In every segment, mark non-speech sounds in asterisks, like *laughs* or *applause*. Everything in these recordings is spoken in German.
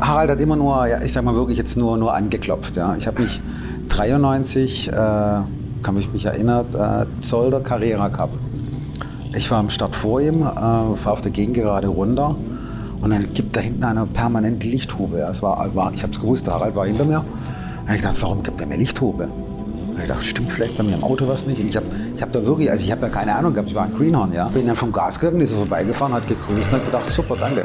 Harald hat immer nur, ja, ich sag mal wirklich jetzt nur, nur angeklopft. Ja. Ich habe mich 93, äh, kann ich mich erinnern, äh, Zolder Carrera Cup. Ich war am Start vor ihm, äh, fahre auf der Gegend gerade runter und dann gibt da hinten eine permanente Lichthube. Ja. Es war, war, ich habe es gewusst, Harald war hinter mir. Habe ich gedacht, warum gibt er mir Lichthube? Ich dachte, stimmt vielleicht bei mir im Auto was nicht. Und ich habe ich hab da wirklich, also ich habe ja keine Ahnung gehabt, ich war ein Greenhorn, ja. Bin dann vom Gaskirchen, ist er vorbeigefahren, hat gegrüßt und hat gedacht, super, danke.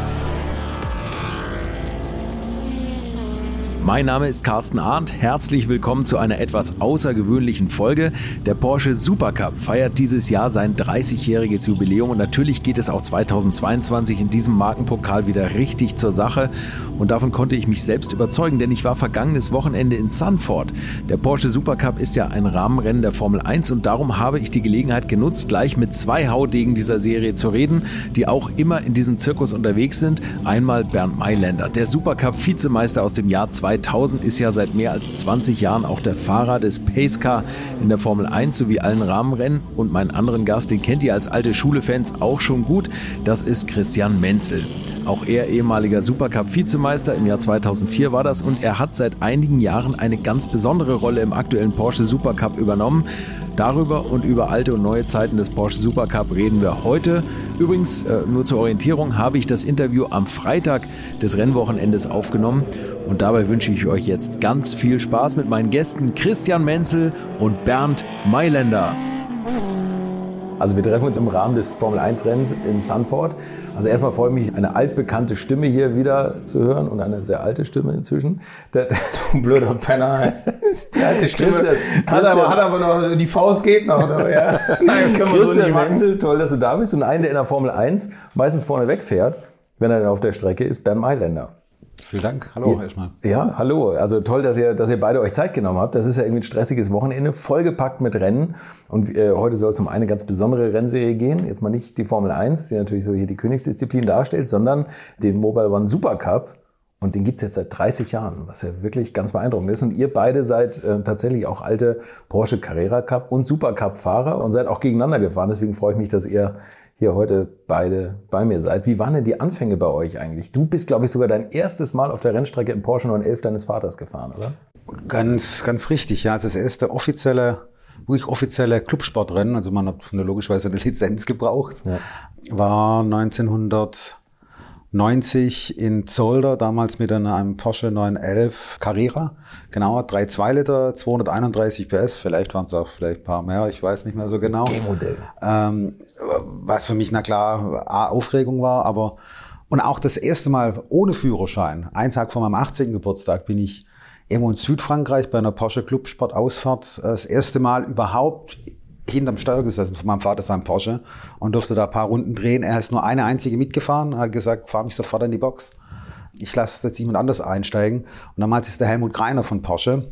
Mein Name ist Carsten Arndt. Herzlich willkommen zu einer etwas außergewöhnlichen Folge. Der Porsche Supercup feiert dieses Jahr sein 30-jähriges Jubiläum und natürlich geht es auch 2022 in diesem Markenpokal wieder richtig zur Sache. Und davon konnte ich mich selbst überzeugen, denn ich war vergangenes Wochenende in Sanford. Der Porsche Supercup ist ja ein Rahmenrennen der Formel 1 und darum habe ich die Gelegenheit genutzt, gleich mit zwei Haudegen dieser Serie zu reden, die auch immer in diesem Zirkus unterwegs sind. Einmal Bernd Mailänder, der Supercup-Vizemeister aus dem Jahr 2000. 2000 ist ja seit mehr als 20 Jahren auch der Fahrer des Pace Car in der Formel 1 sowie allen Rahmenrennen. Und meinen anderen Gast, den kennt ihr als alte Schule-Fans auch schon gut, das ist Christian Menzel. Auch er ehemaliger Supercup-Vizemeister im Jahr 2004 war das und er hat seit einigen Jahren eine ganz besondere Rolle im aktuellen Porsche Supercup übernommen. Darüber und über alte und neue Zeiten des Porsche Supercup reden wir heute. Übrigens, äh, nur zur Orientierung, habe ich das Interview am Freitag des Rennwochenendes aufgenommen und dabei wünsche ich euch jetzt ganz viel Spaß mit meinen Gästen Christian Menzel und Bernd Mailänder. Also wir treffen uns im Rahmen des Formel 1 Rennens in Sanford. Also erstmal freue ich mich, eine altbekannte Stimme hier wieder zu hören und eine sehr alte Stimme inzwischen. Der, der du blöder Penner. Die alte Stimme. Christian, hat, aber, hat aber noch, die Faust geht noch. Ja. *laughs* Nein, können wir so Menzel, toll, dass du da bist. Und einer, der in der Formel 1 meistens vorne wegfährt, wenn er dann auf der Strecke ist, Bernd Mailänder. Vielen Dank. Hallo ja, erstmal. Ja, hallo. Also toll, dass ihr, dass ihr beide euch Zeit genommen habt. Das ist ja irgendwie ein stressiges Wochenende, vollgepackt mit Rennen. Und äh, heute soll es um eine ganz besondere Rennserie gehen. Jetzt mal nicht die Formel 1, die natürlich so hier die Königsdisziplin darstellt, sondern den Mobile One Super Cup. Und den gibt's jetzt seit 30 Jahren, was ja wirklich ganz beeindruckend ist. Und ihr beide seid äh, tatsächlich auch alte Porsche Carrera Cup und Super Cup Fahrer und seid auch gegeneinander gefahren. Deswegen freue ich mich, dass ihr hier heute beide bei mir seid. Wie waren denn die Anfänge bei euch eigentlich? Du bist, glaube ich, sogar dein erstes Mal auf der Rennstrecke im Porsche 911 deines Vaters gefahren, oder? Ganz, ganz richtig, ja. Also das erste offizielle, wirklich offizielle Clubsportrennen, also man hat logischerweise eine Lizenz gebraucht, ja. war 1900 90 in Zolder, damals mit einem Porsche 911 Carrera. Genau, 3,2 Liter, 231 PS, vielleicht waren es auch vielleicht ein paar mehr, ich weiß nicht mehr so genau. G-Modell. Ähm, was für mich, na klar, A, Aufregung war, aber und auch das erste Mal ohne Führerschein, einen Tag vor meinem 18. Geburtstag, bin ich irgendwo in Südfrankreich bei einer Porsche Club Sport Ausfahrt das erste Mal überhaupt hinterm Steuer gesessen von meinem Vater sein Porsche und durfte da ein paar Runden drehen. Er ist nur eine einzige mitgefahren, hat gesagt, fahr mich sofort in die Box. Ich lasse jetzt jemand anders einsteigen. Und damals ist der Helmut Greiner von Porsche,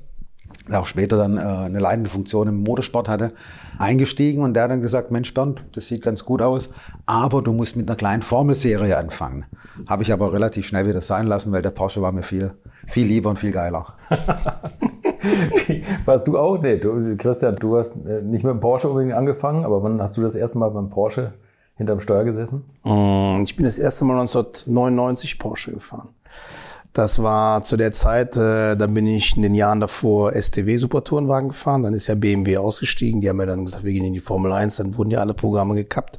der auch später dann äh, eine leitende Funktion im Motorsport hatte, eingestiegen und der hat dann gesagt, Mensch Bernd, das sieht ganz gut aus, aber du musst mit einer kleinen Formelserie anfangen. Habe ich aber relativ schnell wieder sein lassen, weil der Porsche war mir viel, viel lieber und viel geiler. *laughs* *laughs* Warst du auch? Nee, du, Christian, du hast äh, nicht mit dem Porsche unbedingt angefangen, aber wann hast du das erste Mal beim Porsche hinterm Steuer gesessen? Mm, ich bin das erste Mal 1999 Porsche gefahren. Das war zu der Zeit, äh, da bin ich in den Jahren davor STW Supertourenwagen gefahren. Dann ist ja BMW ausgestiegen. Die haben ja dann gesagt, wir gehen in die Formel 1. Dann wurden ja alle Programme gekappt.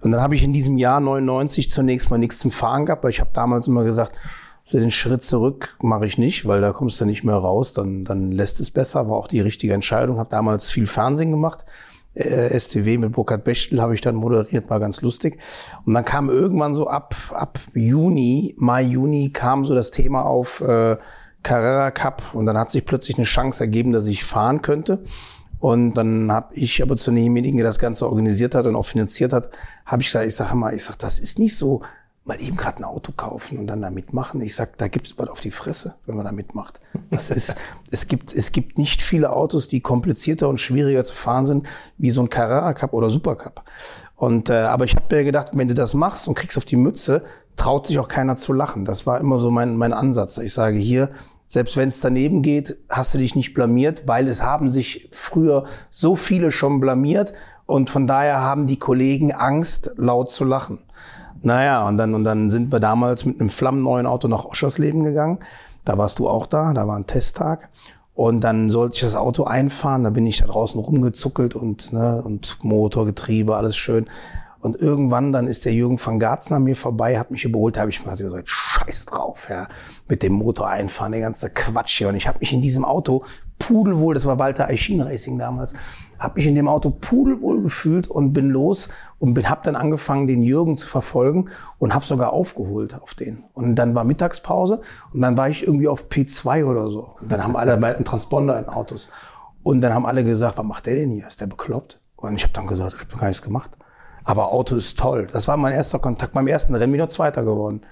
Und dann habe ich in diesem Jahr 99 zunächst mal nichts zum Fahren gehabt, weil ich habe damals immer gesagt, den Schritt zurück mache ich nicht, weil da kommst du nicht mehr raus, dann, dann lässt es besser. War auch die richtige Entscheidung. Habe damals viel Fernsehen gemacht. Äh, STW mit Burkhard Bechtel habe ich dann moderiert, war ganz lustig. Und dann kam irgendwann so ab, ab Juni, Mai, Juni kam so das Thema auf äh, Carrera Cup und dann hat sich plötzlich eine Chance ergeben, dass ich fahren könnte. Und dann habe ich aber zu demjenigen, der das Ganze organisiert hat und auch finanziert hat, habe ich gesagt, ich sage mal, ich sag, das ist nicht so mal eben gerade ein Auto kaufen und dann da mitmachen. Ich sag, da gibt's was auf die Fresse, wenn man da mitmacht. Das ist, *laughs* es gibt, es gibt nicht viele Autos, die komplizierter und schwieriger zu fahren sind, wie so ein Carrera Cup oder Super Cup. Und, äh, aber ich habe mir gedacht, wenn du das machst und kriegst auf die Mütze, traut sich auch keiner zu lachen. Das war immer so mein, mein Ansatz. Ich sage hier, Selbst wenn es daneben geht, hast du dich nicht blamiert, weil es haben sich früher so viele schon blamiert und von daher haben die Kollegen Angst, laut zu lachen. Naja, und dann, und dann sind wir damals mit einem flammenneuen Auto nach Oschersleben gegangen. Da warst du auch da, da war ein Testtag. Und dann sollte ich das Auto einfahren, da bin ich da draußen rumgezuckelt und, ne, und Motor, Getriebe, alles schön. Und irgendwann dann ist der Jürgen van Garzen an mir vorbei, hat mich überholt, da habe ich mir gesagt, scheiß drauf, ja, mit dem Motor einfahren, der ganze Quatsch hier. Und ich habe mich in diesem Auto pudelwohl, das war Walter Eichin Racing damals, habe mich in dem Auto pudelwohl gefühlt und bin los und bin, habe dann angefangen, den Jürgen zu verfolgen und habe sogar aufgeholt auf den. Und dann war Mittagspause und dann war ich irgendwie auf P2 oder so. Und dann haben alle bald einen Transponder in Autos. Und dann haben alle gesagt, was macht der denn hier? Ist der bekloppt? Und ich habe dann gesagt, ich habe gar nichts gemacht. Aber Auto ist toll. Das war mein erster Kontakt. Beim ersten Rennen bin ich noch Zweiter geworden.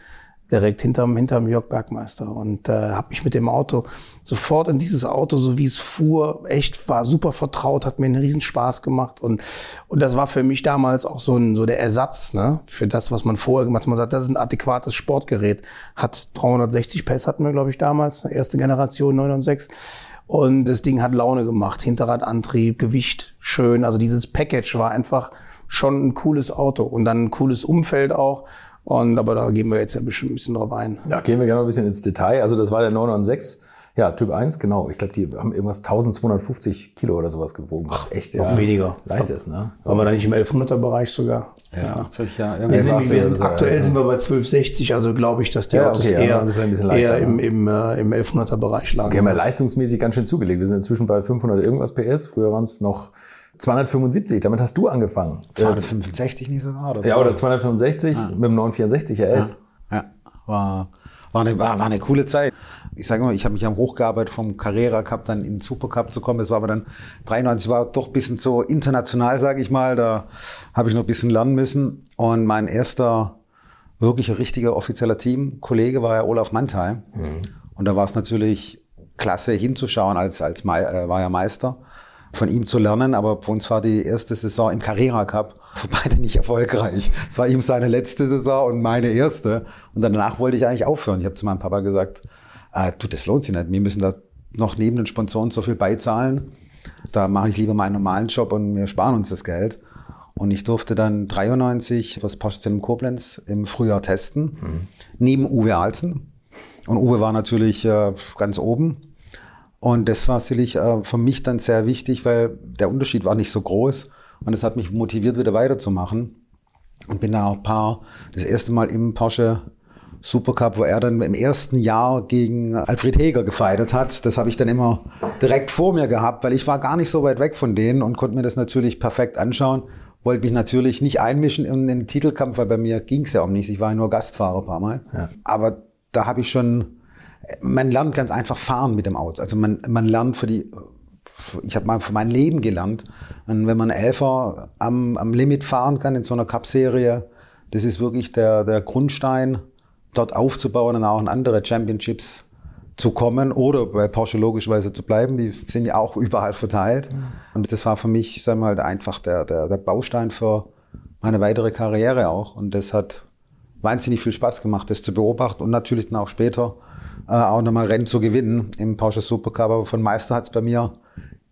Direkt hinterm, hinterm Jörg Bergmeister. Und äh, habe mich mit dem Auto sofort in dieses Auto, so wie es fuhr, echt war super vertraut, hat mir einen riesen Spaß gemacht. Und, und das war für mich damals auch so, ein, so der Ersatz ne, für das, was man vorher, was man sagt, das ist ein adäquates Sportgerät. Hat 360 PS hatten wir, glaube ich, damals, erste Generation 906. Und das Ding hat Laune gemacht. Hinterradantrieb, Gewicht, schön. Also dieses Package war einfach schon ein cooles Auto und dann ein cooles Umfeld auch. Und aber da gehen wir jetzt ja bestimmt ein bisschen drauf ein. Ja, gehen wir gerne ein bisschen ins Detail. Also das war der 996. Ja, Typ 1, genau. Ich glaube, die haben irgendwas 1250 Kilo oder sowas gewogen. Was echt ja, noch weniger. leicht ist, ne? Waren wir da nicht im 1100er Bereich sogar? 1180, ja. ja. Wir sind, wir sind, aktuell sind wir bei 1260, also glaube ich, dass die ja, Autos okay, eher, ja, eher im, im, äh, im 1100er Bereich lagen. Okay, haben wir leistungsmäßig ganz schön zugelegt. Wir sind inzwischen bei 500 irgendwas PS. Früher waren es noch 275, damit hast du angefangen. 265 nicht sogar? Oder ja, oder 265 ah. mit dem 964 RS. Ja, ja. War, war, eine, war, war eine coole Zeit. Ich sage mal, ich habe mich am hochgearbeitet vom Carrera Cup dann in den Super Cup zu kommen. Das war aber dann 93, war doch ein bisschen so international, sage ich mal. Da habe ich noch ein bisschen lernen müssen. Und mein erster wirklich richtiger offizieller Teamkollege war ja Olaf Mannheim. Mhm. Und da war es natürlich klasse hinzuschauen, als, als äh, war ja Meister von ihm zu lernen, aber für uns war die erste Saison im Carrera Cup für beide nicht erfolgreich. Es war ihm seine letzte Saison und meine erste. Und danach wollte ich eigentlich aufhören. Ich habe zu meinem Papa gesagt, äh, du, das lohnt sich nicht. Wir müssen da noch neben den Sponsoren so viel beizahlen. Da mache ich lieber meinen normalen Job und wir sparen uns das Geld. Und ich durfte dann 93 das Porsche Zentrum Koblenz im Frühjahr testen, mhm. neben Uwe Alzen. Und Uwe war natürlich äh, ganz oben. Und das war sicherlich äh, für mich dann sehr wichtig, weil der Unterschied war nicht so groß. Und es hat mich motiviert, wieder weiterzumachen. Und bin dann auch ein paar, das erste Mal im Porsche Supercup, wo er dann im ersten Jahr gegen Alfred Heger gefeiert hat. Das habe ich dann immer direkt vor mir gehabt, weil ich war gar nicht so weit weg von denen und konnte mir das natürlich perfekt anschauen. Wollte mich natürlich nicht einmischen in den Titelkampf, weil bei mir ging es ja um nichts. Ich war ja nur Gastfahrer ein paar Mal. Ja. Aber da habe ich schon man lernt ganz einfach fahren mit dem Auto. Also man, man lernt für die, ich habe mal für mein Leben gelernt, und wenn man Elfer am, am Limit fahren kann in so einer Cup-Serie, das ist wirklich der, der Grundstein, dort aufzubauen und auch in andere Championships zu kommen oder bei Porsche logischerweise zu bleiben. Die sind ja auch *laughs* überall verteilt. Und das war für mich, sagen wir mal, einfach der, der, der Baustein für meine weitere Karriere auch. Und das hat wahnsinnig viel Spaß gemacht, das zu beobachten und natürlich dann auch später äh, auch nochmal Rennen zu gewinnen im Porsche Supercup. Aber von Meister hat es bei mir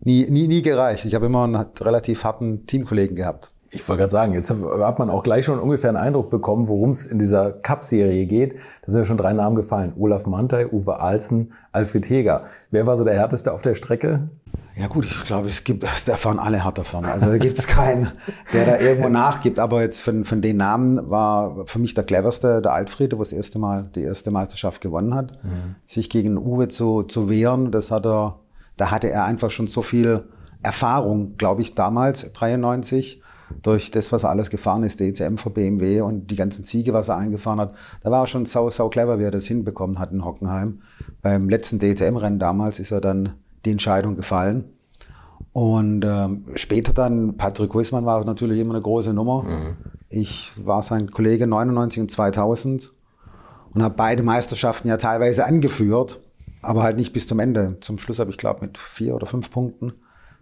nie, nie, nie gereicht. Ich habe immer einen relativ harten Teamkollegen gehabt. Ich wollte gerade sagen, jetzt hat man auch gleich schon ungefähr einen Eindruck bekommen, worum es in dieser Cup-Serie geht. Da sind ja schon drei Namen gefallen. Olaf Mantei, Uwe Alsen, Alfred Heger. Wer war so der härteste auf der Strecke? Ja gut, ich glaube, es gibt, *laughs* da fahren alle hart davon. Also da gibt es keinen, der da irgendwo nachgibt. Aber jetzt von, von den Namen war für mich der cleverste der Alfred, der das erste Mal die erste Meisterschaft gewonnen hat. Mhm. Sich gegen Uwe zu, zu wehren, das hat er, da hatte er einfach schon so viel Erfahrung, glaube ich, damals, 93, durch das, was er alles gefahren ist, DCM für BMW und die ganzen Siege, was er eingefahren hat. Da war er schon sau, sau clever, wie er das hinbekommen hat in Hockenheim. Beim letzten DCM-Rennen damals ist er dann die Entscheidung gefallen. Und ähm, später dann, Patrick Huismann war natürlich immer eine große Nummer. Mhm. Ich war sein Kollege 99 und 2000 und habe beide Meisterschaften ja teilweise angeführt, aber halt nicht bis zum Ende. Zum Schluss habe ich glaube mit vier oder fünf Punkten.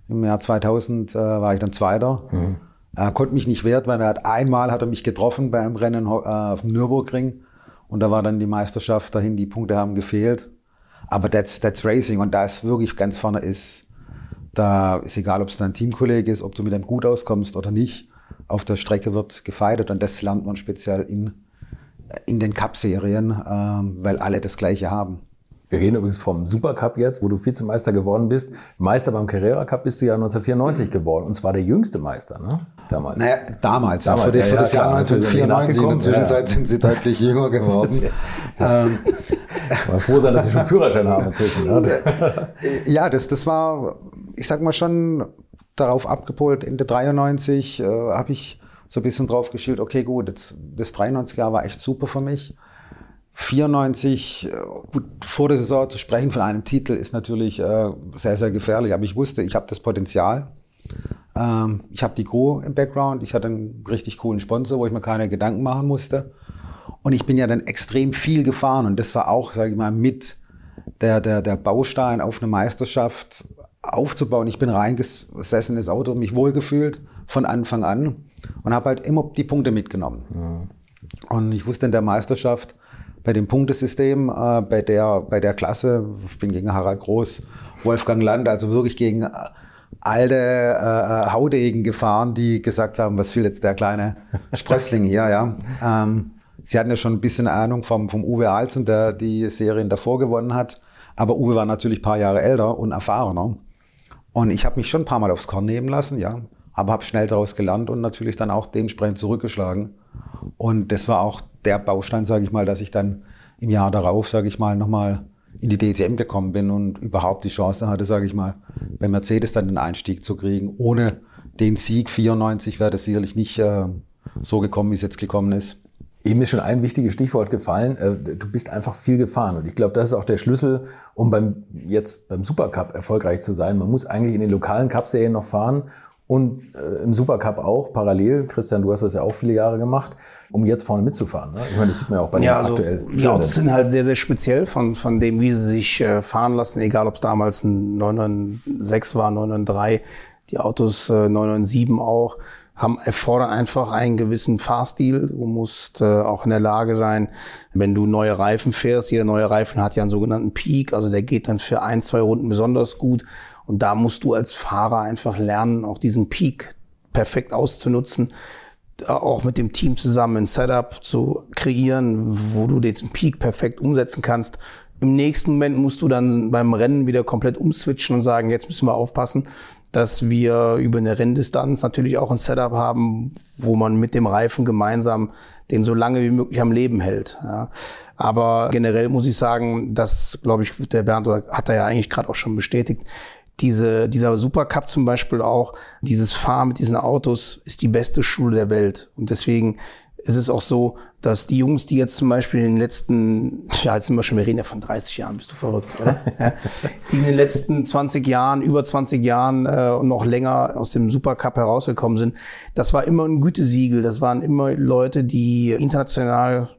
Im Jahr 2000 äh, war ich dann Zweiter. Mhm. Er konnte mich nicht wert, weil er hat einmal hat er mich getroffen bei einem Rennen äh, auf dem Nürburgring und da war dann die Meisterschaft dahin, die Punkte haben gefehlt. Aber that's, that's Racing und da es wirklich ganz vorne ist, da ist egal, ob es dein Teamkollege ist, ob du mit einem gut auskommst oder nicht. Auf der Strecke wird gefeiert und das lernt man speziell in, in den Cup-Serien, ähm, weil alle das Gleiche haben. Wir reden übrigens vom Supercup jetzt, wo du Vizemeister geworden bist. Meister beim Carrera Cup bist du ja 1994 geworden und zwar der jüngste Meister, ne? Damals. Naja, damals. damals für, die, ja, für das ja, Jahr 1994. In der Zwischenzeit sind sie deutlich jünger *laughs* geworden. ähm, *laughs* mal froh sein, dass sie schon Führerschein haben inzwischen. Ne? ja, das, das war, ich sag mal schon darauf abgepolt. Ende 93 äh, habe ich so ein bisschen drauf geschielt, okay, gut, das, das 93 Jahr war echt super für mich. 94, äh, gut, vor der Saison zu sprechen von einem Titel ist natürlich äh, sehr, sehr gefährlich. Aber ich wusste, ich habe das Potenzial. Ähm, ich habe die Crew im Background. Ich hatte einen richtig coolen Sponsor, wo ich mir keine Gedanken machen musste. Und ich bin ja dann extrem viel gefahren. Und das war auch, sage ich mal, mit der, der, der Baustein auf eine Meisterschaft aufzubauen. Ich bin reingesessen ins Auto, mich wohlgefühlt von Anfang an und habe halt immer die Punkte mitgenommen. Mhm. Und ich wusste in der Meisterschaft, bei dem Punktesystem, äh, bei, der, bei der Klasse, ich bin gegen Harald Groß, Wolfgang Land, also wirklich gegen äh, alte äh, Haudegen gefahren, die gesagt haben, was will jetzt der kleine Sprössling hier, ja. Ähm, sie hatten ja schon ein bisschen Ahnung vom, vom Uwe Alzen, der die Serien davor gewonnen hat. Aber Uwe war natürlich ein paar Jahre älter und erfahrener. Und ich habe mich schon ein paar Mal aufs Korn nehmen lassen, ja. Aber habe schnell daraus gelernt und natürlich dann auch dementsprechend zurückgeschlagen. Und das war auch der Baustein, sage ich mal, dass ich dann im Jahr darauf, sage ich mal, nochmal in die DTM gekommen bin und überhaupt die Chance hatte, sage ich mal, bei Mercedes dann den Einstieg zu kriegen. Ohne den Sieg 94 wäre das sicherlich nicht äh, so gekommen, wie es jetzt gekommen ist. Eben ist schon ein wichtiges Stichwort gefallen. Äh, du bist einfach viel gefahren. Und ich glaube, das ist auch der Schlüssel, um beim, jetzt beim Supercup erfolgreich zu sein. Man muss eigentlich in den lokalen Cup-Serien noch fahren und äh, im Supercup auch parallel. Christian, du hast das ja auch viele Jahre gemacht, um jetzt vorne mitzufahren. Ne? Ich meine, das sieht man ja auch bei den ja, also aktuell. Die Autos sind halt sehr, sehr speziell von, von dem, wie sie sich äh, fahren lassen, egal ob es damals ein 996 war, 993, die Autos äh, 997 auch haben, erfordern einfach einen gewissen Fahrstil. Du musst äh, auch in der Lage sein, wenn du neue Reifen fährst, jeder neue Reifen hat ja einen sogenannten Peak, also der geht dann für ein, zwei Runden besonders gut. Und da musst du als Fahrer einfach lernen, auch diesen Peak perfekt auszunutzen, auch mit dem Team zusammen ein Setup zu kreieren, wo du den Peak perfekt umsetzen kannst. Im nächsten Moment musst du dann beim Rennen wieder komplett umswitchen und sagen, jetzt müssen wir aufpassen, dass wir über eine Renndistanz natürlich auch ein Setup haben, wo man mit dem Reifen gemeinsam den so lange wie möglich am Leben hält. Ja. Aber generell muss ich sagen, das glaube ich, der Bernd hat er ja eigentlich gerade auch schon bestätigt. Diese, dieser Supercup zum Beispiel auch, dieses Fahren mit diesen Autos ist die beste Schule der Welt. Und deswegen ist es auch so, dass die Jungs, die jetzt zum Beispiel in den letzten, ja, jetzt sind wir schon, wir reden ja von 30 Jahren, bist du verrückt, oder? *laughs* die in den letzten 20 Jahren, über 20 Jahren äh, und noch länger aus dem Supercup herausgekommen sind, das war immer ein Gütesiegel. Das waren immer Leute, die international,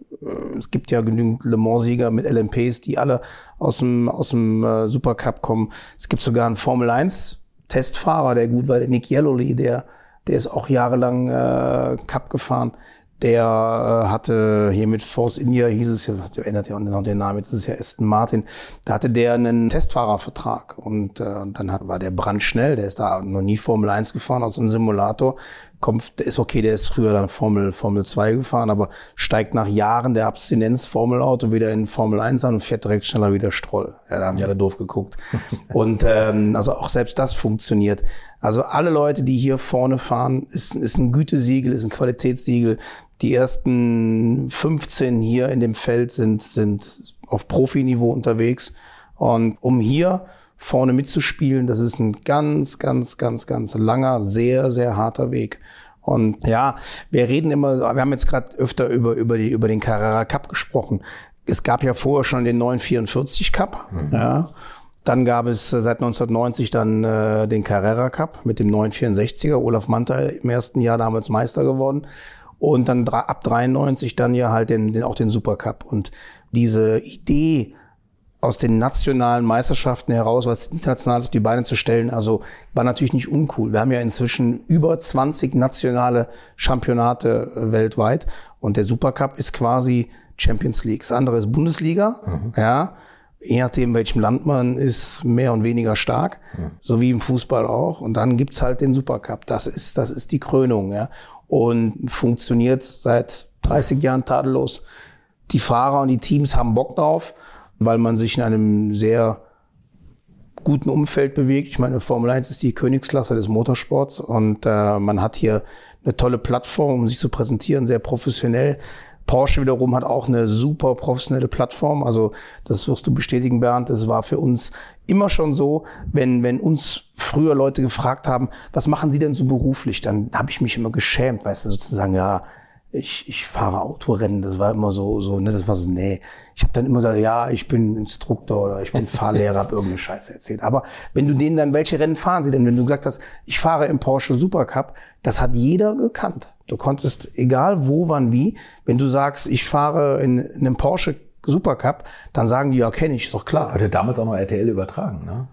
es gibt ja genügend Le Mans-Sieger mit LMPs, die alle aus dem, aus dem äh, Supercup kommen. Es gibt sogar einen Formel 1 Testfahrer, der gut war, der Nick Yellowly, der, der ist auch jahrelang äh, Cup gefahren. Der äh, hatte hier mit Force India, hieß es ja, das ändert ja auch noch den Namen, jetzt ist es ja Aston Martin, da hatte der einen Testfahrervertrag und äh, dann hat, war der brandschnell, der ist da noch nie Formel 1 gefahren aus einem Simulator, kommt, der ist okay, der ist früher dann Formel, Formel 2 gefahren, aber steigt nach Jahren der Abstinenz Formel Auto wieder in Formel 1 an und fährt direkt schneller wieder Stroll. Ja, da haben die alle doof geguckt. *laughs* und ähm, also auch selbst das funktioniert. Also alle Leute, die hier vorne fahren, ist, ist ein Gütesiegel, ist ein Qualitätssiegel. Die ersten 15 hier in dem Feld sind, sind auf Profiniveau unterwegs. Und um hier vorne mitzuspielen, das ist ein ganz, ganz, ganz, ganz langer, sehr, sehr harter Weg. Und ja, wir reden immer, wir haben jetzt gerade öfter über, über, die, über den Carrera Cup gesprochen. Es gab ja vorher schon den 944 Cup. Mhm. Ja. Dann gab es äh, seit 1990 dann äh, den Carrera Cup mit dem 964er. Olaf Manta im ersten Jahr damals Meister geworden. Und dann ab 93 dann ja halt den, den, auch den Supercup. Und diese Idee, aus den nationalen Meisterschaften heraus was Internationales auf die Beine zu stellen, also war natürlich nicht uncool. Wir haben ja inzwischen über 20 nationale Championate äh, weltweit und der Supercup ist quasi Champions League. Das andere ist Bundesliga, mhm. ja je nachdem, welchem Land man ist, mehr und weniger stark, ja. so wie im Fußball auch. Und dann gibt's halt den Supercup. Das ist, das ist die Krönung, ja. Und funktioniert seit 30 Jahren tadellos. Die Fahrer und die Teams haben Bock drauf, weil man sich in einem sehr guten Umfeld bewegt. Ich meine, Formel 1 ist die Königsklasse des Motorsports und äh, man hat hier eine tolle Plattform, um sich zu präsentieren, sehr professionell. Porsche wiederum hat auch eine super professionelle Plattform. Also das wirst du bestätigen, Bernd. Es war für uns immer schon so, wenn, wenn uns früher Leute gefragt haben, was machen Sie denn so beruflich, dann habe ich mich immer geschämt, weißt du, sozusagen, ja, ich, ich fahre Autorennen, das war immer so, so, ne, das war so, nee. Ich habe dann immer gesagt, ja, ich bin Instruktor oder ich bin *laughs* Fahrlehrer, hab irgendeine Scheiße erzählt. Aber wenn du denen dann, welche Rennen fahren sie denn? Wenn du gesagt hast, ich fahre im Porsche Supercup, das hat jeder gekannt. Du konntest, egal wo, wann, wie, wenn du sagst, ich fahre in, in einem Porsche Supercup, dann sagen die, ja, kenne ich, ist doch klar. Hatte damals auch noch RTL übertragen, ne?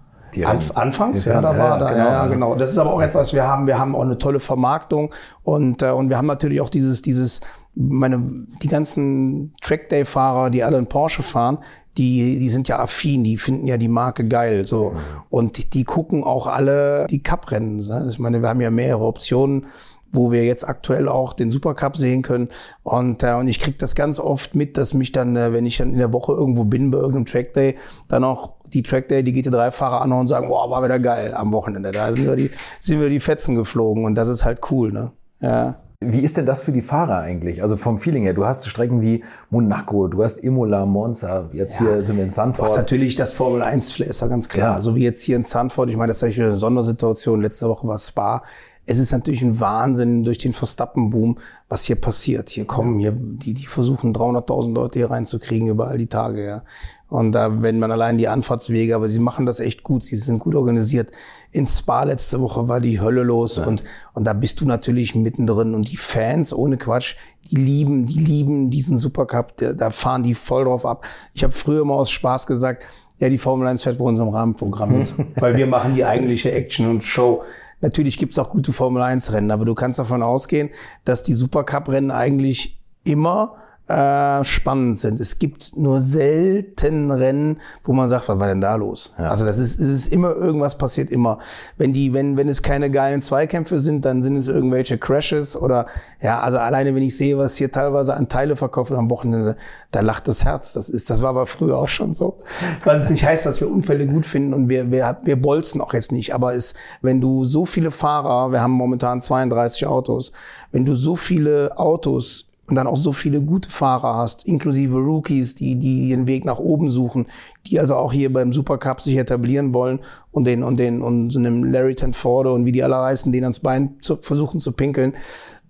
Anf anfangs, ja, da war ja, da, genau, ja, genau. Das ist aber auch etwas, wir haben, wir haben auch eine tolle Vermarktung und, äh, und wir haben natürlich auch dieses, dieses, meine, die ganzen Trackday-Fahrer, die alle in Porsche fahren, die, die sind ja affin, die finden ja die Marke geil, so. Und die, die gucken auch alle die Cup-Rennen. Ne? Ich meine, wir haben ja mehrere Optionen wo wir jetzt aktuell auch den Supercup sehen können. Und, äh, und ich krieg das ganz oft mit, dass mich dann, äh, wenn ich dann in der Woche irgendwo bin bei irgendeinem Trackday, dann auch die Trackday, die GT3-Fahrer anhauen und sagen, boah, war wieder geil am Wochenende. Da sind wir die, sind wir die Fetzen geflogen und das ist halt cool, ne? Ja. Wie ist denn das für die Fahrer eigentlich? Also vom Feeling her, du hast Strecken wie Monaco, du hast Imola, Monza, jetzt ja. hier sind wir in Sanford. Was natürlich das Formel 1 ist ja ganz klar. Ja. So wie jetzt hier in Sanford, ich meine, das ist wieder eine Sondersituation. Letzte Woche war Spa es ist natürlich ein Wahnsinn durch den Verstappen-Boom, was hier passiert. Hier kommen hier, die, die versuchen 300.000 Leute hier reinzukriegen über all die Tage, ja. Und da, wenn man allein die Anfahrtswege, aber sie machen das echt gut, sie sind gut organisiert. In Spa letzte Woche war die Hölle los ja. und, und da bist du natürlich mittendrin und die Fans, ohne Quatsch, die lieben, die lieben diesen Supercup, da, fahren die voll drauf ab. Ich habe früher mal aus Spaß gesagt, ja, die Formel 1 fährt bei unserem Rahmenprogramm mit, *laughs* weil wir machen die eigentliche Action und Show. Natürlich gibt's auch gute Formel-1-Rennen, aber du kannst davon ausgehen, dass die Supercup-Rennen eigentlich immer äh, spannend sind. Es gibt nur selten Rennen, wo man sagt, was war denn da los? Ja. Also das ist, es ist immer irgendwas passiert immer. Wenn die, wenn, wenn es keine geilen Zweikämpfe sind, dann sind es irgendwelche Crashes oder ja, also alleine wenn ich sehe, was hier teilweise an Teile verkauft am Wochenende, da lacht das Herz. Das ist, das war aber früher auch schon so. Was es nicht heißt, dass wir Unfälle gut finden und wir, wir, wir bolzen auch jetzt nicht. Aber es, wenn du so viele Fahrer, wir haben momentan 32 Autos, wenn du so viele Autos und dann auch so viele gute Fahrer hast, inklusive Rookies, die, die ihren Weg nach oben suchen, die also auch hier beim Supercup sich etablieren wollen und den, und den, und so einem Larry Tenforde und wie die alle heißen, denen ans Bein zu, versuchen zu pinkeln,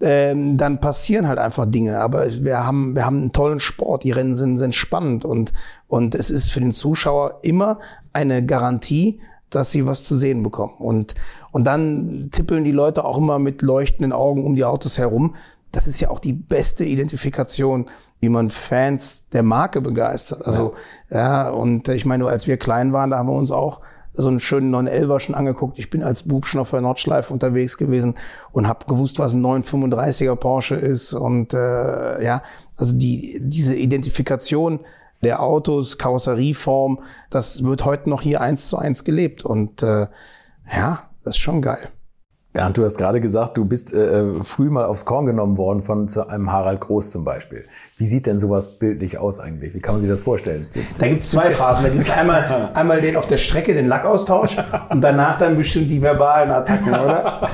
ähm, dann passieren halt einfach Dinge. Aber wir haben, wir haben einen tollen Sport, die Rennen sind, sind spannend und, und es ist für den Zuschauer immer eine Garantie, dass sie was zu sehen bekommen. Und, und dann tippeln die Leute auch immer mit leuchtenden Augen um die Autos herum, das ist ja auch die beste Identifikation, wie man Fans der Marke begeistert. Also ja, ja und ich meine, als wir klein waren, da haben wir uns auch so einen schönen 911er schon angeguckt. Ich bin als Bub schon auf der Nordschleife unterwegs gewesen und habe gewusst, was ein 935er Porsche ist. Und äh, ja, also die diese Identifikation der Autos, Karosserieform, das wird heute noch hier eins zu eins gelebt. Und äh, ja, das ist schon geil. Bernd, du hast gerade gesagt, du bist äh, äh, früh mal aufs Korn genommen worden von zu einem Harald Groß zum Beispiel. Wie sieht denn sowas bildlich aus eigentlich? Wie kann man sich das vorstellen? Da gibt es zwei Phasen. Da gibt es einmal, *laughs* einmal den auf der Strecke, den Lackaustausch und danach dann bestimmt die verbalen Attacken, oder?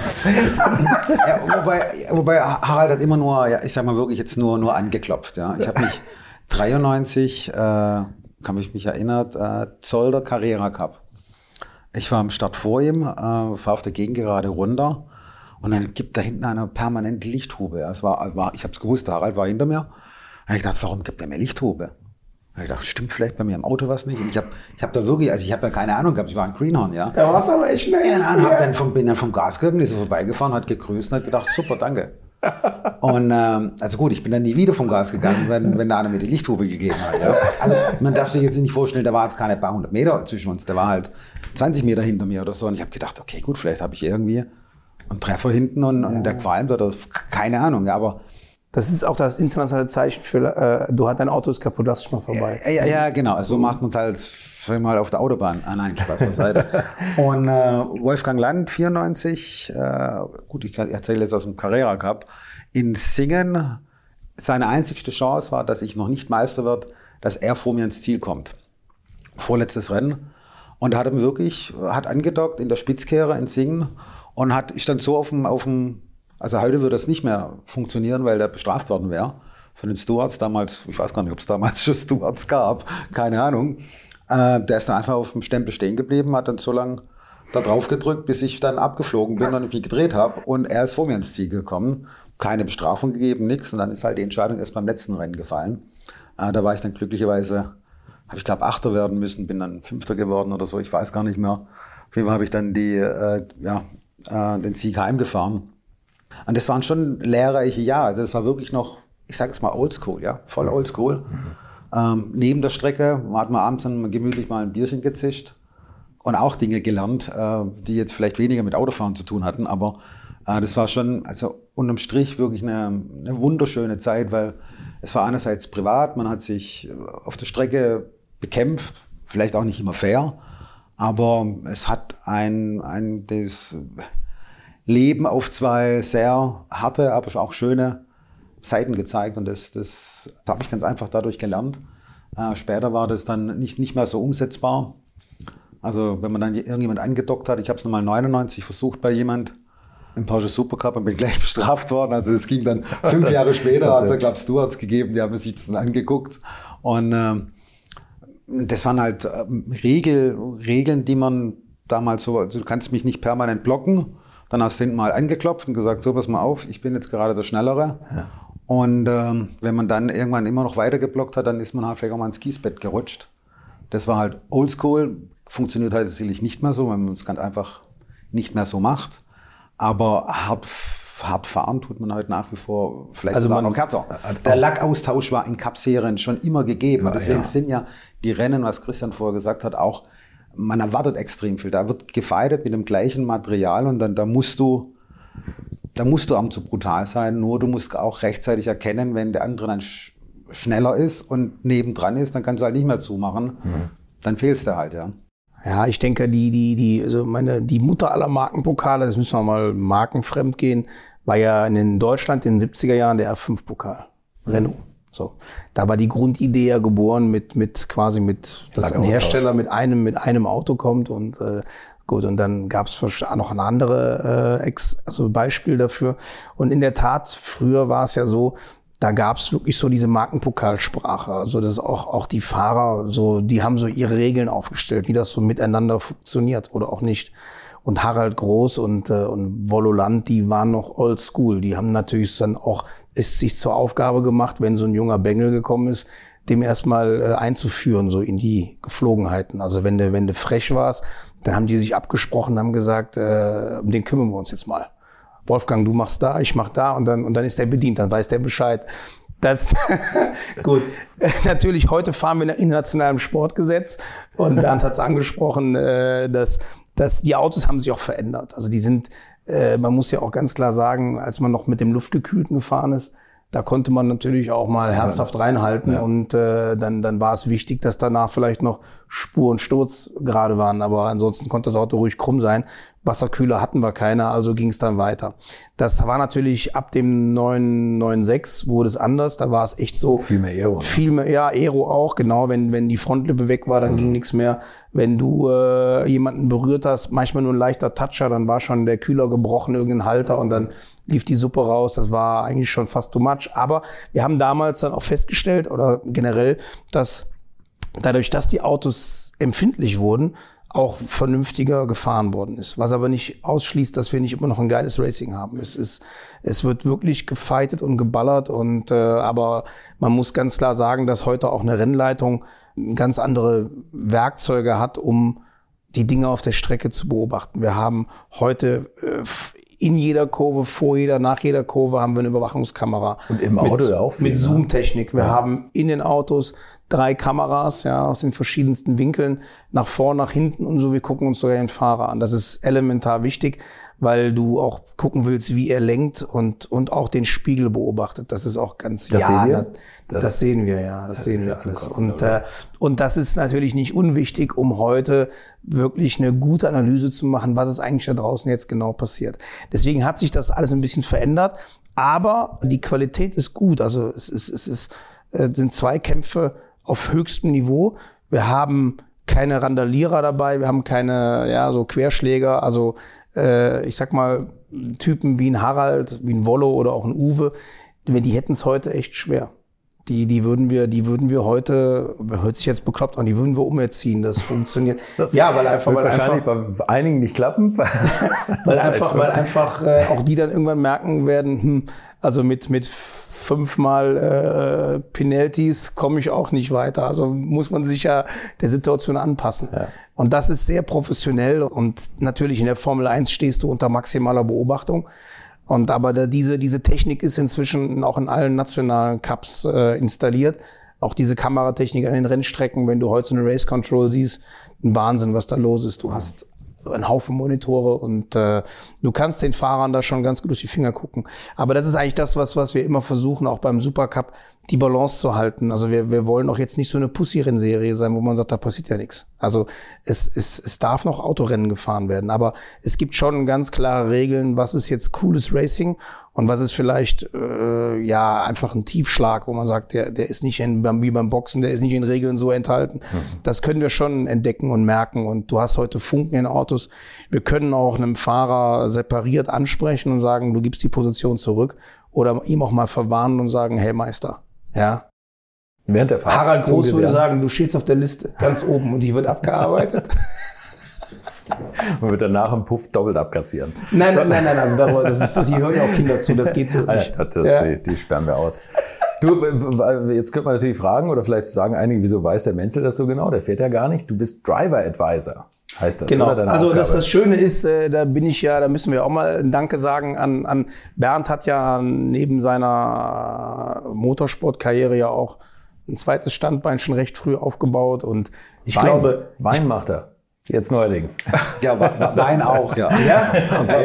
ja, wobei, wobei Harald hat immer nur, ja, ich sag mal wirklich jetzt nur, nur angeklopft. Ja. Ich habe mich 93, äh, kann ich mich erinnern, äh, Zolder Carrera Cup. Ich war am Start vor ihm, äh, fahre auf der Gegengerade runter und dann gibt da hinten eine permanente Lichthube. Es war, war, ich habe es gewusst, Harald war hinter mir. Und ich dachte, warum gibt er mir Lichthube? Ich dachte, stimmt vielleicht bei mir im Auto was nicht? Und ich habe ich hab da wirklich, also ich habe ja keine Ahnung gehabt, ich war ein Greenhorn, ja. Da war es aber echt schnell. Ja, dann hab dann vom, bin dann vom Gas gegangen, ist so vorbeigefahren, hat gegrüßt und hat gedacht, super, danke. Und ähm, also gut, ich bin dann nie wieder vom Gas gegangen, wenn, wenn da einer mir die Lichthube gegeben hat. Ja. Also man darf sich jetzt nicht vorstellen, da war jetzt keine paar hundert Meter zwischen uns, da war halt 20 Meter hinter mir oder so. Und ich habe gedacht, okay, gut, vielleicht habe ich irgendwie einen Treffer hinten und, und der qualmt oder keine Ahnung. Aber Das ist auch das internationale Zeichen für, äh, du hast dein Auto ist kaputt, lass mal vorbei. Ja, ja, ja genau. Also so macht man es halt mal auf der Autobahn. Ah nein, Spaß beiseite. *laughs* und äh, Wolfgang Land, 94, äh, gut, ich erzähle jetzt aus dem Carrera Cup, in Singen, seine einzigste Chance war, dass ich noch nicht Meister wird, dass er vor mir ins Ziel kommt. Vorletztes Rennen. Und hat mir wirklich, hat angedockt in der Spitzkehre in Singen und hat, ich stand so auf dem, auf dem, also heute würde das nicht mehr funktionieren, weil der bestraft worden wäre. Von den Stewards damals, ich weiß gar nicht, ob es damals *laughs* schon Stewards gab, keine Ahnung. Äh, der ist dann einfach auf dem Stempel stehen geblieben, hat dann so lange da drauf gedrückt, bis ich dann abgeflogen bin und mich gedreht habe. Und er ist vor mir ins Ziel gekommen. Keine Bestrafung gegeben, nichts. Und dann ist halt die Entscheidung erst beim letzten Rennen gefallen. Äh, da war ich dann glücklicherweise, habe ich glaube Achter werden müssen, bin dann Fünfter geworden oder so, ich weiß gar nicht mehr. Auf jeden Fall habe ich dann die, äh, ja, äh, den Sieg heimgefahren. Und das waren schon lehrreiche Jahre. Also es war wirklich noch, ich sage es mal Oldschool, ja, voll Oldschool. Mhm. Ähm, neben der Strecke hat man abends dann gemütlich mal ein Bierchen gezischt und auch Dinge gelernt, äh, die jetzt vielleicht weniger mit Autofahren zu tun hatten, aber äh, das war schon, also unterm Strich wirklich eine, eine wunderschöne Zeit, weil es war einerseits privat, man hat sich auf der Strecke bekämpft, vielleicht auch nicht immer fair, aber es hat ein, ein das Leben auf zwei sehr harte, aber auch schöne Seiten gezeigt und das, das habe ich ganz einfach dadurch gelernt. Äh, später war das dann nicht, nicht mehr so umsetzbar. Also wenn man dann irgendjemand angedockt hat, ich habe es nochmal 99 versucht bei jemand im Porsche Supercup und bin *laughs* gleich bestraft worden. Also es ging dann fünf Jahre später, *laughs* hat es ja, glaube Stewards gegeben, die haben sich das dann angeguckt. Und äh, das waren halt äh, Regel, Regeln, die man damals so, also du kannst mich nicht permanent blocken. Dann hast du hinten mal angeklopft und gesagt, so, pass mal auf, ich bin jetzt gerade der Schnellere. Ja. Und ähm, wenn man dann irgendwann immer noch weiter geblockt hat, dann ist man halt vielleicht auch mal ins Kiesbett gerutscht. Das war halt oldschool, funktioniert halt sicherlich nicht mehr so, weil man es ganz einfach nicht mehr so macht. Aber hart, hart fahren tut man halt nach wie vor vielleicht also sogar noch härter. Der Lackaustausch war in Cup-Serien schon immer gegeben. Ja, Deswegen ja. sind ja die Rennen, was Christian vorher gesagt hat, auch, man erwartet extrem viel. Da wird gefeiert mit dem gleichen Material und dann da musst du da musst du am zu brutal sein, nur du musst auch rechtzeitig erkennen, wenn der andere dann sch schneller ist und nebendran ist, dann kannst du halt nicht mehr zumachen. Mhm. Dann fehlst du halt, ja. Ja, ich denke, die, die, die, also meine, die Mutter aller Markenpokale, das müssen wir mal markenfremd gehen, war ja in Deutschland in den 70er Jahren der R5-Pokal. Renault. So. Da war die Grundidee ja geboren mit, mit quasi mit, dass ein Hersteller mit einem, mit einem Auto kommt und äh, Gut, und dann gab es noch ein andere äh, Ex also Beispiel dafür. Und in der Tat, früher war es ja so, da gab es wirklich so diese Markenpokalsprache. Also dass auch, auch die Fahrer, so, die haben so ihre Regeln aufgestellt, wie das so miteinander funktioniert oder auch nicht. Und Harald Groß und, äh, und Vololand, die waren noch old school. Die haben natürlich dann auch es sich zur Aufgabe gemacht, wenn so ein junger Bengel gekommen ist, dem erstmal äh, einzuführen, so in die Geflogenheiten. Also wenn du, wenn du frech warst, dann haben die sich abgesprochen, haben gesagt, äh, um den kümmern wir uns jetzt mal. Wolfgang, du machst da, ich mach da und dann, und dann ist der bedient, dann weiß der Bescheid. Das, *laughs* gut. *laughs* Natürlich, heute fahren wir nach internationalem Sportgesetz und Bernd hat es angesprochen, äh, dass, dass die Autos haben sich auch verändert. Also die sind, äh, man muss ja auch ganz klar sagen, als man noch mit dem Luftgekühlten gefahren ist, da konnte man natürlich auch mal herzhaft reinhalten ja. und äh, dann, dann war es wichtig, dass danach vielleicht noch Spur und Sturz gerade waren. Aber ansonsten konnte das Auto ruhig krumm sein. Wasserkühler hatten wir keine, also ging es dann weiter. Das war natürlich ab dem 996 wurde es anders. Da war es echt so. Viel mehr Aero. Viel mehr, ja, Aero auch, genau. Wenn, wenn die Frontlippe weg war, dann mhm. ging nichts mehr. Wenn du äh, jemanden berührt hast, manchmal nur ein leichter Toucher, dann war schon der Kühler gebrochen, irgendein Halter und dann lief die Suppe raus. Das war eigentlich schon fast too much. Aber wir haben damals dann auch festgestellt oder generell, dass dadurch, dass die Autos empfindlich wurden, auch vernünftiger gefahren worden ist. Was aber nicht ausschließt, dass wir nicht immer noch ein geiles Racing haben. Es ist, es wird wirklich gefeitet und geballert und äh, aber man muss ganz klar sagen, dass heute auch eine Rennleitung ganz andere Werkzeuge hat, um die Dinge auf der Strecke zu beobachten. Wir haben heute äh, in jeder Kurve, vor jeder, nach jeder Kurve haben wir eine Überwachungskamera. Und im Auto mit, auch viel, Mit ne? Zoom-Technik. Wir ja. haben in den Autos drei Kameras, ja, aus den verschiedensten Winkeln, nach vorn, nach hinten und so. Wir gucken uns sogar den Fahrer an. Das ist elementar wichtig, weil du auch gucken willst, wie er lenkt und, und auch den Spiegel beobachtet. Das ist auch ganz, Das ja, seht ihr? Das, das, sehen wir, ja, das, sehen ist wir alles. Kotzen, Und, äh, und das ist natürlich nicht unwichtig, um heute wirklich eine gute Analyse zu machen, was ist eigentlich da draußen jetzt genau passiert. Deswegen hat sich das alles ein bisschen verändert, aber die Qualität ist gut. Also es, ist, es ist, äh, sind zwei Kämpfe auf höchstem Niveau. Wir haben keine Randalierer dabei, wir haben keine ja so Querschläger, also äh, ich sag mal Typen wie ein Harald, wie ein Wollo oder auch ein Uwe, die, die hätten es heute echt schwer. Die, die würden wir, die würden wir heute, hört sich jetzt bekloppt an, die würden wir umerziehen. Das funktioniert. *laughs* ja, weil einfach, weil wahrscheinlich einfach, bei einigen nicht klappen. *laughs* weil einfach, weil einfach äh, auch die dann irgendwann merken werden, hm, also mit mit fünfmal äh, Penalties komme ich auch nicht weiter. Also muss man sich ja der Situation anpassen. Und das ist sehr professionell und natürlich in der Formel 1 stehst du unter maximaler Beobachtung. Und aber diese, diese Technik ist inzwischen auch in allen nationalen Cups äh, installiert. Auch diese Kameratechnik an den Rennstrecken, wenn du heute eine Race Control siehst, ein Wahnsinn, was da los ist. Du hast einen Haufen Monitore und äh, du kannst den Fahrern da schon ganz gut durch die Finger gucken. Aber das ist eigentlich das, was, was wir immer versuchen, auch beim Supercup, die Balance zu halten. Also wir, wir wollen auch jetzt nicht so eine Pussy-Rennserie sein, wo man sagt, da passiert ja nichts. Also es, es, es darf noch Autorennen gefahren werden, aber es gibt schon ganz klare Regeln, was ist jetzt cooles Racing und was ist vielleicht äh, ja einfach ein Tiefschlag, wo man sagt, der, der ist nicht in, wie beim Boxen, der ist nicht in Regeln so enthalten. Das können wir schon entdecken und merken. Und du hast heute Funken in Autos. Wir können auch einem Fahrer separiert ansprechen und sagen, du gibst die Position zurück. Oder ihm auch mal verwarnen und sagen, hey Meister, ja. Während der Fahrt. Harald Groß würde sagen, du stehst auf der Liste ganz oben und die wird abgearbeitet. *laughs* *laughs* Und wird danach im Puff doppelt abkassieren. nein, nein, nein, nein, also darüber, das ist, das, hier hören ja auch Kinder zu, das geht so nicht. Ah, Das, das, Ja. die, die sperren wir aus. Du, jetzt könnte man natürlich fragen, oder vielleicht sagen einige, wieso weiß der Menzel das so genau? Der fährt ja gar nicht. Du bist Driver Advisor, heißt das. Genau. Also das, das Schöne ist, äh, da bin ich ja, da müssen wir auch mal ein Danke sagen an, an Bernd hat ja neben seiner Motorsportkarriere ja auch ein zweites Standbein schon recht früh aufgebaut und ich Wein. glaube, Wein macht er. Jetzt neuerdings. *laughs* Ja, Wein auch, ja. Ja?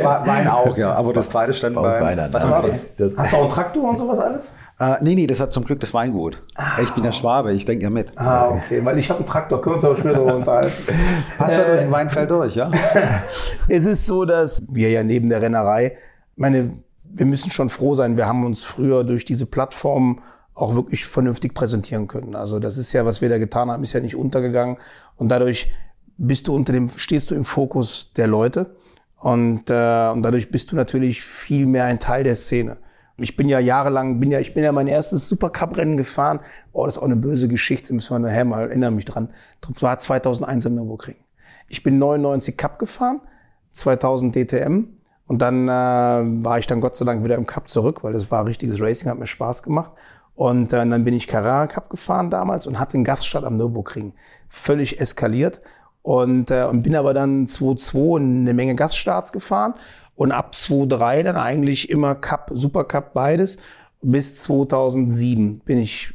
Wa- Wein auch, ja. Aber das zweite. Wein an. Was Okay. war das? Das, hast du auch einen Traktor und sowas alles? Äh, nee, nee, das hat zum Glück das Weingut. Ich bin der Schwabe, ich denke ja mit. Ah, okay, weil ich habe einen Traktor, können wir uns aber später darüber unterhalten. *laughs* Passt da durch ein Weinfeld durch, ja? *laughs* Es ist so, dass wir ja neben der Rennerei, meine, wir müssen schon froh sein, wir haben uns früher durch diese Plattform auch wirklich vernünftig präsentieren können. Also das ist ja, was wir da getan haben, ist ja nicht untergegangen und dadurch bist du unter dem, stehst du im Fokus der Leute und, äh, und dadurch bist du natürlich viel mehr ein Teil der Szene. Ich bin ja jahrelang, bin ja, ich bin ja mein erstes Supercup-Rennen gefahren. Oh, das ist auch eine böse Geschichte, müssen wir nachher mal, erinnere mich dran. Das war 2001 in Nürburgring. Ich bin 99 Cup gefahren, 2000 DTM und dann äh, war ich dann Gott sei Dank wieder im Cup zurück, weil das war richtiges Racing, hat mir Spaß gemacht. Und äh, dann bin ich Carrera Cup gefahren damals und hatte einen Gaststart am Nürburgring. Völlig eskaliert. Und, äh, und bin aber dann 2-2 eine Menge Gaststarts gefahren und ab 2-3 dann eigentlich immer Cup, Supercup beides. Bis 2007 bin ich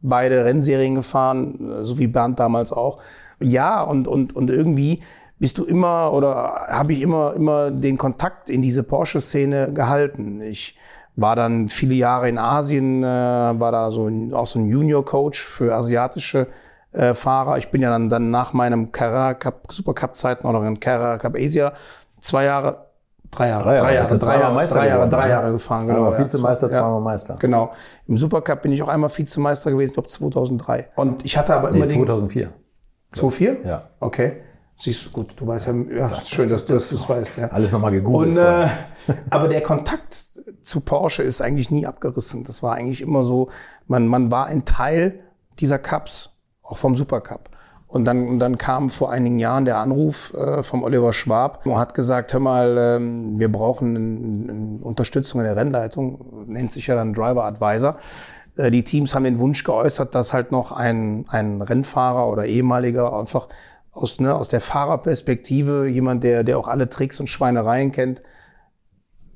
beide Rennserien gefahren, äh, so wie Bernd damals auch. Ja, und, und, und irgendwie bist du immer oder habe ich immer, immer den Kontakt in diese Porsche-Szene gehalten. Ich war dann viele Jahre in Asien, äh, war da so ein, auch so ein Junior-Coach für asiatische äh, Fahrer. Ich bin ja dann, dann nach meinem Carrera Cup, Supercup-Zeiten oder in Carrera Cup Asia zwei Jahre, drei Jahre, Drei Jahre, drei Jahre, drei Jahre, Meister drei Jahre, geworden, drei ne? Jahre gefahren. Einmal ja. Vizemeister, Ja. zweimal Meister. Genau. Im Supercup bin ich auch einmal Vizemeister gewesen, ich glaube 2003. Und ich hatte aber immer Nee, den 2004. 2-4? Ja. Okay. Siehst du, gut, du weißt ja, ja ist schön, dass du das weißt. Ja. Alles nochmal gegoogelt. Und, äh, *laughs* aber der Kontakt zu Porsche ist eigentlich nie abgerissen. Das war eigentlich immer so, man, man war ein Teil dieser Cups, auch vom Supercup. Und dann, und dann kam vor einigen Jahren der Anruf äh, vom Oliver Schwab und hat gesagt, hör mal, ähm, wir brauchen Unterstützung in der Rennleitung, nennt sich ja dann Driver Advisor. Äh, die Teams haben den Wunsch geäußert, dass halt noch ein, ein Rennfahrer oder ehemaliger einfach aus, ne, aus der Fahrerperspektive, jemand, der, der auch alle Tricks und Schweinereien kennt,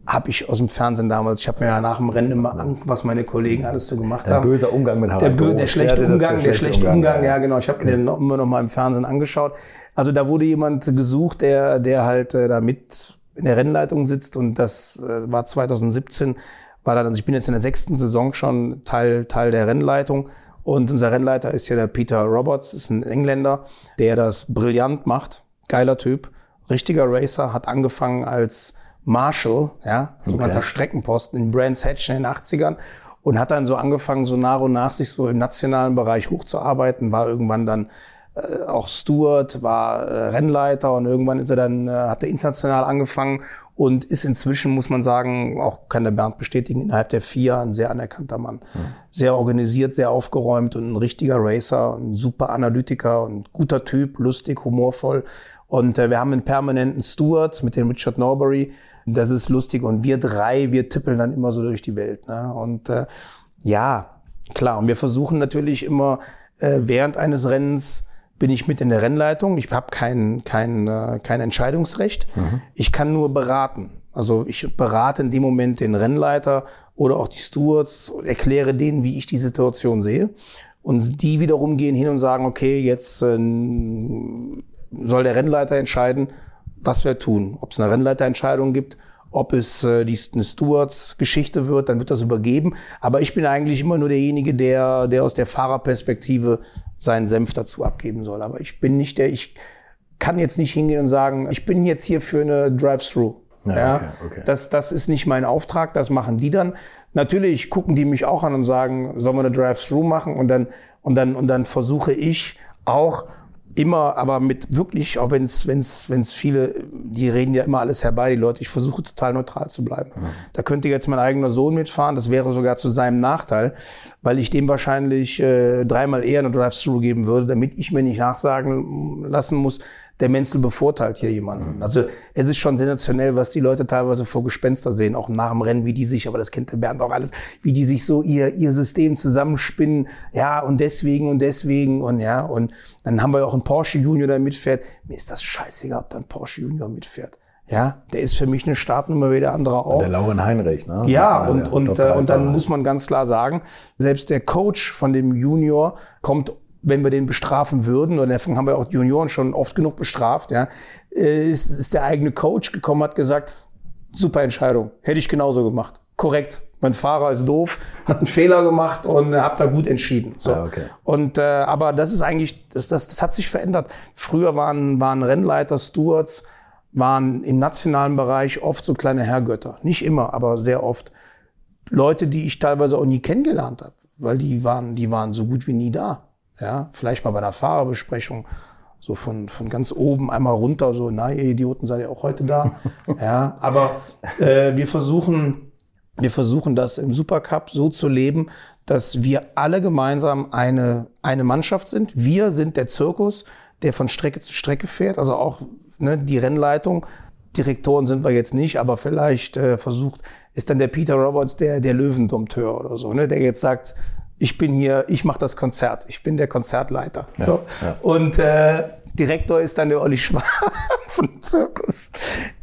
habe ich aus dem Fernsehen damals. Ich habe mir ja nach dem Rennen immer angeguckt, was meine Kollegen alles so gemacht Der haben. böse Umgang mit Harald Der, bö der schlechte hatte das- Umgang, der schlechte Umgang, Umgang, ja genau. Ich habe mir den immer noch mal im Fernsehen angeschaut. Also da wurde jemand gesucht, der, der halt äh, da mit in der Rennleitung sitzt und das äh, war 2017, war dann, also ich bin jetzt in der sechsten Saison schon Teil, Teil der Rennleitung und unser Rennleiter ist ja der Peter Roberts, ist ein Engländer, der das brillant macht. Geiler Typ, richtiger Racer, hat angefangen als Marshall, ja, sogenannter okay. Streckenposten in Brands Hatch in den 80ern und hat dann so angefangen, so nach und nach sich so im nationalen Bereich hochzuarbeiten, war irgendwann dann äh, auch Steward, war äh, Rennleiter und irgendwann ist er dann, äh, hat er international angefangen und ist inzwischen, muss man sagen, auch kann der Bernd bestätigen, innerhalb der vier ein sehr anerkannter Mann. Mhm. Sehr organisiert, sehr aufgeräumt und ein richtiger Racer, ein super Analytiker und guter Typ, lustig, humorvoll. Und äh, wir haben einen permanenten Steward mit dem Richard Norbury. Das ist lustig. Und wir drei, wir tippeln dann immer so durch die Welt. Ne? Und äh, ja, klar. Und wir versuchen natürlich immer äh, während eines Rennens bin ich mit in der Rennleitung. Ich habe kein, kein, äh, kein Entscheidungsrecht. Mhm. Ich kann nur beraten. Also ich berate in dem Moment den Rennleiter oder auch die Stewards, erkläre denen, wie ich die Situation sehe. Und die wiederum gehen hin und sagen, okay, jetzt äh, soll der Rennleiter entscheiden, was wir tun. Ob es eine Rennleiterentscheidung gibt, ob es äh, die, eine Stewards-Geschichte wird, dann wird das übergeben. Aber ich bin eigentlich immer nur derjenige, der, der aus der Fahrerperspektive seinen Senf dazu abgeben soll. Aber ich bin nicht der, ich kann jetzt nicht hingehen und sagen, ich bin jetzt hier für eine Drive-Through. Ja, ja okay, okay. Das, das ist nicht mein Auftrag, das machen die dann. Natürlich gucken die mich auch an und sagen, sollen wir eine Drive-Through machen? Und dann, und dann, und dann versuche ich auch immer, aber mit wirklich, auch wenn es wenn's, wenn's viele, die reden ja immer alles herbei, die Leute, ich versuche total neutral zu bleiben. Ja. Da könnte jetzt mein eigener Sohn mitfahren, das wäre sogar zu seinem Nachteil, weil ich dem wahrscheinlich äh, dreimal eher eine Drive-Thru geben würde, damit ich mir nicht nachsagen lassen muss, der Menzel bevorteilt hier jemanden. Mhm. Also es ist schon sensationell, was die Leute teilweise vor Gespenster sehen, auch nach dem Rennen, wie die sich, aber das kennt der Bernd auch alles, wie die sich so ihr, ihr System zusammenspinnen, ja, und deswegen und deswegen und ja, und dann haben wir auch einen Porsche Junior, der mitfährt. Mir ist das scheißegal, ob da ein Porsche Junior mitfährt. Ja, der ist für mich eine Startnummer wie der andere auch. Der Lauren Heinrich, ne? Ja, und, und, äh, und dann muss man ganz klar sagen, selbst der Coach von dem Junior kommt wenn wir den bestrafen würden, und davon haben wir auch Junioren schon oft genug bestraft, ja, ist, ist der eigene Coach gekommen, hat gesagt, super Entscheidung, hätte ich genauso gemacht. Korrekt. Mein Fahrer ist doof, hat einen Fehler gemacht und hab da gut entschieden. So. Ah, okay. Und äh, aber das ist eigentlich, das, das, das hat sich verändert. Früher waren, waren Rennleiter, Stewards, waren im nationalen Bereich oft so kleine Herrgötter. Nicht immer, aber sehr oft. Leute, die ich teilweise auch nie kennengelernt habe, weil die waren, die waren so gut wie nie da. Ja, vielleicht mal bei einer Fahrerbesprechung so von, von ganz oben einmal runter, so, na, ihr Idioten seid ja auch heute da. *laughs* ja, aber äh, wir versuchen, wir versuchen das im Supercup so zu leben, dass wir alle gemeinsam eine, eine Mannschaft sind. Wir sind der Zirkus, der von Strecke zu Strecke fährt, also auch ne, die Rennleitung. Direktoren sind wir jetzt nicht, aber vielleicht äh, versucht, ist dann der Peter Roberts der, der Löwendompteur oder so, ne, der jetzt sagt, ich bin hier, ich mache das Konzert, ich bin der Konzertleiter. Ja, so. Ja. Und äh, Direktor ist dann der Olli *laughs* Schwab vom Zirkus.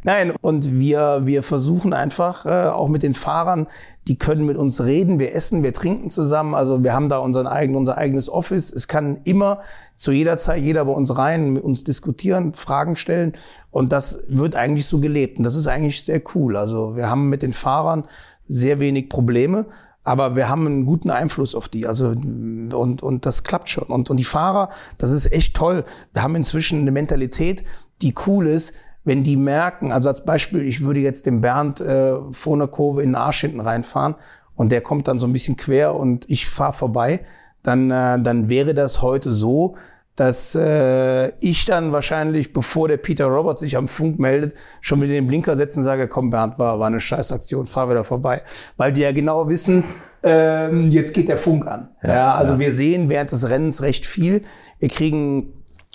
Nein, und wir, wir versuchen einfach äh, auch mit den Fahrern, die können mit uns reden, wir essen, wir trinken zusammen. Also wir haben da unseren eigenen, unser eigenes Office. Es kann immer zu jeder Zeit jeder bei uns rein, mit uns diskutieren, Fragen stellen. Und das wird eigentlich so gelebt. Und das ist eigentlich sehr cool. Also wir haben mit den Fahrern sehr wenig Probleme. Aber wir haben einen guten Einfluss auf die. Also, und, und das klappt schon. Und, und die Fahrer, das ist echt toll. Wir haben inzwischen eine Mentalität, die cool ist, wenn die merken, also als Beispiel, ich würde jetzt dem Bernd äh, vor einer Kurve in den Arsch hinten reinfahren und der kommt dann so ein bisschen quer und ich fahre vorbei, dann, äh, dann wäre das heute so, dass äh, ich dann wahrscheinlich, bevor der Peter Roberts sich am Funk meldet, schon mit den Blinker setzen und sage, komm Bernd, war, war eine Scheißaktion, fahr wieder vorbei. Weil die ja genau wissen, ähm, jetzt geht der Funk an. Ja, ja also ja. wir sehen während des Rennens recht viel. Wir kriegen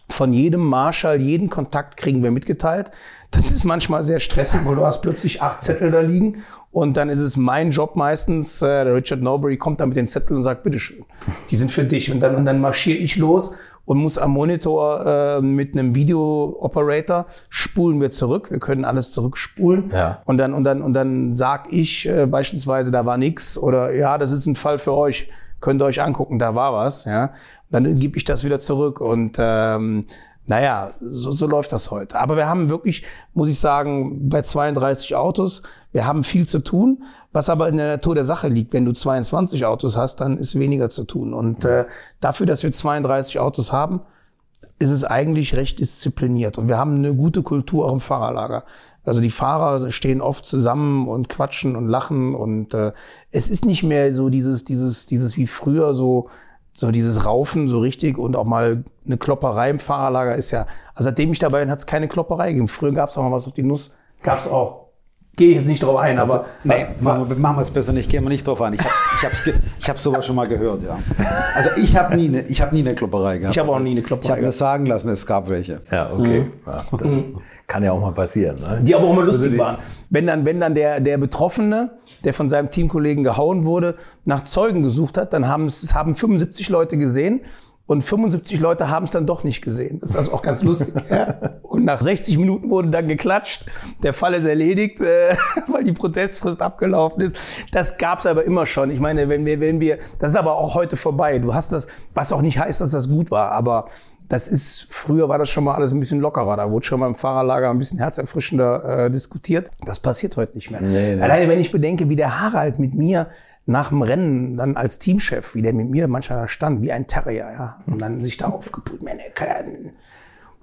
von jedem Marschall, jeden Kontakt kriegen wir mitgeteilt. Das ist manchmal sehr stressig, weil du hast plötzlich acht Zettel da liegen und dann ist es mein Job meistens, äh, der Richard Norbury kommt dann mit den Zetteln und sagt, bitteschön, die sind für dich. Und dann, und dann marschiere ich los und muss am Monitor äh, mit einem Video-Operator spulen wir zurück. Wir können alles zurückspulen. Ja. Und dann und dann und dann sag ich äh, beispielsweise, da war nix oder ja, das ist ein Fall für euch. Könnt ihr euch angucken, da war was. Ja, dann gebe ich das wieder zurück und ähm, Naja, so, so läuft das heute. Aber wir haben wirklich, muss ich sagen, bei 32 Autos, wir haben viel zu tun, was aber in der Natur der Sache liegt. Wenn du 22 Autos hast, dann ist weniger zu tun. Und äh, dafür, dass wir 32 Autos haben, ist es eigentlich recht diszipliniert. Und wir haben eine gute Kultur auch im Fahrerlager. Also die Fahrer stehen oft zusammen und quatschen und lachen und äh, es ist nicht mehr so dieses, dieses, dieses wie früher so, so dieses Raufen so richtig und auch mal eine Klopperei im Fahrerlager ist ja, also seitdem ich dabei bin, hat es keine Klopperei gegeben. Früher gab es auch mal was auf die Nuss, gab es auch gehe ich jetzt nicht drauf ein, aber. Also, nee, machen wir, machen wir es besser nicht, gehen wir nicht drauf ein. Ich habe ich hab's, ich hab's sowas schon mal gehört, ja. Also ich habe nie, ne, hab nie eine Klopperei gehabt. Ich habe auch nie eine Klopperei Ich habe mir sagen lassen, es gab welche. Ja, okay. Mhm. Ja, das kann ja auch mal passieren. Ne? Die aber auch mal lustig also waren. Wenn dann, wenn dann der, der Betroffene, der von seinem Teamkollegen gehauen wurde, nach Zeugen gesucht hat, dann haben es haben 75 Leute gesehen und 75 Leute haben es dann doch nicht gesehen. Das ist also auch ganz lustig. ja. Und nach 60 Minuten wurde dann geklatscht. Der Fall ist erledigt, äh, *laughs* weil die Protestfrist abgelaufen ist. Das gab's aber immer schon. Ich meine, wenn wir, wenn wir, das ist aber auch heute vorbei. Du hast das, was auch nicht heißt, dass das gut war, aber das ist, früher war das schon mal alles ein bisschen lockerer. Da wurde schon mal im Fahrerlager ein bisschen herzerfrischender äh, diskutiert. Das passiert heute nicht mehr. Nee, nee. Alleine, wenn ich bedenke, wie der Harald mit mir nach dem Rennen dann als Teamchef, wie der mit mir manchmal da stand, wie ein Terrier, ja. Und dann sich da aufgepult, meine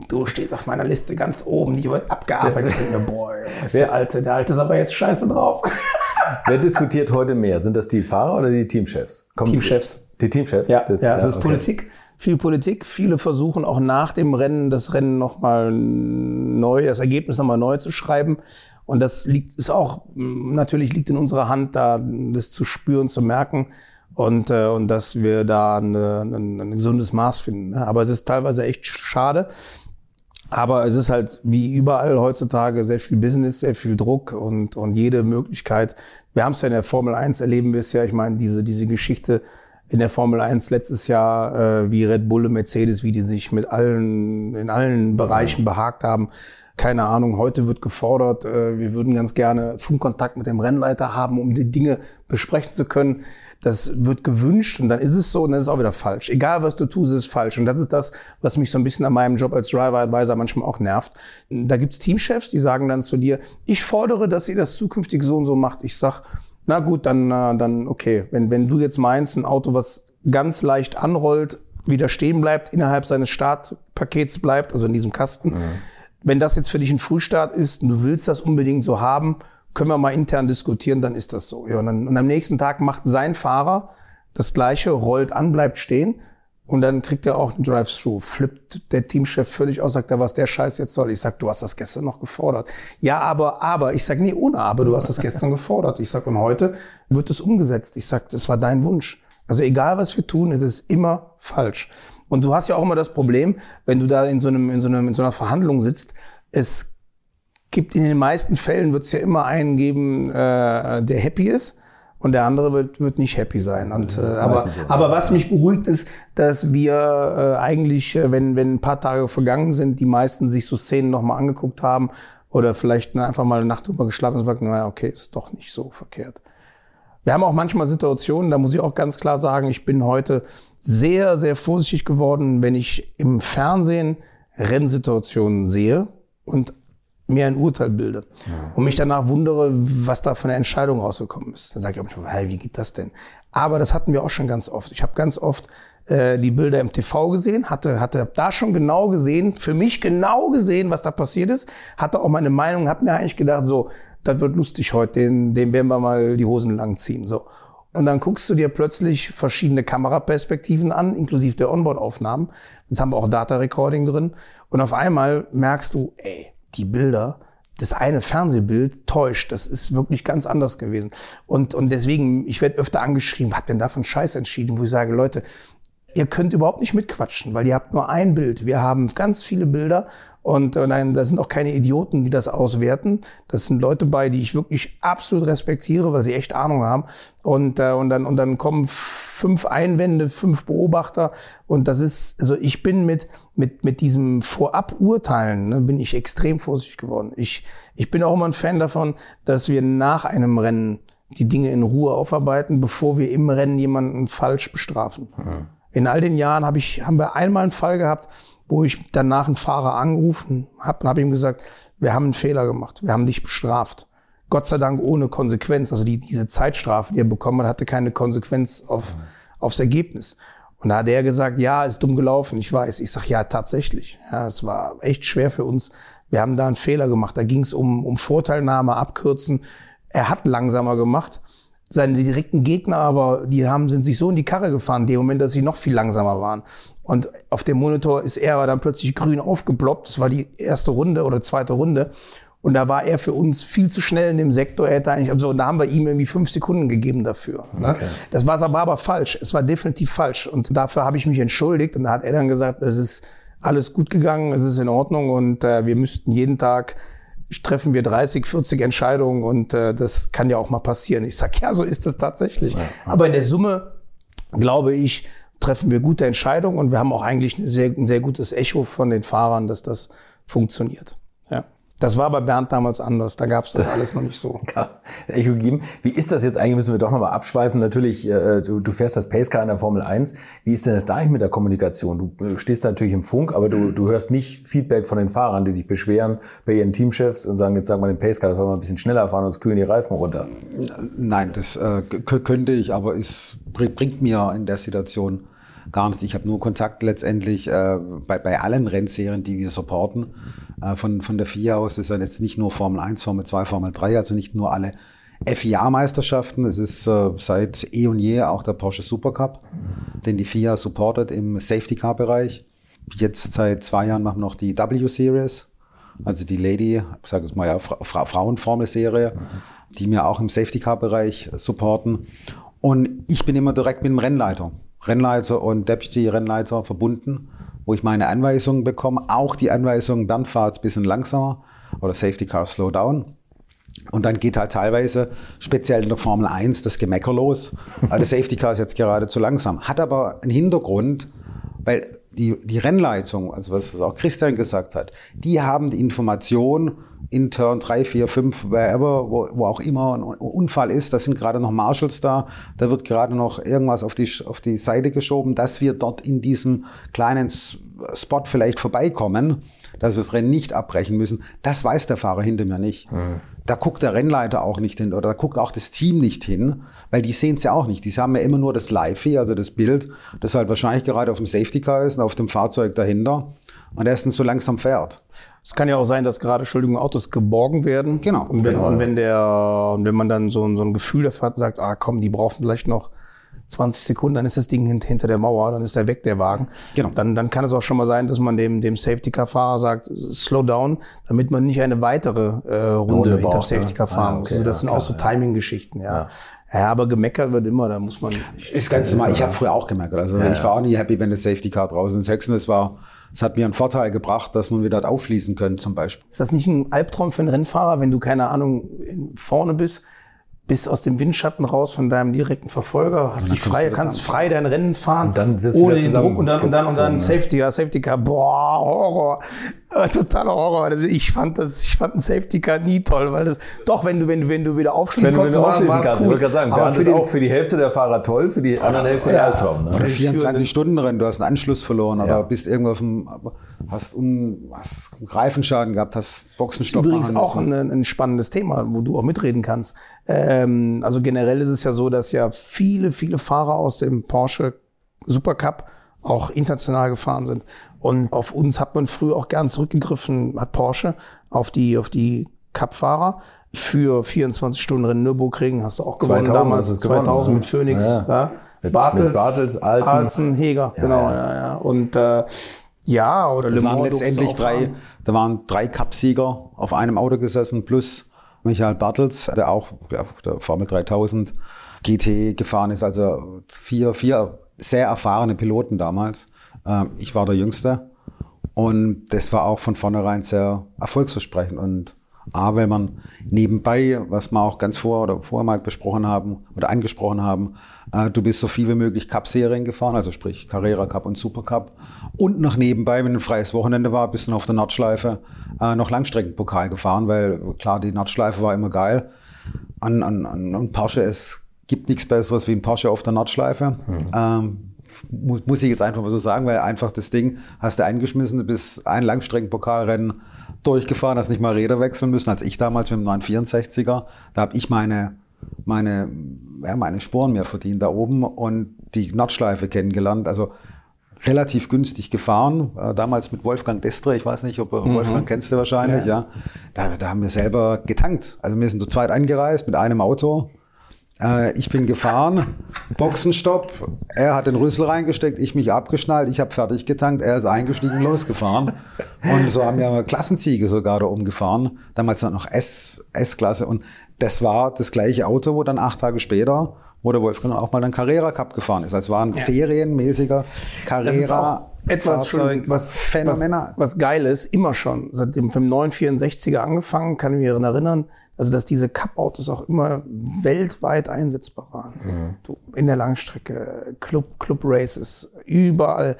du stehst auf meiner Liste ganz oben, die wird abgearbeitet. Ja. Boah, ist der Alte, der Alte ist aber jetzt scheiße drauf. *laughs* Wer diskutiert heute mehr? Sind das die Fahrer oder die Teamchefs? Kommt Teamchefs. Die Teamchefs? Ja, das, ja, das ist okay. Politik. Viel Politik. Viele versuchen auch nach dem Rennen das Rennen nochmal neu, das Ergebnis nochmal neu zu schreiben. Und das liegt, ist auch, natürlich liegt in unserer Hand, da das zu spüren, zu merken und, äh, und dass wir da eine, ein, ein gesundes Maß finden. Ne? Aber es ist teilweise echt schade. Aber es ist halt wie überall heutzutage sehr viel Business, sehr viel Druck und, und jede Möglichkeit. Wir haben es ja in der Formel 1 erleben bisher. Ich meine, diese, diese Geschichte in der Formel 1 letztes Jahr, äh, wie Red Bull und Mercedes, wie die sich mit allen, in allen Bereichen behagt haben keine Ahnung, heute wird gefordert, äh, wir würden ganz gerne Funkkontakt mit dem Rennleiter haben, um die Dinge besprechen zu können. Das wird gewünscht und dann ist es so und dann ist es auch wieder falsch. Egal was du tust, ist es falsch. Und das ist das, was mich so ein bisschen an meinem Job als Driver Advisor manchmal auch nervt. Da gibt's Teamchefs, die sagen dann zu dir, ich fordere, dass ihr das zukünftig so und so macht. Ich sag, na gut, dann, äh, dann okay. Wenn, wenn du jetzt meinst, ein Auto, was ganz leicht anrollt, wieder stehen bleibt, innerhalb seines Startpakets bleibt, also in diesem Kasten, mhm wenn das jetzt für dich ein Frühstart ist und du willst das unbedingt so haben, können wir mal intern diskutieren, dann ist das so. Ja, und, dann, und am nächsten Tag macht sein Fahrer das Gleiche, rollt an, bleibt stehen und dann kriegt er auch einen Drive-Thru. Flippt der Teamchef völlig aus, sagt er, was der Scheiß jetzt soll. Ich sag, du hast das gestern noch gefordert. Ja, aber, aber. Ich sag, nee, ohne aber, du hast das gestern *laughs* gefordert. Ich sag, und heute wird es umgesetzt. Ich sag, das war dein Wunsch. Also egal, was wir tun, es ist immer falsch. Und du hast ja auch immer das Problem, wenn du da in so, einem, in so, einem, in so einer Verhandlung sitzt, es gibt in den meisten Fällen wird es ja immer einen geben, äh, der happy ist und der andere wird, wird nicht happy sein. Und, äh, aber, aber was mich beruhigt ist, dass wir äh, eigentlich, äh, wenn, wenn ein paar Tage vergangen sind, die meisten sich so Szenen nochmal angeguckt haben oder vielleicht einfach mal eine Nacht drüber geschlafen und sagen, naja, okay, ist doch nicht so verkehrt. Wir haben auch manchmal Situationen, da muss ich auch ganz klar sagen, ich bin heute sehr, sehr vorsichtig geworden, wenn ich im Fernsehen Rennsituationen sehe und mir ein Urteil bilde ja. und mich danach wundere, was da von der Entscheidung rausgekommen ist. Dann sage ich auch manchmal, hey, wie geht das denn? Aber das hatten wir auch schon ganz oft. Ich habe ganz oft äh, die Bilder im TV gesehen, hatte, hatte da schon genau gesehen, für mich genau gesehen, was da passiert ist, hatte auch meine Meinung, habe mir eigentlich gedacht, so, das wird lustig heute, den, den werden wir mal die Hosen lang ziehen. So. Und dann guckst du dir plötzlich verschiedene Kameraperspektiven an, inklusive der Onboard-Aufnahmen. Jetzt haben wir auch Data Recording drin. Und auf einmal merkst du, ey, die Bilder, das eine Fernsehbild täuscht. Das ist wirklich ganz anders gewesen. Und, und deswegen, ich werde öfter angeschrieben, was hat denn da von Scheiß entschieden, wo ich sage, Leute, ihr könnt überhaupt nicht mitquatschen, weil ihr habt nur ein Bild. Wir haben ganz viele Bilder und äh, nein, da sind auch keine Idioten, die das auswerten. Das sind Leute bei, die ich wirklich absolut respektiere, weil sie echt Ahnung haben. Und, äh, und, dann, und dann kommen fünf Einwände, fünf Beobachter. Und das ist, also ich bin mit, mit, mit diesem Vorab-Urteilen, ne, bin ich extrem vorsichtig geworden. Ich, ich bin auch immer ein Fan davon, dass wir nach einem Rennen die Dinge in Ruhe aufarbeiten, bevor wir im Rennen jemanden falsch bestrafen. Mhm. In all den Jahren hab ich, haben wir einmal einen Fall gehabt, wo ich danach einen Fahrer angerufen habe und habe ihm gesagt, wir haben einen Fehler gemacht, wir haben dich bestraft. Gott sei Dank ohne Konsequenz. Also die, diese Zeitstrafe, die er bekommen hat, hatte keine Konsequenz auf, aufs Ergebnis. Und da hat er gesagt, ja, ist dumm gelaufen, ich weiß. Ich sag ja, tatsächlich. Ja, es war echt schwer für uns. Wir haben da einen Fehler gemacht. Da ging es um, um Vorteilnahme, Abkürzen. Er hat langsamer gemacht. Seine direkten Gegner aber, die haben, sind sich so in die Karre gefahren, in dem Moment, dass sie noch viel langsamer waren. Und auf dem Monitor ist er dann plötzlich grün aufgeploppt. Das war die erste Runde oder zweite Runde. Und da war er für uns viel zu schnell in dem Sektor. Er hätte eigentlich, also da haben wir ihm irgendwie fünf Sekunden gegeben dafür. Ne? Okay. Das war aber, aber falsch. Es war definitiv falsch. Und dafür habe ich mich entschuldigt. Und da hat er dann gesagt, es ist alles gut gegangen, es ist in Ordnung und äh, wir müssten jeden Tag treffen wir 30, 40 Entscheidungen und äh, das kann ja auch mal passieren. Ich sag ja, so ist das tatsächlich. Aber in der Summe glaube ich, treffen wir gute Entscheidungen und wir haben auch eigentlich sehr, ein sehr gutes Echo von den Fahrern, dass das funktioniert. Das war bei Bernd damals anders. Da gab es das *laughs* alles noch nicht so. Echo gegeben. Wie ist das jetzt eigentlich? Müssen wir doch nochmal abschweifen. Natürlich, äh, du, du fährst das Pacecar in der Formel 1. Wie ist denn das da eigentlich mit der Kommunikation? Du äh, stehst natürlich im Funk, aber du, du hörst nicht Feedback von den Fahrern, die sich beschweren bei ihren Teamchefs und sagen, jetzt sag mal den Pacecar, das soll mal ein bisschen schneller fahren, sonst kühlen die Reifen runter. Nein, das äh, könnte ich, aber es bringt mir in der Situation gar nichts. Ich habe nur Kontakt letztendlich äh, bei, bei allen Rennserien, die wir supporten. Äh, von, von der FIA aus ist ja jetzt nicht nur Formel 1, Formel 2, Formel 3, also nicht nur alle FIA-Meisterschaften. Es ist äh, seit eh und je auch der Porsche Supercup, den die FIA supportet im Safety-Car-Bereich. Jetzt seit zwei Jahren machen wir noch die W-Series, also die Lady, ich sage es mal ja, Fra Frauenformel-Serie, die mir auch im Safety-Car-Bereich supporten. Und ich bin immer direkt mit dem Rennleiter, Rennleiter und Deputy-Rennleiter verbunden wo ich meine Anweisungen bekomme. Auch die Anweisungen, dann fahrt es ein bisschen langsamer oder Safety Car Slow Down. Und dann geht halt teilweise, speziell in der Formel 1, das Gemecker los. der Safety Car ist jetzt gerade zu langsam. Hat aber einen Hintergrund, weil die, die Rennleitung, also was, was auch Christian gesagt hat, die haben die Information in Turn 3, 4, 5, wherever, wo, wo auch immer ein Unfall ist, da sind gerade noch Marshals da, da wird gerade noch irgendwas auf die, auf die Seite geschoben, dass wir dort in diesem kleinen Spot vielleicht vorbeikommen, dass wir das Rennen nicht abbrechen müssen. Das weiß der Fahrer hinter mir nicht. Mhm. Da guckt der Rennleiter auch nicht hin oder da guckt auch das Team nicht hin, weil die sehen es ja auch nicht. Die haben ja immer nur das Live, also das Bild, das halt wahrscheinlich gerade auf dem Safety Car ist und auf dem Fahrzeug dahinter und erstens so langsam fährt. Es kann ja auch sein, dass gerade, Entschuldigung, Autos geborgen werden. Genau. Und wenn, genau. und wenn der, wenn man dann so, so ein Gefühl dafür hat, sagt, ah komm, die brauchen vielleicht noch 20 Sekunden, dann ist das Ding hinter der Mauer, dann ist er weg, der Wagen. Genau. Dann, dann kann es auch schon mal sein, dass man dem, dem Safety-Car-Fahrer sagt, slow down, damit man nicht eine weitere äh, Runde, Runde hinter dem Safety-Car fahren ah, okay, muss. Also das ja, sind klar, auch so Timing-Geschichten, ja. ja. Ja, aber gemeckert wird immer, da muss man. Ist ganz normal. Ich habe früher auch gemeckert. Also ja, ich war auch nie happy, wenn das Safety Car draußen ist. Höchstens, war, es hat mir einen Vorteil gebracht, dass man wieder aufschließen könnte, zum Beispiel. Ist das nicht ein Albtraum für einen Rennfahrer, wenn du keine Ahnung vorne bist? Bist aus dem Windschatten raus von deinem direkten Verfolger, hast dich frei, kannst frei dein Rennen fahren, und dann ohne den Druck und dann, und dann, und dann Safety, ja, Safety Car, boah, Horror, äh, totaler Horror. Also ich fand das, ich fand ein Safety Car nie toll, weil das, doch, wenn du, wenn du, wenn du wieder aufschließen konntest, war es kannst, cool. Ich wollte gerade sagen, aber für ist auch für die Hälfte der Fahrer toll, für die anderen Hälfte ja, Albtraum. Ne? 24 Stunden Rennen, du hast einen Anschluss verloren ja. oder bist irgendwo auf dem, hast, un, hast Reifenschaden gehabt, hast Boxenstopp Übrigens auch ein, ein, spannendes Thema, wo du auch mitreden kannst. Ähm, also generell ist es ja so, dass ja viele, viele Fahrer aus dem Porsche Supercup auch international gefahren sind. Und auf uns hat man früher auch gern zurückgegriffen, hat Porsche, auf die, auf die Cup-Fahrer für 24 Stunden Rennen Nürburgring hast du auch gewonnen 2000 damals, 2000 mit Phoenix, ja. ja. Mit, Bartels, mit Bartels, Alzen, Alzen Heger, ja, genau, ja, ja. Und äh, ja, oder Le Mans waren letztendlich drei, da waren drei Cup-Sieger auf einem Auto gesessen, plus Michael Bartels, der auch ja, der Formel 3000 GT gefahren ist, also vier, vier sehr erfahrene Piloten damals. Ähm, ich war der Jüngste. Und das war auch von vornherein sehr erfolgsversprechend. Und A, wenn man nebenbei, was wir auch ganz vor oder vorher mal besprochen haben oder angesprochen haben, äh, du bist so viel wie möglich Cup-Serien gefahren, also sprich Carrera Cup und Super Cup. Und noch nebenbei, wenn ein freies Wochenende war, bist du auf der Nordschleife äh, noch Langstreckenpokal gefahren, weil klar, die Nordschleife war immer geil. An, an, an, an Porsche, es gibt nichts Besseres wie ein Porsche auf der Nordschleife. Mhm. Ähm, muss, muss ich jetzt einfach mal so sagen, weil einfach das Ding hast du eingeschmissen, du bist ein Langstreckenpokalrennen durchgefahren, hast nicht mal Räder wechseln müssen, als ich damals mit dem 964er, da habe ich meine, meine, ja, meine Sporen mehr verdient da oben und die Nordschleife kennengelernt. Also relativ günstig gefahren, äh, damals mit Wolfgang Destre, ich weiß nicht, ob mhm. Wolfgang kennst du wahrscheinlich, ja. ja. Da, da haben wir selber getankt. Also wir sind zu zweit angereist mit einem Auto. Äh, ich bin gefahren, Boxenstopp, er hat den Rüssel reingesteckt, ich mich abgeschnallt, ich habe fertig getankt, er ist eingestiegen, losgefahren. Und so haben wir Klassenziege sogar da oben gefahren. Damals noch S, S-Klasse. Und das war das gleiche Auto, wo dann acht Tage später wo der Wolfgang auch mal einen Carrera Cup gefahren ist. Also es war ein ja. serienmäßiger Carrera. Etwas schon, was, phänomenal. Was, was geil ist, immer schon. Seit dem 964er angefangen, kann ich mich erinnern, also dass diese Cup-Autos auch immer weltweit einsetzbar waren. Mhm. In der Langstrecke, Club, Club Races, überall.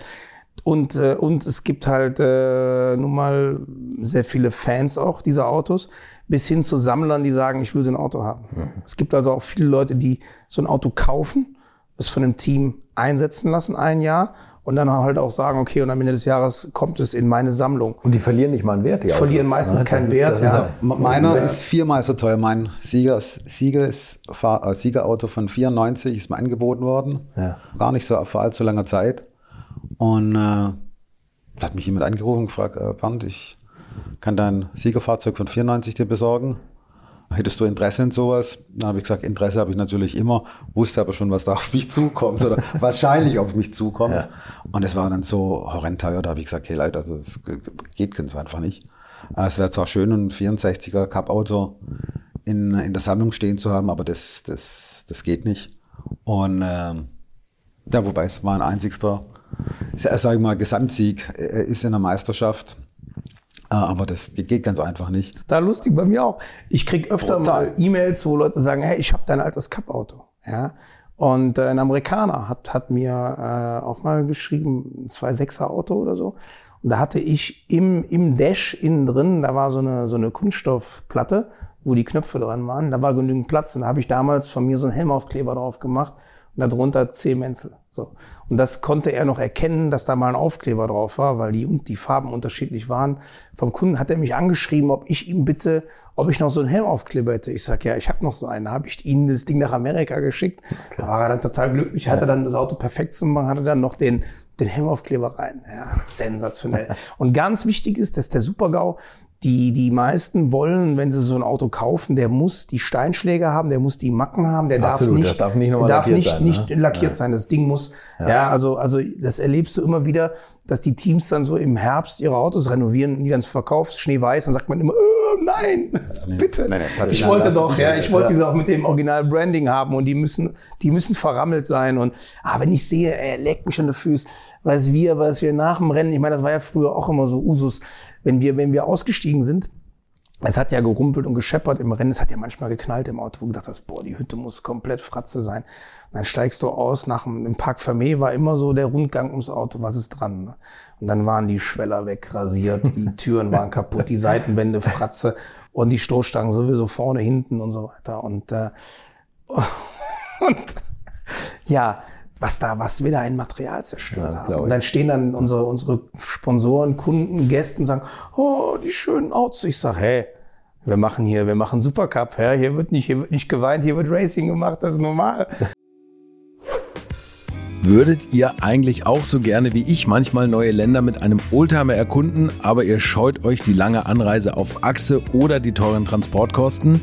Und, äh, und es gibt halt äh, nun mal sehr viele Fans auch dieser Autos bis hin zu Sammlern, die sagen, ich will so ein Auto haben. Mhm. Es gibt also auch viele Leute, die so ein Auto kaufen, es von einem Team einsetzen lassen ein Jahr und dann halt auch sagen, okay, und am Ende des Jahres kommt es in meine Sammlung. Und die verlieren nicht mal einen Wert, die Autos, Verlieren meistens ne? keinen ist, Wert. Ist, ja. Meiner ist viermal so teuer. Mein Sieger, Sieger ist, äh, Siegerauto von 94 ist mir angeboten worden. Ja. Gar nicht so vor allzu langer Zeit. Und äh, hat mich jemand angerufen und gefragt, äh, Bernd, ich kann dein Siegerfahrzeug von 94 dir besorgen. Hättest du Interesse in sowas? Da habe ich gesagt, Interesse habe ich natürlich immer, wusste aber schon, was da auf mich zukommt oder *laughs* wahrscheinlich auf mich zukommt. Ja. Und es war dann so horrend teuer, da habe ich gesagt, hey Leute, also es geht ganz einfach nicht. Äh, es wäre zwar schön, ein 64er Cup-Auto in, in der Sammlung stehen zu haben, aber das, das, das geht nicht. Und ähm, ja, wobei es war ein einzigster, sag ich mal, Gesamtsieg äh, ist in der Meisterschaft. Ah, aber das geht ganz einfach nicht. Total lustig bei mir auch. Ich krieg öfter Total. mal E-Mails, wo Leute sagen, hey, ich habe dein altes Cup-Auto. Ja. Und äh, ein Amerikaner hat, hat mir äh, auch mal geschrieben, ein 2.6er Auto oder so. Und da hatte ich im, im Dash innen drin, da war so eine, so eine Kunststoffplatte, wo die Knöpfe dran waren. Da war genügend Platz. Und da habe ich damals von mir so einen Helmaufkleber drauf gemacht und darunter C. Menzel. So. Und das konnte er noch erkennen, dass da mal ein Aufkleber drauf war, weil die, die Farben unterschiedlich waren. Vom Kunden hat er mich angeschrieben, ob ich ihm bitte, ob ich noch so einen Helmaufkleber hätte. Ich sag ja, ich habe noch so einen. Da habe ich ihm das Ding nach Amerika geschickt. Okay. Da war er dann total glücklich, hatte dann das Auto perfekt zu machen, hatte dann noch den, den Helmaufkleber rein. Ja, *laughs* sensationell. Und ganz wichtig ist, dass der Supergau die, die meisten wollen, wenn sie so ein Auto kaufen, der muss die Steinschläge haben, der muss die Macken haben, der Absolut, darf nicht, das darf nicht, nochmal darf lackiert nicht, sein, nicht ne? lackiert ja. sein. Das Ding muss, ja. ja. also, also, das erlebst du immer wieder, dass die Teams dann so im Herbst ihre Autos renovieren, die dann verkaufst, schneeweiß, dann sagt man immer, oh, nein, *laughs* nee, bitte. Nein, nein, ich wollte doch, ja, ich wollte die doch mit dem Original Branding haben und die müssen, die müssen verrammelt sein und, ah, wenn ich sehe, er leckt mich an den Füßen, was wir, was wir nach dem Rennen, ich meine, das war ja früher auch immer so Usus, wenn wir, wenn wir ausgestiegen sind, es hat ja gerumpelt und gescheppert im Rennen. Es hat ja manchmal geknallt im Auto, wo du gedacht hast, boah, die Hütte muss komplett Fratze sein. Und dann steigst du aus, nach dem im Park Fermé war immer so der Rundgang ums Auto, was ist dran? Ne? Und dann waren die Schweller wegrasiert, die *laughs* Türen waren kaputt, die Seitenwände Fratze und die Stoßstangen sowieso vorne, hinten und so weiter. Und, äh, *laughs* und ja, was da, was wieder ein Material zerstört ja, haben. Und dann stehen dann unsere, unsere Sponsoren, Kunden, Gäste und sagen, oh, die schönen Autos. Ich sag, hey, wir machen hier, wir machen Supercup, ja, hier wird nicht, hier wird nicht geweint, hier wird Racing gemacht, das ist normal. Würdet ihr eigentlich auch so gerne wie ich manchmal neue Länder mit einem Oldtimer erkunden, aber ihr scheut euch die lange Anreise auf Achse oder die teuren Transportkosten?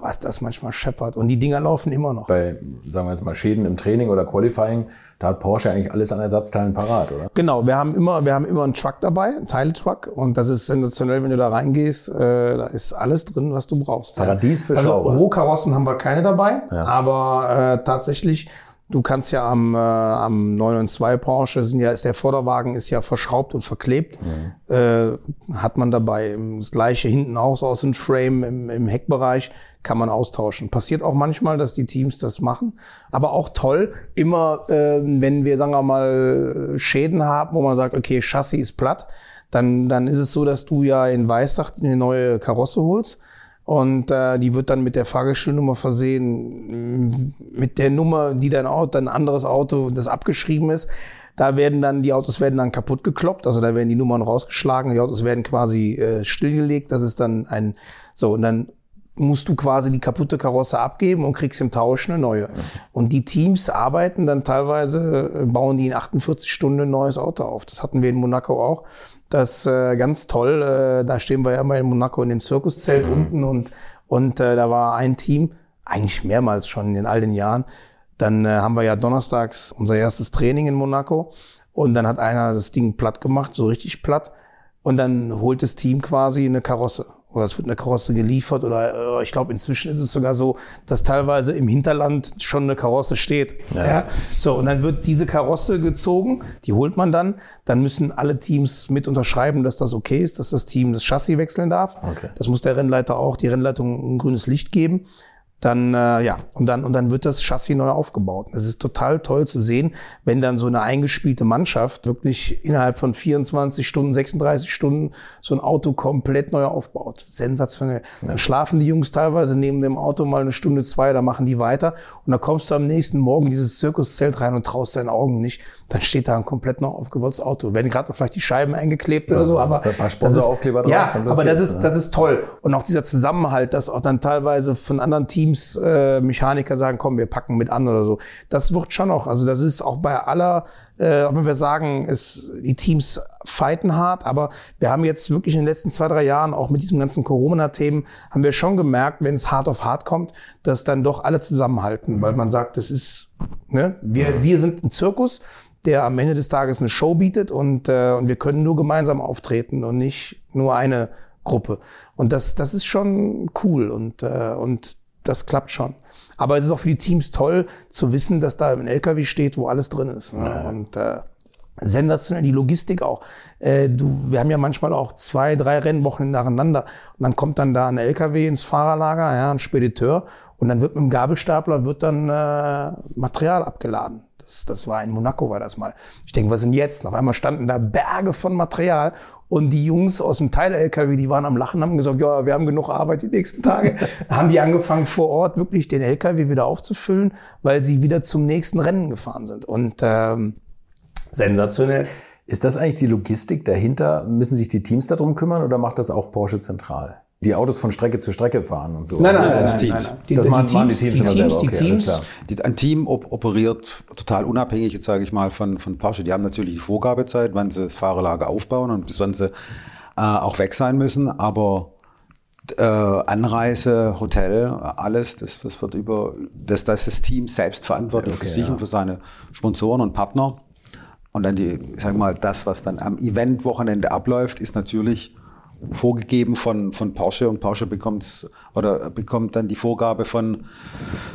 was das manchmal scheppert. Und die Dinger laufen immer noch. Bei, sagen wir jetzt mal, Schäden im Training oder Qualifying, da hat Porsche eigentlich alles an Ersatzteilen parat, oder? Genau, wir haben immer, wir haben immer einen Truck dabei, einen Teiletruck. Und das ist sensationell, wenn du da reingehst, äh, da ist alles drin, was du brauchst. Paradies für also, Rohkarossen haben wir keine dabei, ja. aber äh, tatsächlich Du kannst ja am, äh, am 992 Porsche sind ja, ist der Vorderwagen ist ja verschraubt und verklebt. Mhm. Äh, hat man dabei. Das gleiche hinten auch so aus dem Frame im, im Heckbereich kann man austauschen. Passiert auch manchmal, dass die Teams das machen. Aber auch toll, immer äh, wenn wir, sagen wir mal, Schäden haben, wo man sagt, okay, Chassis ist platt, dann, dann ist es so, dass du ja in Weissach eine neue Karosse holst und äh, die wird dann mit der Fahrgestellnummer versehen, mit der Nummer, die dein Auto, dein anderes Auto, das abgeschrieben ist. Da werden dann, die Autos werden dann kaputt gekloppt, also da werden die Nummern rausgeschlagen, die Autos werden quasi äh, stillgelegt, das ist dann ein, so, und dann musst du quasi die kaputte Karosse abgeben und kriegst im Tausch eine neue. Und die Teams arbeiten dann teilweise, bauen die in 48 Stunden ein neues Auto auf. Das hatten wir in Monaco auch. Das äh, ganz toll. Äh, da stehen wir ja immer in Monaco in dem Zirkuszelt mhm. unten und und äh, da war ein Team, eigentlich mehrmals schon in all den Jahren. Dann äh, haben wir ja donnerstags unser erstes Training in Monaco und dann hat einer das Ding platt gemacht, so richtig platt. Und dann holt das Team quasi eine Karosse oder es wird eine Karosse geliefert oder ich glaube inzwischen ist es sogar so, dass teilweise im Hinterland schon eine Karosse steht. Ja. ja. So und dann wird diese Karosse gezogen, die holt man dann, dann müssen alle Teams mit unterschreiben, dass das okay ist, dass das Team das Chassis wechseln darf. Okay. Das muss der Rennleiter auch, die Rennleitung ein grünes Licht geben dann äh, ja und dann und dann wird das Chassis neu aufgebaut. Es ist total toll zu sehen, wenn dann so eine eingespielte Mannschaft wirklich innerhalb von 24 Stunden, 36 Stunden so ein Auto komplett neu aufbaut. Sensationell. Ja. Dann schlafen die Jungs teilweise neben dem Auto mal eine Stunde, zwei, da machen die weiter und dann kommst du am nächsten Morgen in dieses Zirkuszelt rein und traust deinen Augen nicht. Dann steht da ein komplett neu aufgebautes Auto. Werden gerade noch vielleicht die Scheiben eingeklebt ja, oder so, aber ein paar Sponsoraufkleber drauf. Ja, aber das ist das ist toll und auch dieser Zusammenhalt, dass auch dann teilweise von anderen Teams Teams, äh, Mechaniker sagen, komm, wir packen mit an oder so. Das wird schon noch, also das ist auch bei aller, äh, wenn wir sagen, es, die Teams fighten hart, aber wir haben jetzt wirklich in den letzten zwei, drei Jahren, auch mit diesem ganzen Corona-Themen, haben wir schon gemerkt, wenn es hart auf hart kommt, dass dann doch alle zusammenhalten, weil man sagt, das ist, ne, wir, wir sind ein Zirkus, der am Ende des Tages eine Show bietet und, äh, und wir können nur gemeinsam auftreten und nicht nur eine Gruppe. Und das, das ist schon cool und, äh, und das klappt schon. Aber es ist auch für die Teams toll zu wissen, dass da ein LKW steht, wo alles drin ist. Ne? Ja. Und äh, sensationell die Logistik auch. Äh, du, wir haben ja manchmal auch zwei, drei Rennwochen nacheinander und dann kommt dann da ein LKW ins Fahrerlager, ja, ein Spediteur und dann wird mit dem Gabelstapler wird dann äh, Material abgeladen. Das, das war in Monaco war das mal. Ich denke, was sind jetzt? Auf einmal standen da Berge von Material und die Jungs aus dem Teil-LKW, die waren am Lachen, haben gesagt, ja, wir haben genug Arbeit die nächsten Tage. *laughs* haben die angefangen vor Ort wirklich den LKW wieder aufzufüllen, weil sie wieder zum nächsten Rennen gefahren sind. Und ähm, sensationell. Ist das eigentlich die Logistik dahinter? Müssen sich die Teams darum kümmern oder macht das auch Porsche zentral? Die Autos von Strecke zu Strecke fahren und so. Nein, nein, nein, nein, Teams. nein, nein. Die, das die, machen, Teams, die Teams, die Teams, die okay, Teams. Die, ein Team op operiert total unabhängig, jetzt sage ich mal, von, von Porsche. Die haben natürlich die Vorgabezeit, wann sie das Fahrerlager aufbauen und bis wann sie äh, auch weg sein müssen. Aber äh, Anreise, Hotel, alles, das, das wird über, das, das ist das Team selbst verantwortlich Okay, für sich ja. und für seine Sponsoren und Partner. Und dann die, ich sag mal, das, was dann am Eventwochenende abläuft, ist natürlich vorgegeben von, von Porsche und Porsche bekommt's oder bekommt dann die Vorgabe von,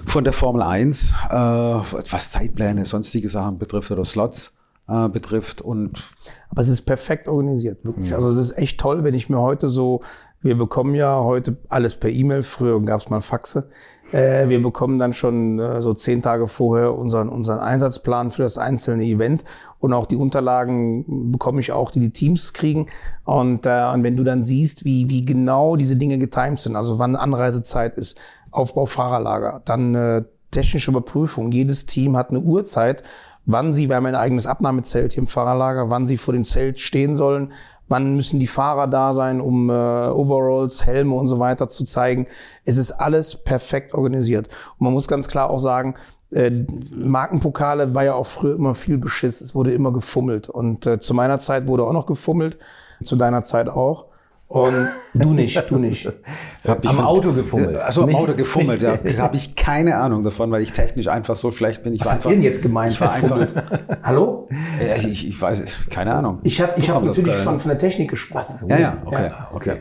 von der Formel 1, äh, was Zeitpläne, sonstige Sachen betrifft oder Slots äh, betrifft und Aber es ist perfekt organisiert, wirklich. Also es ist echt toll, wenn ich mir heute so, wir bekommen ja heute alles per E-Mail, früher gab es mal Faxe. Äh, wir bekommen dann schon äh, so zehn Tage vorher unseren, unseren Einsatzplan für das einzelne Event und auch die Unterlagen bekomme ich auch, die die Teams kriegen. Und, äh, und wenn du dann siehst, wie, wie genau diese Dinge getimt sind, also wann Anreisezeit ist, Aufbau Fahrerlager, dann äh, technische Überprüfung. Jedes Team hat eine Uhrzeit, wann sie, wir haben ein eigenes Abnahmezelt hier im Fahrerlager, wann sie vor dem Zelt stehen sollen, wann müssen die Fahrer da sein, um äh, Overalls, Helme und so weiter zu zeigen. Es ist alles perfekt organisiert. Und man muss ganz klar auch sagen, äh, Markenpokale war ja auch früher immer viel Beschiss. Es wurde immer gefummelt. Und äh, zu meiner Zeit wurde auch noch gefummelt, zu deiner Zeit auch. Und *laughs* du nicht, du nicht. *laughs* Hab ich Am Auto gefummelt. Also am Auto gefummelt, ja. *laughs* Habe ich keine Ahnung davon, weil ich technisch einfach so schlecht bin. Ich Was war hat einfach, ihr denn jetzt gemeint? Ich war einfach, gefummelt? Hallo? Äh, ich, ich weiß es, keine Ahnung. Ich habe ich hab natürlich von, von der Technik gesprochen. Ja, ja, okay, Ja, okay.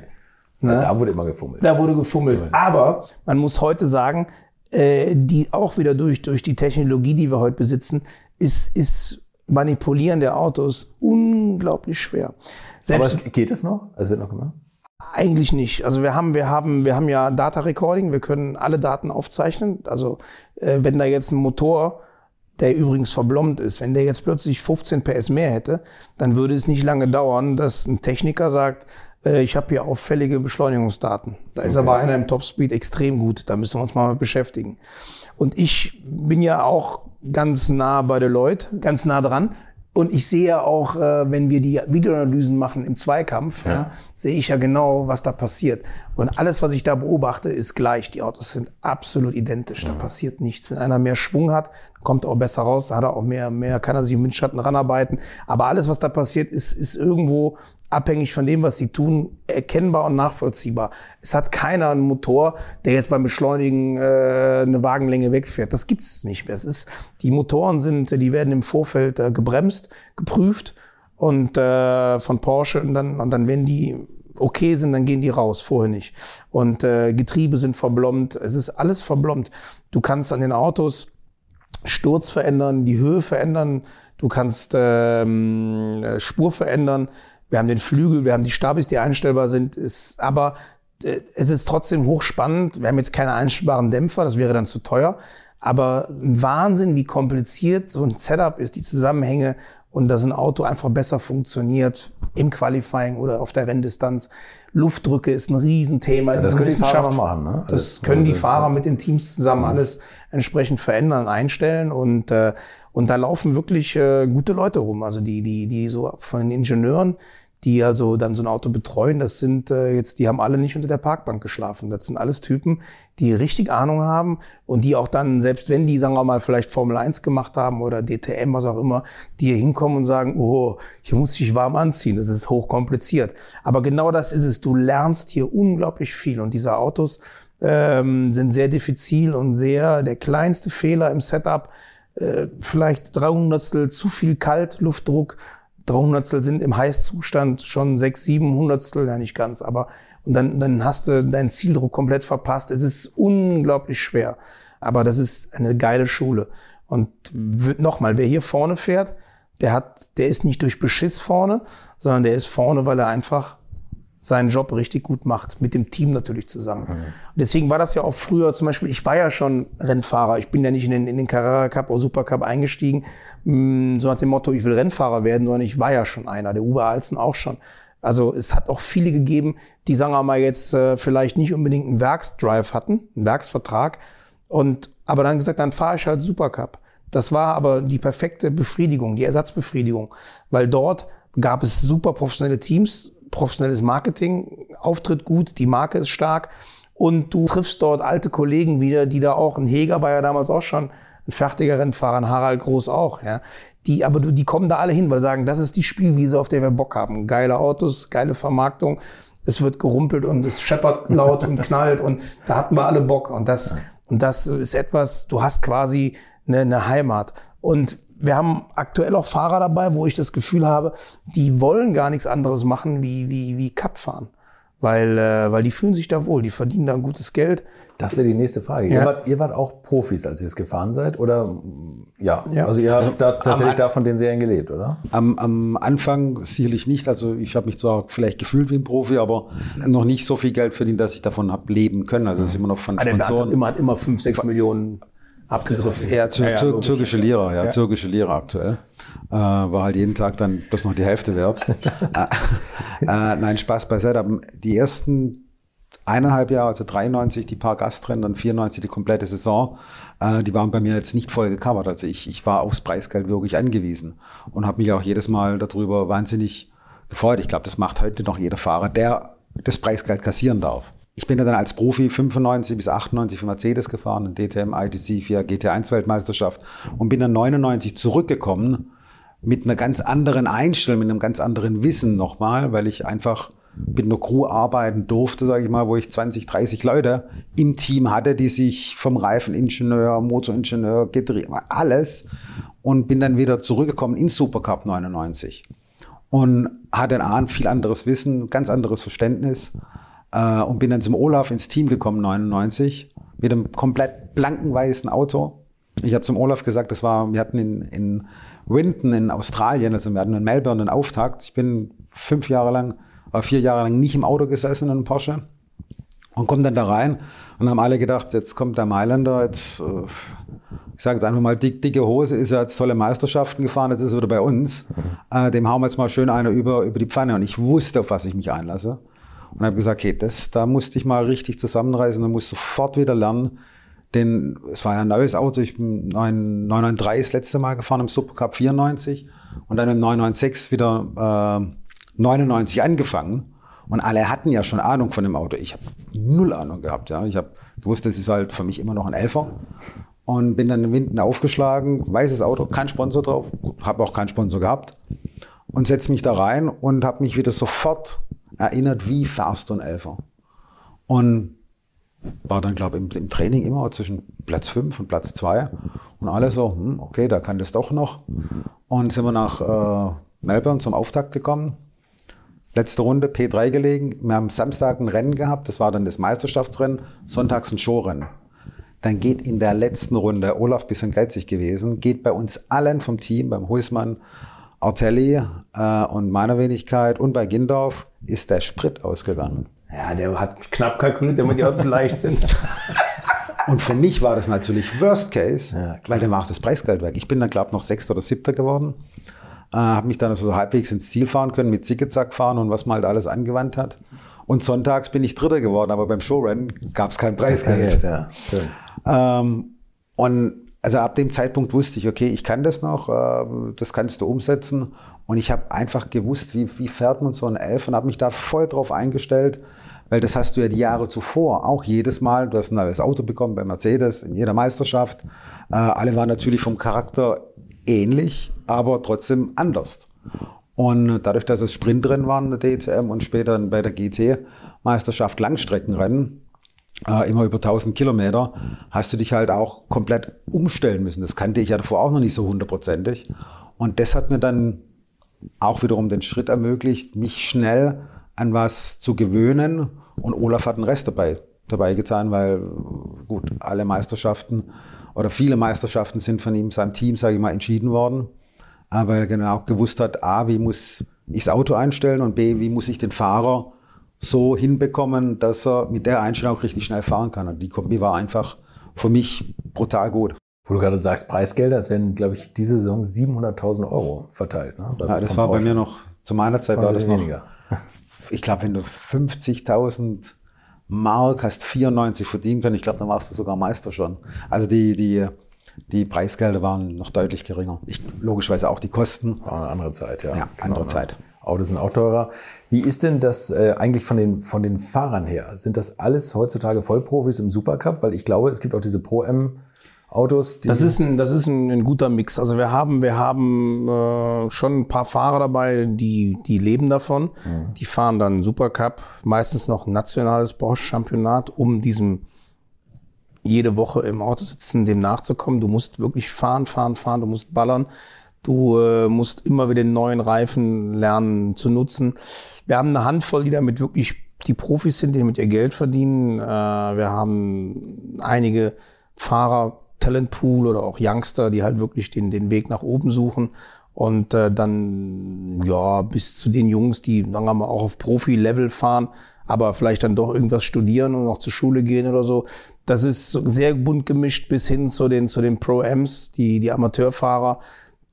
Da wurde immer gefummelt. Da wurde gefummelt. Aber man muss heute sagen, äh, die auch wieder durch, durch die Technologie, die wir heute besitzen, ist, ist Manipulieren der Autos unglaublich schwer. Aber Selbst es, geht es noch? Es wird noch gemacht? eigentlich nicht. Also wir haben, wir haben, wir haben ja Data Recording, wir können alle Daten aufzeichnen. Also äh, wenn da jetzt ein Motor, der übrigens verblombt ist, wenn der jetzt plötzlich 15 PS mehr hätte, dann würde es nicht lange dauern, dass ein Techniker sagt, ich habe hier auffällige Beschleunigungsdaten. Da ist aber einer im Topspeed extrem gut, da müssen wir uns mal mit beschäftigen. Und ich bin ja auch ganz nah bei Deloitte, ganz nah dran. Und ich sehe ja auch, äh, wenn wir die Videoanalysen machen im Zweikampf, ja. sehe ich ja genau, was da passiert. Und alles, was ich da beobachte, ist gleich. Die Autos sind absolut identisch. Da passiert nichts. Wenn einer mehr Schwung hat, kommt er auch besser raus, hat er auch mehr, mehr, kann er sich im Windschatten ranarbeiten. Aber alles, was da passiert, ist, ist irgendwo abhängig von dem, was sie tun, erkennbar und nachvollziehbar. Es hat keiner einen Motor, der jetzt beim Beschleunigen äh, eine Wagenlänge wegfährt. Das gibt es nicht mehr. Es ist, die Motoren sind, die werden im Vorfeld äh, gebremst, geprüft und äh, von Porsche und dann, und dann, wenn die okay sind, dann gehen die raus, vorher nicht. Und äh, Getriebe sind verblombt. Es ist alles verblombt. Du kannst an den Autos Sturz verändern, die Höhe verändern, du kannst ähm, äh, Spur verändern. Wir haben den Flügel, wir haben die Stabis, die einstellbar sind. Ist, aber äh, es ist trotzdem hochspannend. Wir haben jetzt keine einstellbaren Dämpfer, das wäre dann zu teuer. Aber ein Wahnsinn, wie kompliziert so ein Setup ist, die Zusammenhänge und dass ein Auto einfach besser funktioniert im Qualifying oder auf der Renndistanz. Luftdrücke ist ein Riesenthema. Es das ist können die Fahrer machen, ne? Das Das- können die das- Fahrer mit den Teams zusammen alles entsprechend verändern, einstellen und äh, und da laufen wirklich äh, gute Leute rum. Also die die die so von den Ingenieuren, die also dann so ein Auto betreuen, das sind äh, jetzt, die haben alle nicht unter der Parkbank geschlafen. Das sind alles Typen, die richtig Ahnung haben und die auch dann, selbst wenn die, sagen wir mal, vielleicht Formel 1 gemacht haben oder DTM, was auch immer, die hier hinkommen und sagen, oh, hier muss ich warm anziehen, das ist hochkompliziert. Aber genau das ist es. Du lernst hier unglaublich viel und diese Autos ähm, sind sehr diffizil und sehr, der kleinste Fehler im Setup, äh, vielleicht 300 zu viel Kaltluftdruck, 300 sind im Heißzustand schon 6, 7 Hundertstel, ja nicht ganz, aber und dann, dann hast du deinen Zieldruck komplett verpasst. Es ist unglaublich schwer, aber das ist eine geile Schule. Und nochmal, wer hier vorne fährt, der hat, der ist nicht durch Beschiss vorne, sondern der ist vorne, weil er einfach seinen Job richtig gut macht, mit dem Team natürlich zusammen. Und deswegen war das ja auch früher zum Beispiel, ich war ja schon Rennfahrer, ich bin ja nicht in den, in den Carrera Cup oder Super Cup eingestiegen, mh, so nach dem Motto, ich will Rennfahrer werden, sondern ich war ja schon einer, der Uwe Alzen auch schon. Also es hat auch viele gegeben, die, sagen wir mal, jetzt äh, vielleicht nicht unbedingt einen Werksdrive hatten, einen Werksvertrag, und aber dann gesagt, dann fahre ich halt Supercup. Das war aber die perfekte Befriedigung, die Ersatzbefriedigung, weil dort gab es super professionelle Teams, professionelles Marketing, Auftritt gut, die Marke ist stark. Und du triffst dort alte Kollegen wieder, die da auch, ein Heger war ja damals auch schon ein fertiger Rennfahrer, ein Harald Groß auch, ja. Die, aber du, die kommen da alle hin, weil sagen, das ist die Spielwiese, auf der wir Bock haben. Geile Autos, geile Vermarktung. Es wird gerumpelt und es scheppert *laughs* laut und knallt und da hatten wir alle Bock. Und das, und das ist etwas, du hast quasi eine, eine Heimat. Und wir haben aktuell auch Fahrer dabei, wo ich das Gefühl habe, die wollen gar nichts anderes machen wie, wie, wie Cup fahren weil, äh, weil die fühlen sich da wohl, die verdienen da ein gutes Geld. Das wäre die nächste Frage. Ja. Ihr, wart, ihr wart auch Profis, als ihr es gefahren seid, oder? Ja, ja. also ihr habt also, da tatsächlich da von den Serien gelebt, oder? Am, am Anfang sicherlich nicht. Also ich habe mich zwar vielleicht gefühlt wie ein Profi, aber noch nicht so viel Geld verdient, dass ich davon habe leben können. Also es ist immer noch von Sponsoren. Der hat immer, immer fünf, sechs Millionen abgegriffen. Ja, zur, ja, ja, türkische Lira, ja, ja, türkische Lira aktuell. Äh, war halt jeden Tag dann bloß noch die Hälfte wert. *laughs* äh, äh, nein, Spaß beiseite. Die ersten eineinhalb Jahre, also 93 die paar Gastrennen, dann 94 die komplette Saison, äh, die waren bei mir jetzt nicht voll gecovert. Also ich, ich war aufs Preisgeld wirklich angewiesen und habe mich auch jedes Mal darüber wahnsinnig gefreut. Ich glaube, das macht heute noch jeder Fahrer, der das Preisgeld kassieren darf ich bin ja dann als Profi 95 bis 98 für Mercedes gefahren, in DTM, ITC, 4 GT1 Weltmeisterschaft und bin dann 99 zurückgekommen mit einer ganz anderen Einstellung, mit einem ganz anderen Wissen nochmal, weil ich einfach mit einer Crew arbeiten durfte, sage ich mal, wo ich 20, 30 Leute im Team hatte, die sich vom Reifeningenieur, Motoringenieur, Getriebe, alles und bin dann wieder zurückgekommen in Supercup 99 und hatte ein viel anderes Wissen, ganz anderes Verständnis äh, und bin dann zum Olaf ins Team gekommen, 99, mit einem komplett blanken weißen Auto. Ich habe zum Olaf gesagt, das war, wir hatten in, in Winton in Australien, also wir hatten in Melbourne einen Auftakt. Ich bin fünf Jahre lang, war vier Jahre lang nicht im Auto gesessen in einem Porsche und komme dann da rein und haben alle gedacht, jetzt kommt der Mailänder, jetzt, äh, ich sage jetzt einfach mal, dick, dicke Hose, ist er jetzt tolle Meisterschaften gefahren, jetzt ist er wieder bei uns. Äh, dem hauen wir jetzt mal schön einer über, über die Pfanne und ich wusste, auf was ich mich einlasse und habe gesagt, okay, das, da musste ich mal richtig zusammenreißen und muss sofort wieder lernen. Denn es war ja ein neues Auto. Ich bin 993 das letzte Mal gefahren im Supercup 94 und dann im 996 wieder äh, 99 angefangen. Und alle hatten ja schon Ahnung von dem Auto. Ich habe null Ahnung gehabt. Ja. Ich habe gewusst, das ist halt für mich immer noch ein Elfer. Und bin dann im Winden aufgeschlagen, weißes Auto, kein Sponsor drauf, habe auch keinen Sponsor gehabt. Und setze mich da rein und habe mich wieder sofort erinnert wie du ein Elfer. Und war dann, glaube ich, im, Training immer zwischen Platz 5 und Platz 2. Und alle so, hm, okay, da kann das doch noch. Und sind wir nach äh, Melbourne zum Auftakt gekommen. Letzte Runde P3 gelegen. Wir haben Samstag ein Rennen gehabt, das war dann das Meisterschaftsrennen, sonntags ein Showrennen. Dann geht in der letzten Runde, Olaf bisschen geizig gewesen, geht bei uns allen vom Team, beim Huismann, Artelli äh, und meiner Wenigkeit und bei Gindorf ist der Sprit ausgegangen. Ja, der hat knapp kalkuliert, damit die Autos leicht sind. *laughs* Und für mich war das natürlich Worst Case, ja, weil dann war auch das Preisgeld weg. Ich bin dann, glaube ich, noch Sechster oder Siebter geworden. Äh, habe mich dann also so halbwegs ins Ziel fahren können, mit Zickezack fahren und was man halt alles angewandt hat. Und sonntags bin ich Dritter geworden, aber beim Showrennen gab es kein Preisgeld. Ja, ähm, und also ab dem Zeitpunkt wusste ich, okay, ich kann das noch, äh, das kannst du umsetzen. Und ich habe einfach gewusst, wie, wie fährt man so ein Elf und habe mich da voll drauf eingestellt, weil das hast du ja die Jahre zuvor auch jedes Mal. Du hast ein neues Auto bekommen bei Mercedes in jeder Meisterschaft. Äh, alle waren natürlich vom Charakter ähnlich, aber trotzdem anders. Und dadurch, dass es Sprintrennen waren, der DTM und später bei der GT-Meisterschaft Langstreckenrennen, äh, immer über 1000 Kilometer, hast du dich halt auch komplett umstellen müssen. Das kannte ich ja davor auch noch nicht so hundertprozentig. Und das hat mir dann auch wiederum den Schritt ermöglicht, mich schnell an was zu gewöhnen. Und Olaf hat den Rest dabei, dabei getan, weil gut, alle Meisterschaften oder viele Meisterschaften sind von ihm, seinem Team, sage ich mal, entschieden worden. Aber er genau gewusst hat, A, wie muss ich das Auto einstellen und B, wie muss ich den Fahrer so hinbekommen, dass er mit der Einstellung auch richtig schnell fahren kann. Und die Kombi war einfach für mich brutal gut. Wo du gerade sagst, Preisgelder, es werden, glaube ich, diese Saison 700.000 Euro verteilt. Ne? Ja, das war bei mir noch, zu meiner Zeit war, war das weniger. noch, *laughs* ich glaube, wenn du 50.000 Mark hast 94 verdienen können, ich glaube, dann warst du sogar Meister schon. Also die, die, die Preisgelder waren noch deutlich geringer. Ich, logischerweise auch die Kosten. War eine andere Zeit, ja. Ja, andere genau, Zeit. Autos sind auch teurer. Wie ist denn das äh, eigentlich von den, von den Fahrern her? Sind das alles heutzutage Vollprofis im Supercup? Weil ich glaube, es gibt auch diese Pro-M Autos? Das ist ein, das ist ein, ein guter Mix. Also wir haben, wir haben äh, schon ein paar Fahrer dabei, die, die leben davon. Mhm. Die fahren dann Supercup, meistens noch ein nationales Porsche-Championat, um diesem jede Woche im Auto sitzen, dem nachzukommen. Du musst wirklich fahren, fahren, fahren, du musst ballern. Du äh, musst immer wieder den neuen Reifen lernen zu nutzen. Wir haben eine Handvoll, die damit wirklich die Profis sind, die mit ihr Geld verdienen. Äh, wir haben einige Fahrer, Talentpool oder auch Youngster, die halt wirklich den, den Weg nach oben suchen. Und äh, dann, ja, bis zu den Jungs, die, sagen wir mal, auch auf Profi-Level fahren, aber vielleicht dann doch irgendwas studieren und noch zur Schule gehen oder so. Das ist sehr bunt gemischt bis hin zu den, zu den Pro-Ms, die, die Amateurfahrer,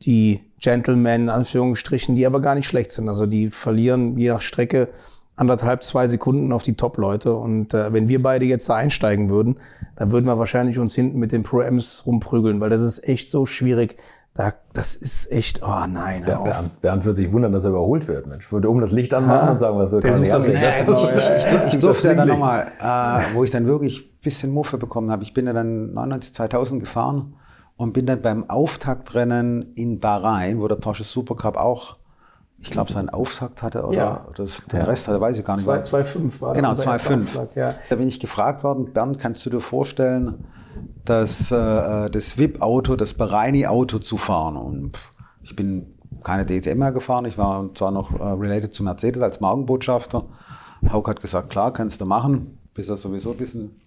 die Gentlemen, in Anführungsstrichen, die aber gar nicht schlecht sind. Also die verlieren je nach Strecke anderthalb, zwei Sekunden auf die Top-Leute. Und äh, wenn wir beide jetzt da einsteigen würden, dann würden wir wahrscheinlich uns hinten mit den Pro-Ms rumprügeln, weil das ist echt so schwierig. Da, das ist echt, oh nein. Ber Bernd, Bernd wird sich wundern, dass er überholt wird. Mensch, würde oben das Licht anmachen und sagen, was er kann nicht angehen. Also, ich, ich, *laughs* durfte ja dann nochmal, äh, wo ich dann wirklich ein bisschen Muffe bekommen habe. Ich bin ja dann 99, 2000 gefahren und bin dann beim Auftaktrennen in Bahrain, wo der Porsche Supercup auch ich glaube, seinen Auftakt hatte oder ja. das, den ja. Rest hatte, weiß ich gar nicht. 2,5 war Genau, 2,5. Ja. Da bin ich gefragt worden, Bernd, kannst du dir vorstellen, das, äh, das VIP-Auto, das Bereini-Auto zu fahren? Und ich bin keine DTM mehr gefahren, ich war zwar noch äh, related zu Mercedes als Markenbotschafter. Hauk hat gesagt, klar, kannst du machen. Bist ja sowieso ein bisschen,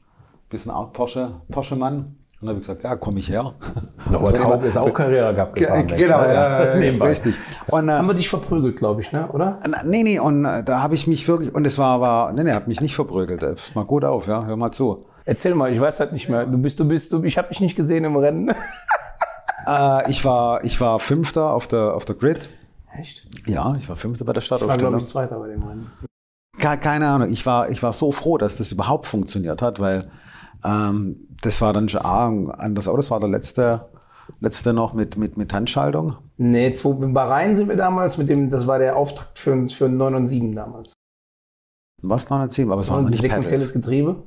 bisschen arg Porsche, Porsche-Mann. Und dann habe ich gesagt, ja, komme ich her. *laughs* Robert Haug ist auch Karriere gehabt gefahren. Genau, ja, ja, ja, richtig. Und, äh, Haben wir dich verprügelt, glaube ich, ne? oder? Nee, nee, und äh, da habe ich mich wirklich, und es war aber, nee, nee, hat mich nicht verprügelt. Pass mal gut auf, ja, hör mal zu. Erzähl mal, ich weiß halt nicht mehr. Du bist, du bist, du, ich habe dich nicht gesehen im Rennen. *laughs* äh, ich war, ich war Fünfter auf der, auf der Grid. Echt? Ja, ich war Fünfter bei der Startaufstellung. Ich war, glaube ich, Zweiter bei dem Rennen. Keine Ahnung. Ich war, ich war so froh, dass das überhaupt funktioniert hat, weil ähm, das war dann schon ein das Auto, das war der letzte, letzte noch mit, mit, mit Handschaltung. Nee, zwei, in Bahrain sind wir damals mit dem, das war der Auftakt für, für 9 und 7 damals. Was 9 und 7? Aber es war nicht sequenzielles Getriebe.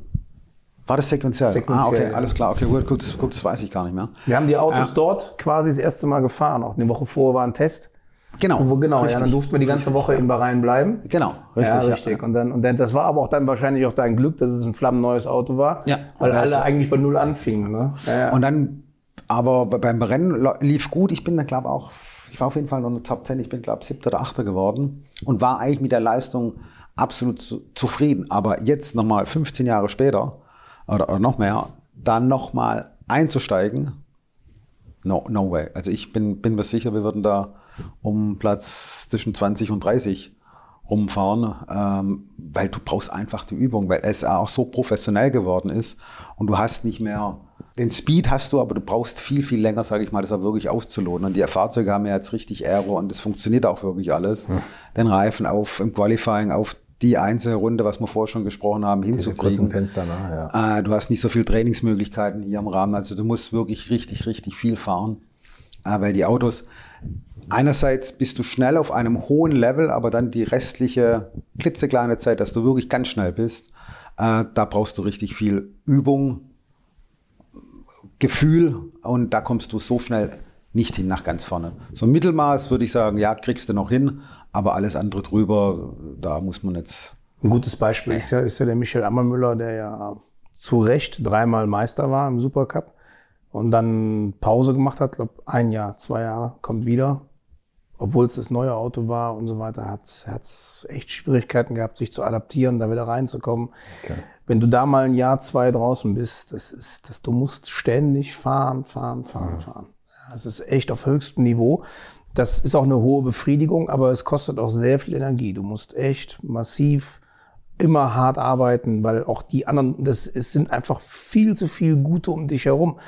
War das sequenziell? sequenziell ah, okay, alles klar. Okay, gut, gut, das, gut, das weiß ich gar nicht mehr. Wir haben die Autos äh, dort quasi das erste Mal gefahren. Auch eine Woche vorher war ein Test. Genau. Wo, genau, richtig. ja, dann durften wir die ganze richtig, Woche ja. in Bahrain bleiben. Genau, richtig. Ja, richtig. Ja. Und dann, und dann, das war aber auch dann wahrscheinlich auch dein Glück, dass es ein flammenneues Auto war. Ja. Weil alle eigentlich bei Null anfingen, ne? Ja, Und dann, aber beim Rennen lief gut. Ich bin dann, glaube auch, ich war auf jeden Fall noch in der Top Ten. Ich bin, glaube siebter oder achter geworden und war eigentlich mit der Leistung absolut zu, zufrieden. Aber jetzt nochmal 15 Jahre später oder, oder noch mehr, dann nochmal einzusteigen, no, no way. Also ich bin, bin mir sicher, wir würden da um Platz zwischen 20 und 30 rumfahren, ähm, weil du brauchst einfach die Übung, weil es auch so professionell geworden ist und du hast nicht mehr den Speed hast du, aber du brauchst viel, viel länger, sage ich mal, das auch wirklich auszuloten. Und die Fahrzeuge haben ja jetzt richtig Aero und das funktioniert auch wirklich alles. Hm. Den Reifen auf im Qualifying, auf die einzelne Runde, was wir vorher schon gesprochen haben, hinzukriegen. Fenster, ne? ja. äh, du hast nicht so viel Trainingsmöglichkeiten hier im Rahmen. Also du musst wirklich richtig, richtig viel fahren, äh, weil die Autos, einerseits bist du schnell auf einem hohen Level, aber dann die restliche klitzekleine Zeit, dass du wirklich ganz schnell bist, äh, da brauchst du richtig viel Übung, Gefühl und da kommst du so schnell nicht hin nach ganz vorne. So ein Mittelmaß würde ich sagen, ja, kriegst du noch hin, aber alles andere drüber, da muss man jetzt. Ein gutes Beispiel ist ja, ist ja der Michael Ammermüller, der ja zu Recht dreimal Meister war im Supercup und dann Pause gemacht hat, glaube ein Jahr, zwei Jahre, kommt wieder, obwohl es das neue Auto war und so weiter, hat es echt Schwierigkeiten gehabt, sich zu adaptieren, da wieder reinzukommen. Okay. Wenn du da mal ein Jahr, zwei draußen bist, das ist, das, du musst ständig fahren, fahren, fahren, mhm. fahren. Es ist echt auf höchstem Niveau. Das ist auch eine hohe Befriedigung, aber es kostet auch sehr viel Energie. Du musst echt massiv immer hart arbeiten, weil auch die anderen, das es sind einfach viel zu viel Gute um dich herum.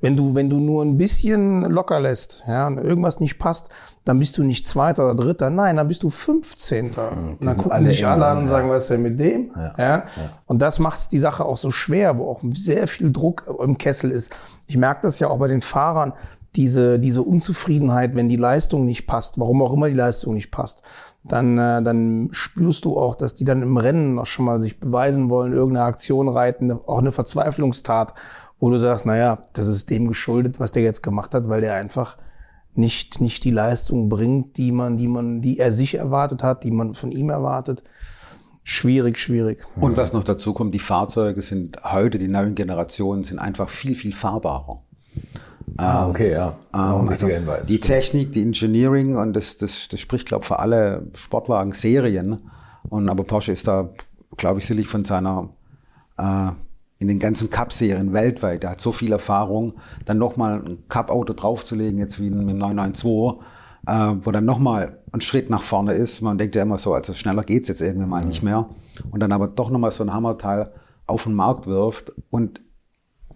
Wenn du, wenn du nur ein bisschen locker lässt, ja, und irgendwas nicht passt, dann bist du nicht Zweiter oder Dritter, nein, dann bist du Fünfzehnter. Mhm, und dann gucken alle dich alle an und sagen, was ist denn mit dem? Ja. ja? ja. Und das macht die Sache auch so schwer, wo auch sehr viel Druck im Kessel ist. Ich merke das ja auch bei den Fahrern, diese, diese Unzufriedenheit, wenn die Leistung nicht passt, warum auch immer die Leistung nicht passt, dann, äh, dann spürst du auch, dass die dann im Rennen noch schon mal sich beweisen wollen, irgendeine Aktion reiten, auch eine Verzweiflungstat wo du sagst, naja, das ist dem geschuldet, was der jetzt gemacht hat, weil der einfach nicht, nicht die Leistung bringt, die man, die man, die er sich erwartet hat, die man von ihm erwartet. Schwierig, schwierig. Und was noch dazu kommt, die Fahrzeuge sind heute, die neuen Generationen, sind einfach viel, viel fahrbarer. Ah, okay, ja. Ähm, also Hinweis. die Technik, die Engineering und das, das, das spricht, glaube ich, für alle Sportwagen-Serien. Und aber Porsche ist da, glaube ich, sicherlich von seiner äh, in den ganzen Cup-Serien weltweit, der hat so viel Erfahrung, dann nochmal ein Cup-Auto draufzulegen, jetzt wie mit dem 992, äh, wo dann nochmal ein Schritt nach vorne ist. Man denkt ja immer so, also schneller geht's jetzt irgendwann mal nicht mehr. Und dann aber doch nochmal so ein Hammerteil auf den Markt wirft und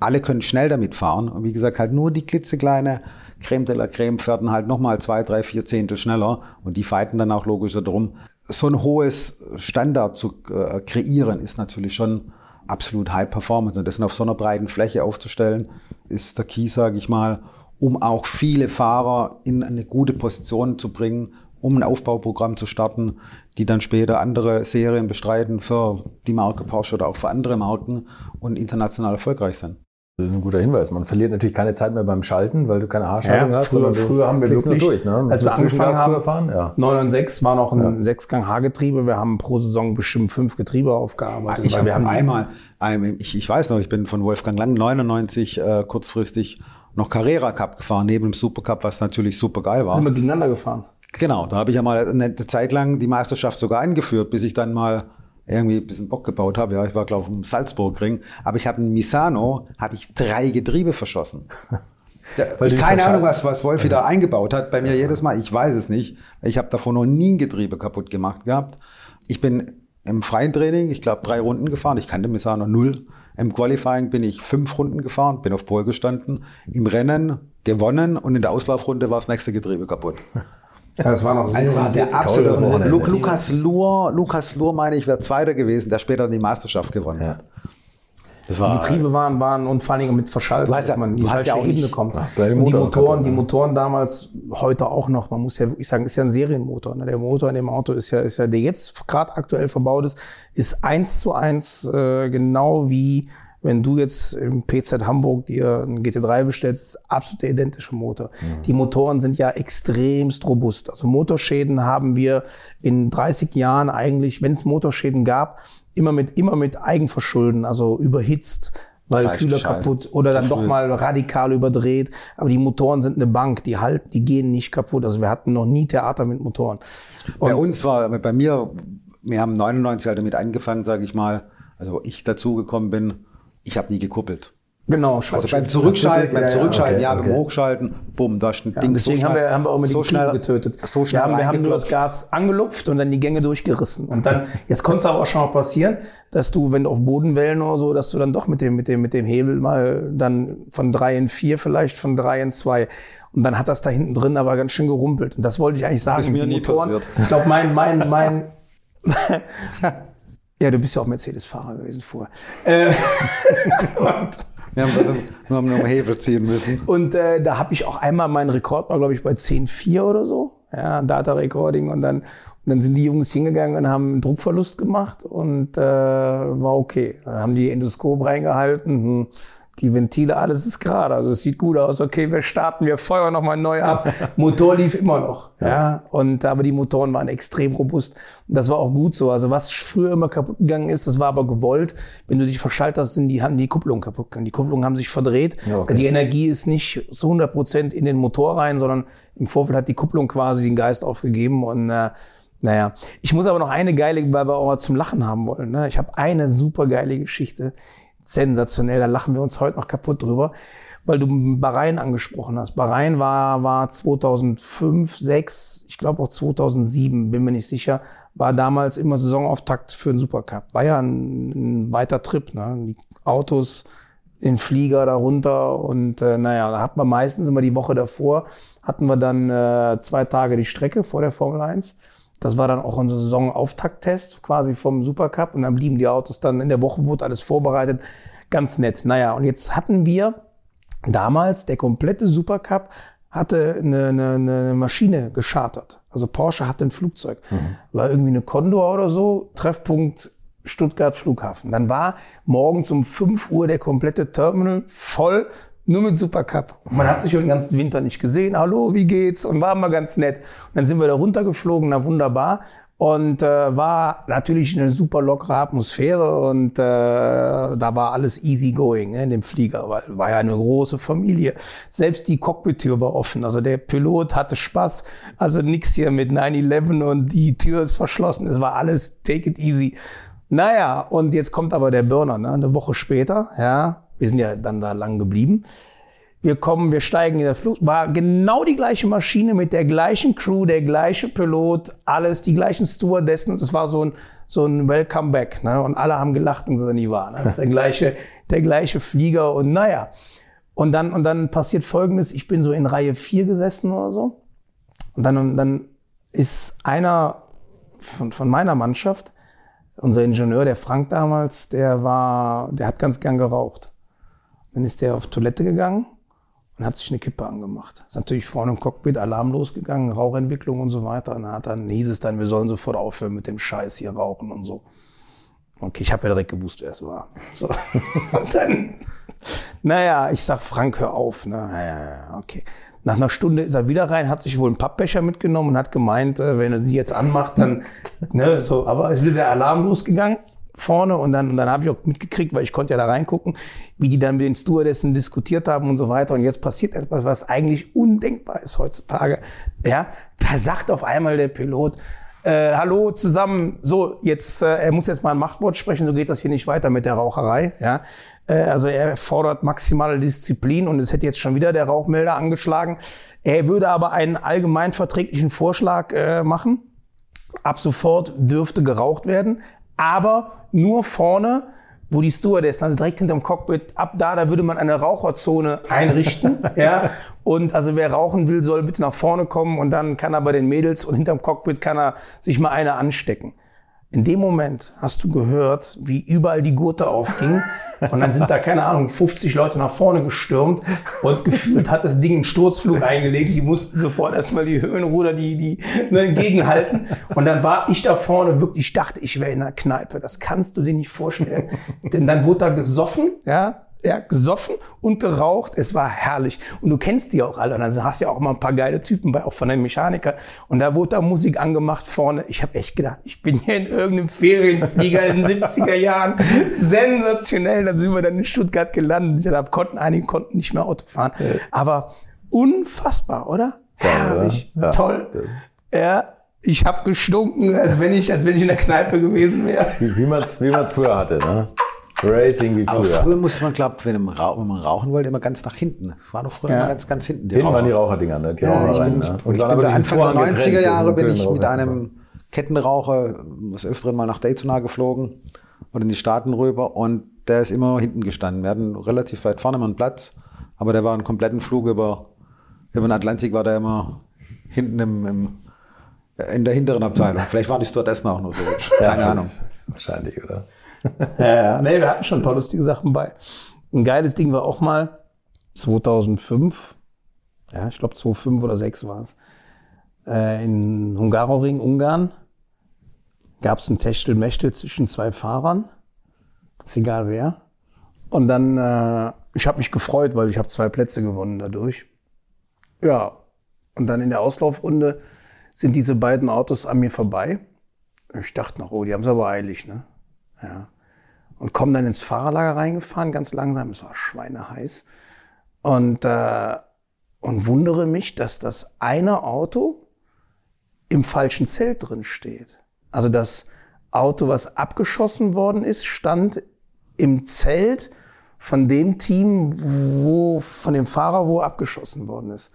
alle können schnell damit fahren. Und wie gesagt, halt nur die klitzekleine Creme de la Creme fährten halt nochmal zwei, drei, vier Zehntel schneller. Und die fighten dann auch logisch darum. So ein hohes Standard zu äh, kreieren, ist natürlich schon absolut High Performance. Und das auf so einer breiten Fläche aufzustellen, ist der Key, sage ich mal, um auch viele Fahrer in eine gute Position zu bringen, um ein Aufbauprogramm zu starten, die dann später andere Serien bestreiten für die Marke Porsche oder auch für andere Marken und international erfolgreich sind. Das ist ein guter Hinweis. Man verliert natürlich keine Zeit mehr beim Schalten, weil du keine Haarschaltung Ja, hast. früher, früher haben wir wirklich, durch, ne? als wir angefangen haben, fahren, ja. 996 war noch ein Sechsgang Haargetriebe. Wir haben pro Saison bestimmt fünf Getriebe aufgearbeitet. Ich weil habe wir haben die- einmal, ein- ich, ich weiß noch, ich bin von Wolfgang Lang 99 äh, kurzfristig noch Carrera Cup gefahren, neben dem Supercup, was natürlich super geil war. sind wir gegeneinander gefahren. Genau, da habe ich ja mal eine Zeit lang die Meisterschaft sogar eingeführt, bis ich dann mal irgendwie ein bisschen Bock gebaut habe. Ja, ich war glaube ich im Salzburgring, aber ich habe in Misano habe ich drei Getriebe verschossen. *laughs* Ja, ich keine Ahnung, was, was Wolf wieder eingebaut hat. Bei mir jedes Mal, ich weiß es nicht. Ich habe davor noch nie ein Getriebe kaputt gemacht gehabt. Ich bin im freien Training, ich glaube, drei Runden gefahren. Ich kannte Misano null. Im Qualifying bin ich fünf Runden gefahren, bin auf Pole gestanden. Im Rennen gewonnen und in der Auslaufrunde war das nächste Getriebe kaputt. *laughs* Ja, das war noch Also war der absolute. Lu Lukas Luhr, Lukas Luhr meine ich, wäre Zweiter gewesen, der später die Meisterschaft gewonnen Ja. hat. Das Die war Getriebe waren, waren und vor allen Dingen mit Verschaltung, Du hast ja- man die du hast ja auch Ebene nicht- kommt. Und die Motor Motoren, kaputt, die? Motoren damals, heute auch noch, man muss ja wirklich sagen, ist ja ein Serienmotor. Ne? Der Motor in dem Auto ist ja, ist ja, der jetzt gerade aktuell verbaut ist, ist eins zu eins äh, genau wie wenn du jetzt im PZ Hamburg dir einen GT3 bestellst, ist absolut der identische Motor. Die Motoren sind ja extremst robust. Also Motorschäden haben wir in 30 Jahren eigentlich, wenn es Motorschäden gab, immer mit, immer mit Eigenverschulden, also überhitzt, weil Falsch Kühler kaputt oder dann doch mal radikal überdreht. Aber die Motoren sind eine Bank, die halten, die gehen nicht kaputt. Also wir hatten noch nie Theater mit Motoren. bei uns war, bei mir, wir haben 99 halt damit angefangen, sage ich mal, also wo ich dazugekommen bin, ich habe nie gekuppelt. Genau, Also beim Zurückschalten, beim Zurückschalten, ja, okay, beim okay. Hochschalten, bumm, da ist ein Ja, Ding deswegen so haben, schnell, wir, haben wir auch mit so Schnell getötet. So schnell wir, haben, wir haben nur das. Gas angelupft und dann die Gänge durchgerissen. Und dann, *laughs* jetzt konnte es aber auch schon mal passieren, dass du, wenn du auf Bodenwellen oder so, dass du dann doch mit dem, mit dem, mit dem Hebel mal dann von drei in vier vielleicht, von drei in zwei. Und dann hat das da hinten drin aber ganz schön gerumpelt. Und das wollte ich eigentlich sagen. Ist mir nie passiert. Ich glaube, mein, mein, mein, *laughs* *laughs* ja, du bist ja auch Mercedes-Fahrer gewesen vorher. Äh, *laughs* und, Wir haben also nur am Hebel ziehen müssen. und äh, da habe ich auch einmal meinen Rekord war, glaube ich, bei 10,4 oder so. Ja, Data Recording. Und dann, und dann sind die Jungs hingegangen und haben einen Druckverlust gemacht und äh, war okay. Dann haben die Endoskop reingehalten. Hm, die Ventile, alles ist gerade. Also es sieht gut aus. Okay, wir starten, wir feuern nochmal neu ab. *laughs* Motor lief immer noch. Ja. Und aber die Motoren waren extrem robust. Und das war auch gut so. Also was früher immer kaputt gegangen ist, das war aber gewollt. Wenn du dich verschaltet hast, sind die, haben die Kupplungen kaputt gegangen. Die Kupplungen haben sich verdreht. Ja, okay. Die Energie ist nicht zu 100 Prozent in den Motor rein, sondern im Vorfeld hat die Kupplung quasi den Geist aufgegeben und äh, naja, ich muss aber noch eine geile, weil wir auch mal zum Lachen haben wollen. Ne? Ich habe eine super geile Geschichte, sensationell, da lachen wir uns heute noch kaputt drüber, weil du Bahrain angesprochen hast. Bahrain war, war 2005, 6, ich glaube auch 2007, bin mir nicht sicher, war damals immer Saisonauftakt für den Supercup. War ja ein, ein weiter Trip, ne? Die Autos in Flieger da runter und äh, naja, da hat man meistens immer die Woche davor, hatten wir dann äh, zwei Tage die Strecke vor der Formel 1. Das war dann auch unser Saisonauftakttest quasi vom Supercup und dann blieben die Autos dann in der Woche, wurde alles vorbereitet. Ganz nett. Naja, und jetzt hatten wir damals, der komplette Supercup hatte eine, eine, eine Maschine geschartert. Also Porsche hatte ein Flugzeug. War irgendwie eine Condor oder so. Treffpunkt Stuttgart Flughafen. Dann war morgens um 5 Uhr der komplette Terminal voll, nur mit Supercup. Man hat sich den ganzen Winter nicht gesehen. Hallo, wie geht's? Und war mal ganz nett. Und dann sind wir da runtergeflogen, na wunderbar. Und äh, war natürlich eine super lockere Atmosphäre und äh, da war alles easy going ne, in dem Flieger, weil war ja eine große Familie. Selbst die Cockpit-Tür war offen, also der Pilot hatte Spaß, also nix hier mit 9-11 und die Tür ist verschlossen, es war alles take it easy. Naja, und jetzt kommt aber der Burner, ne? eine Woche später, ja, wir sind ja dann da lang geblieben. Wir kommen, wir steigen in der Flug, war genau die gleiche Maschine mit der gleichen Crew, der gleiche Pilot, alles, die gleichen Stewardessen. Es war so ein, so ein Welcome Back, ne? Und alle haben gelacht und so nie war. Ne? Das ist der gleiche, der gleiche Flieger und naja. Und dann, und dann passiert Folgendes. Ich bin so in Reihe 4 gesessen oder so. Und dann, und dann ist einer von, von meiner Mannschaft, unser Ingenieur, der Frank damals, der war, der hat ganz gern geraucht. Dann ist der auf Toilette gegangen und hat sich eine Kippe angemacht. Ist natürlich vorne im Cockpit Alarm losgegangen, Rauchentwicklung und so weiter. Und dann, hat dann hieß es dann, wir sollen sofort aufhören mit dem Scheiß hier rauchen und so. Okay, ich habe ja direkt gewusst, wer es war. *laughs* So. und dann, naja, ich sag Frank, hör auf. Ne? Ja, okay. Nach einer Stunde ist er wieder rein, hat sich wohl einen Pappbecher mitgenommen und hat gemeint, äh, wenn er sie jetzt anmacht, dann, ne, so, aber es wieder der Alarm losgegangen vorne und dann, und dann habe ich auch mitgekriegt, weil ich konnte ja da reingucken, wie die dann mit den Stewardessen diskutiert haben und so weiter. Und jetzt passiert etwas, was eigentlich undenkbar ist heutzutage. Ja, da sagt auf einmal der Pilot, äh, hallo zusammen, so jetzt, äh, er muss jetzt mal ein Machtwort sprechen, so geht das hier nicht weiter mit der Raucherei. Ja, äh, also er fordert maximale Disziplin und es hätte jetzt schon wieder der Rauchmelder angeschlagen. Er würde aber einen allgemein verträglichen Vorschlag äh, machen. Ab sofort dürfte geraucht werden, aber nur vorne, wo die Stewardess, also direkt hinterm Cockpit, ab da, da würde man eine Raucherzone einrichten, *laughs* ja. Und also wer rauchen will, soll bitte nach vorne kommen und dann kann er bei den Mädels und hinterm Cockpit kann er sich mal eine anstecken. In dem Moment hast du gehört, wie überall die Gurte aufging. Und dann sind da, keine Ahnung, 50 Leute nach vorne gestürmt und gefühlt hat das Ding einen Sturzflug eingelegt. Die mussten sofort erstmal die Höhenruder, die, die ne, gegenhalten. Und dann war ich da vorne wirklich, ich dachte, ich wäre in einer Kneipe. Das kannst du dir nicht vorstellen. Denn dann wurde da gesoffen, ja, ja, gesoffen und geraucht. Es war herrlich. Und du kennst die auch alle. Und dann hast du ja auch mal ein paar geile Typen bei, auch von den Mechanikern. Und da wurde da Musik angemacht vorne. Ich habe echt gedacht, ich bin hier in irgendeinem Ferienflieger in den 70er Jahren. *laughs* Sensationell. Dann sind wir dann in Stuttgart gelandet. Da konnten, einige konnten nicht mehr Auto fahren. Aber unfassbar, oder? Geil, herrlich. Oder? Ja. Toll. Ja. Ich habe gestunken, als wenn ich, als wenn ich in der Kneipe gewesen wäre. Wie, wie man es wie man's früher hatte, ne? Racing wie früher. Aber früher musste man, glaube wenn, wenn, man rauchen wollte, immer ganz nach hinten. War doch früher ja. immer ganz, ganz hinten. Die hinten waren die Raucherdinger, ne? Die ja, ich bin, ne? Und ich bin da Anfang der 90er Jahre bin ich mit einem Kettenraucher das öfteren mal nach Daytona geflogen und in die Staaten rüber und der ist immer hinten gestanden. Wir hatten relativ weit vorne mal einen Platz, aber der war einen kompletten Flug über, über den Atlantik, war der immer hinten im, im in der hinteren Abteilung. Vielleicht waren die Stewardessen auch nur so. Keine ja, Ahnung. Wahrscheinlich, oder? *laughs* ja. Nee, wir hatten schon ein paar lustige Sachen bei. Ein geiles Ding war auch mal 2005, ja, ich glaube 2005 oder 2006 war es, äh, in Hungaroring, Ungarn, gab es ein Techtelmechtel zwischen zwei Fahrern, ist egal wer. Und dann, äh, ich habe mich gefreut, weil ich habe zwei Plätze gewonnen dadurch. Ja, und dann in der Auslaufrunde sind diese beiden Autos an mir vorbei. Ich dachte noch, oh, die haben es aber eilig, ne? Ja. Und komme dann ins Fahrerlager reingefahren, ganz langsam. Es war schweineheiß. Und, äh, und wundere mich, dass das eine Auto im falschen Zelt drin steht. Also das Auto, was abgeschossen worden ist, stand im Zelt von dem Team, wo, von dem Fahrer, wo abgeschossen worden ist.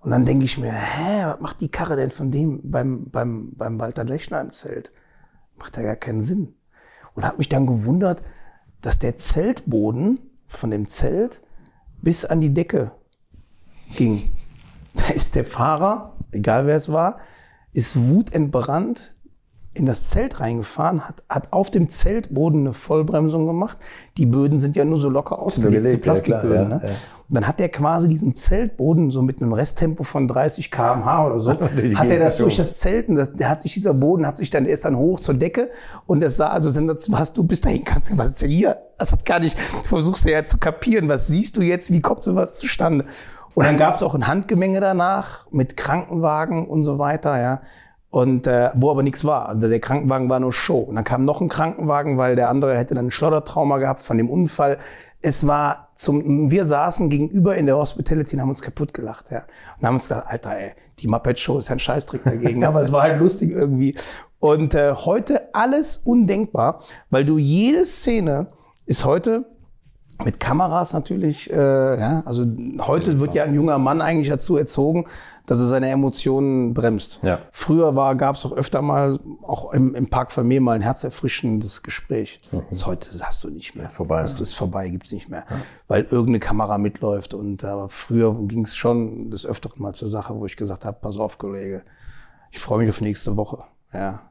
Und dann denke ich mir, hä, was macht die Karre denn von dem beim, beim, beim Walter Lechner im Zelt? Macht ja gar keinen Sinn und habe mich dann gewundert, dass der Zeltboden von dem Zelt bis an die Decke ging. *laughs* Da ist der Fahrer, egal wer es war, ist wutentbrannt in das Zelt reingefahren, hat, hat auf dem Zeltboden eine Vollbremsung gemacht. Die Böden sind ja nur so locker ausgelegt, gelegt, diese ja, klar, Plastikböden. ja, ne? ja. Und dann hat er quasi diesen Zeltboden so mit einem Resttempo von 30 km/h oder so, *laughs* hat er das durch das Zelt und das, der hat sich dieser Boden hat sich dann er ist dann hoch zur Decke und es sah also sensationell, was du bis dahin kannst, was ist denn hier? Das hat gar nicht, du versuchst ja zu kapieren, was siehst du jetzt, wie kommt sowas zustande? Und dann gab es auch ein Handgemenge danach mit Krankenwagen und so weiter, ja. Und äh, wo aber nichts war. Also der Krankenwagen war nur Show. Und dann kam noch ein Krankenwagen, weil der andere hätte dann ein Schlottertrauma gehabt von dem Unfall. Es war zum, wir saßen gegenüber in der Hospitality und haben uns kaputt gelacht, ja. Und haben uns gedacht, Alter, ey, die Muppet Show ist ein Scheißtrick dagegen. aber es war halt lustig irgendwie. Und äh, heute alles undenkbar, weil du jede Szene ist heute mit Kameras natürlich, äh, ja, also heute wird ja ein junger Mann eigentlich dazu erzogen, dass er seine Emotionen bremst. Ja. Früher war, gab es auch öfter mal, auch im, im Park Vermeer mal ein herzerfrischendes Gespräch. Das heute hast du nicht mehr. vorbei. Hast du es vorbei, gibt's nicht mehr. Weil irgendeine Kamera mitläuft. Und aber früher ging es schon des Öfteren mal zur Sache, wo ich gesagt habe, pass auf, Kollege, ich freue mich auf nächste Woche. Ja.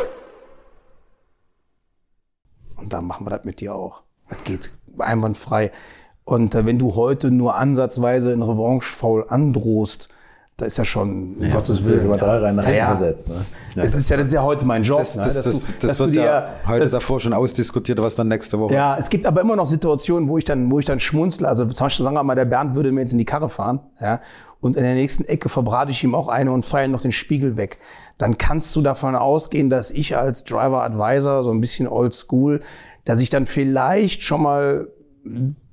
Und da machen wir das mit dir auch. Das geht einwandfrei. Und äh, wenn du heute nur ansatzweise in Revanche faul androhst, da ist ja schon, um Gottes Willen. über drei Reihen nach Ja, hinten ja. versetzt. Ne? Das ist ja, das ist ja heute mein Job. Das, ne? das, das, du- das du wird dir- ja heute das- davor schon ausdiskutiert, was dann nächste Woche. Ja, es gibt aber immer noch Situationen, wo ich dann, wo ich dann schmunzle. Also zum Beispiel sagen wir mal, der Bernd würde mir jetzt in die Karre fahren, ja, und in der nächsten Ecke verbrate ich ihm auch eine und feiere noch den Spiegel weg. Dann kannst du davon ausgehen, dass ich als Driver Advisor, so ein bisschen old school, dass ich dann vielleicht schon mal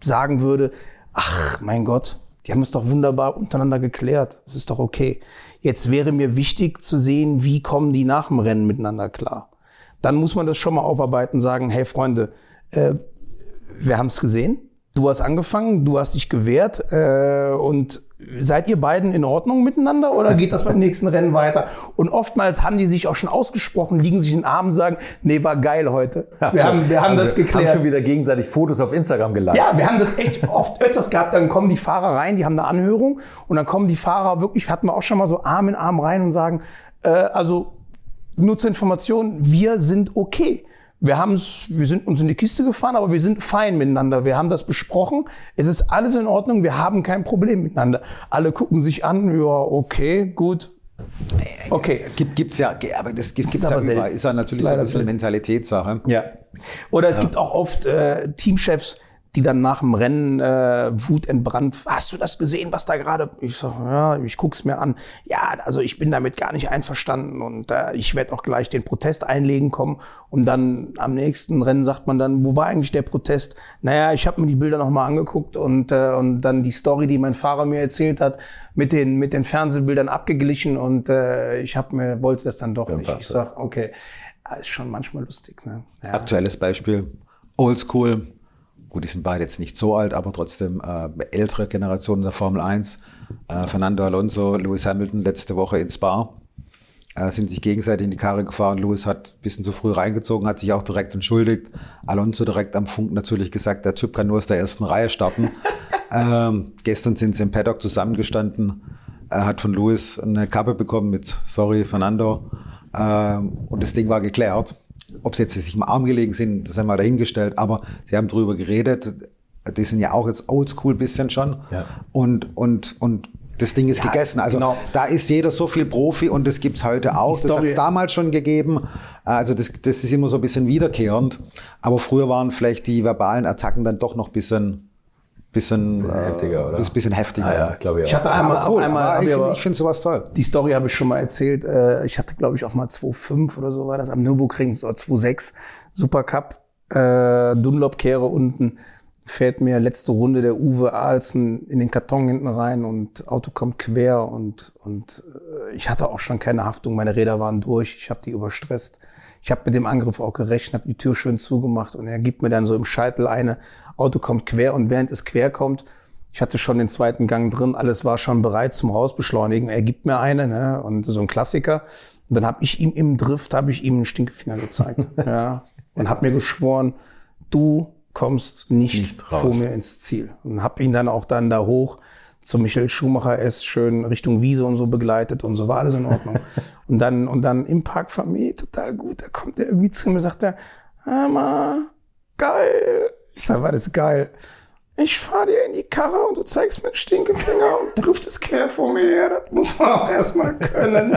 sagen würde, ach, mein Gott, die haben es doch wunderbar untereinander geklärt. Das ist doch okay. Jetzt wäre mir wichtig zu sehen, wie kommen die nach dem Rennen miteinander klar. Dann muss man das schon mal aufarbeiten, sagen, hey Freunde, äh, wir haben es gesehen. Du hast angefangen, du hast dich gewehrt äh, und seid ihr beiden in Ordnung miteinander oder geht das beim nächsten Rennen weiter? Und oftmals haben die sich auch schon ausgesprochen, liegen sich in den Armen, sagen, nee, war geil heute. *laughs* Wir haben, wir haben das geklärt. Haben schon wieder gegenseitig Fotos auf Instagram geliked. Ja, wir haben das echt oft öfters gehabt. Dann kommen die Fahrer rein, die haben eine Anhörung und dann kommen die Fahrer wirklich, hatten wir auch schon mal so Arm in Arm rein und sagen, äh, also nur zur Information, wir sind okay. Wir haben's, wir sind uns in die Kiste gefahren, aber wir sind fein miteinander. Wir haben das besprochen. Es ist alles in Ordnung. Wir haben kein Problem miteinander. Alle gucken sich an. Ja, okay, gut. Okay. Gibt, gibt's ja, aber das gibt, gibt's aber ja überall. Ist ja natürlich Ist so ein bisschen. Mentalitätssache. Ja. Oder es gibt auch oft äh, Teamchefs, die dann nach dem Rennen äh, wutentbrannt, hast du das gesehen, was da gerade? Ich sag, ja, ich guck's mir an. Ja, also ich bin damit gar nicht einverstanden und äh, ich werde auch gleich den Protest einlegen kommen. Und dann am nächsten Rennen sagt man dann, wo war eigentlich der Protest? Naja, ich habe mir die Bilder nochmal angeguckt und, äh, und dann die Story, die mein Fahrer mir erzählt hat, mit den, mit den Fernsehbildern abgeglichen und äh, ich hab mir, wollte das dann doch Dann nicht. Ich sag, okay, ah, ist schon manchmal lustig. Ne? Ja. Aktuelles Beispiel, Oldschool. Gut, die sind beide jetzt nicht so alt, aber trotzdem äh, ältere Generationen der Formel 1. Äh, Fernando Alonso, Lewis Hamilton letzte Woche in Spa. Äh, sind sich gegenseitig in die Karre gefahren. Lewis hat ein bisschen zu früh reingezogen, hat sich auch direkt entschuldigt. Alonso direkt am Funk natürlich gesagt, der Typ kann nur aus der ersten Reihe starten. *laughs* ähm, gestern sind sie im Paddock zusammengestanden. Er hat von Lewis eine Kappe bekommen mit Sorry, Fernando. Ähm, und das Ding war geklärt. Ob sie jetzt sich im Arm gelegen sind, das haben wir dahingestellt. Aber sie haben drüber geredet. Die sind ja auch jetzt oldschool bisschen schon. Ja. Und, und, und das Ding ist gegessen. Also genau. da ist jeder so viel Profi und das gibt's heute auch. Das Story- hat's damals schon gegeben. Also das, das ist immer so ein bisschen wiederkehrend. Aber früher waren vielleicht die verbalen Attacken dann doch noch ein bisschen, bisschen, Bisschen heftiger, oder? Bisschen, bisschen heftiger. Ah ja, glaube ich auch. Ich hatte einmal, aber cool, einmal hab ich ich finde sowas toll. Die Story habe ich schon mal erzählt. Äh, Ich hatte, glaube ich, auch mal 2,5 oder so war das am Nürburgring, so 2,6 Supercup. Äh, Dunlop-Kehre unten fährt mir letzte Runde der Uwe Ahlsen in den Karton hinten rein und Auto kommt quer und, und äh, ich hatte auch schon keine Haftung. Meine Räder waren durch. Ich habe die überstresst. Ich habe mit dem Angriff auch gerechnet, habe die Tür schön zugemacht und er gibt mir dann so im Scheitel eine, Auto kommt quer und während es quer kommt, ich hatte schon den zweiten Gang drin, alles war schon bereit zum Rausbeschleunigen. Er gibt mir eine, ne? Und so ein Klassiker. Und dann habe ich ihm im Drift, habe ich ihm einen Stinkefinger gezeigt. *laughs* ja. Und habe mir geschworen, du kommst nicht, Nicht raus. vor mir ins Ziel. Und habe ihn dann auch dann da hoch zum Michael Schumacher S schön Richtung Wiese und so begleitet und so war alles in Ordnung. *laughs* und dann und dann im Park Familie total gut. Da kommt er irgendwie zu mir und sagt er, Hammer, geil. Ich sag, war das geil. Ich fahr dir in die Karre und du zeigst mir den Stinkefinger und driftest quer vor mir her. Das muss man auch erstmal können. *laughs*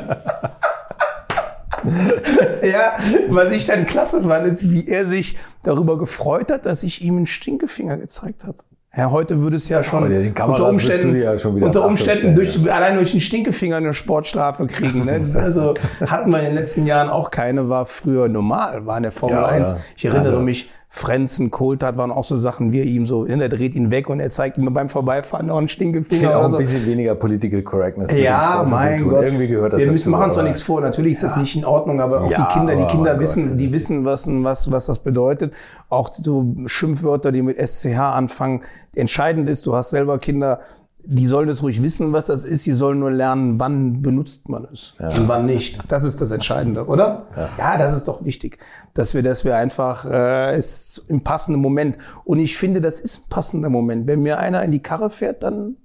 ja, was ich dann klasse fand, ist, wie er sich darüber gefreut hat, dass ich ihm einen Stinkefinger gezeigt habe. Ja, heute würde es ja schon den unter Umständen, ja schon unter Umständen durch, stellen, allein durch einen Stinkefinger eine Sportstrafe kriegen. Ne? *laughs* Also hatten wir in den letzten Jahren auch keine, war früher normal, war in der Formel Ja, 1. ja. Ich erinnere Also- mich, Frenzen, Kohltat waren auch so Sachen, wie er ihm so, ne, er dreht ihn weg und er zeigt ihm beim Vorbeifahren noch einen Ich Stinkefinger finde auch oder ein so. bisschen weniger Political Correctness. Ja, mein. Gott. Irgendwie gehört das Wir dazu. müssen machen uns doch nichts vor. Natürlich ist das nicht in Ordnung, aber auch Ja, die Kinder, die aber Kinder wissen, Gott. die wissen, was, was, was das bedeutet. Auch so Schimpfwörter, die mit SCH anfangen. Entscheidend ist, du hast selber Kinder, die sollen es ruhig wissen, was das ist. Sie sollen nur lernen, wann benutzt man es und wann nicht. Das ist das Entscheidende, oder? Ja. das ist doch wichtig, dass wir, dass wir einfach äh, es im passenden Moment. Und ich finde, das ist ein passender Moment. Wenn mir einer in die Karre fährt, dann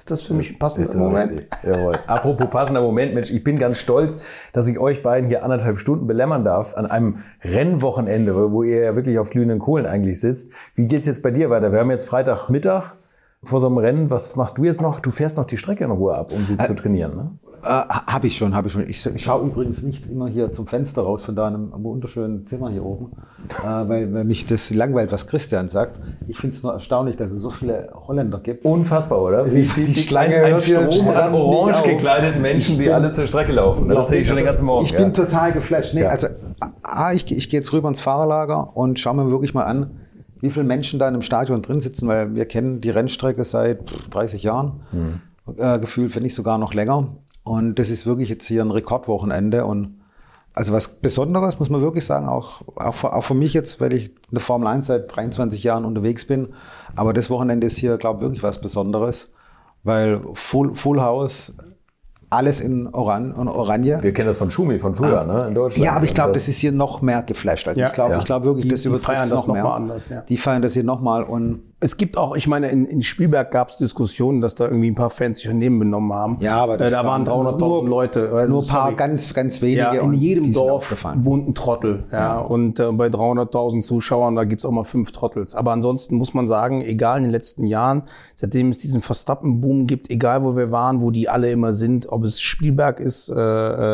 ist das für mich ein passender Ist das Moment. richtig? Jawohl. *laughs* Apropos passender Moment, Mensch, ich bin ganz stolz, dass ich euch beiden hier anderthalb Stunden belämmern darf an einem Rennwochenende, wo wo ihr ja wirklich auf glühenden Kohlen eigentlich sitzt. Wie geht's jetzt bei dir weiter? Wir haben jetzt Freitagmittag vor so einem Rennen. Was machst du jetzt noch? Du fährst noch die Strecke in Ruhe ab, um sie zu trainieren, ne? Äh, habe ich schon, habe ich schon. Ich, ich schaue übrigens nicht immer hier zum Fenster raus von deinem wunderschönen Zimmer hier oben, äh, weil, weil mich das langweilt, was Christian sagt. Ich finde es nur erstaunlich, dass es so viele Holländer gibt. Unfassbar, oder? Die- die Schlange ein am Strom an orange gekleideten Menschen, die alle zur Strecke laufen. ne? Das sehe ich schon den ganzen Morgen. Ich ja. bin total geflasht. Nee, Ja. Also, A, ich, ich gehe jetzt rüber ins Fahrerlager und schaue mir wirklich mal an, wie viele Menschen da in einem Stadion drin sitzen, weil wir kennen die Rennstrecke seit pff, 30 Jahren, Hm. äh, gefühlt, wenn nicht sogar noch länger. Und das ist wirklich jetzt hier ein Rekordwochenende und also was Besonderes, muss man wirklich sagen, auch, auch, für, auch für mich jetzt, weil ich in der Formel 1 seit 23 Jahren unterwegs bin. Aber das Wochenende ist hier, glaube ich, wirklich was Besonderes, weil Full, Full House, alles in Oran und Oranje. Wir kennen das von Schumi von früher, ne? In Deutschland. Ja, aber ich glaube, das ist hier noch mehr geflasht. Also Ja, ich glaube, ja. ich glaube wirklich, Die- das übertrifft es das noch noch mehr. mal anders, ja. Die feiern das hier nochmal und Es gibt auch, ich meine, in, in Spielberg gab es Diskussionen, dass da irgendwie ein paar Fans sich daneben benommen haben. Ja, aber das äh, da waren waren 300.000 nur- Leute. Also, Nur ein paar sorry. ganz, ganz wenige. Ja, in jedem die Dorf wohnt ein Trottel. Ja, und äh, bei 300.000 Zuschauern, da gibt's auch mal fünf Trottels. Aber ansonsten muss man sagen, egal in den letzten Jahren, seitdem es diesen Verstappen-Boom gibt, egal wo wir waren, wo die alle immer sind, ob es Spielberg ist, äh,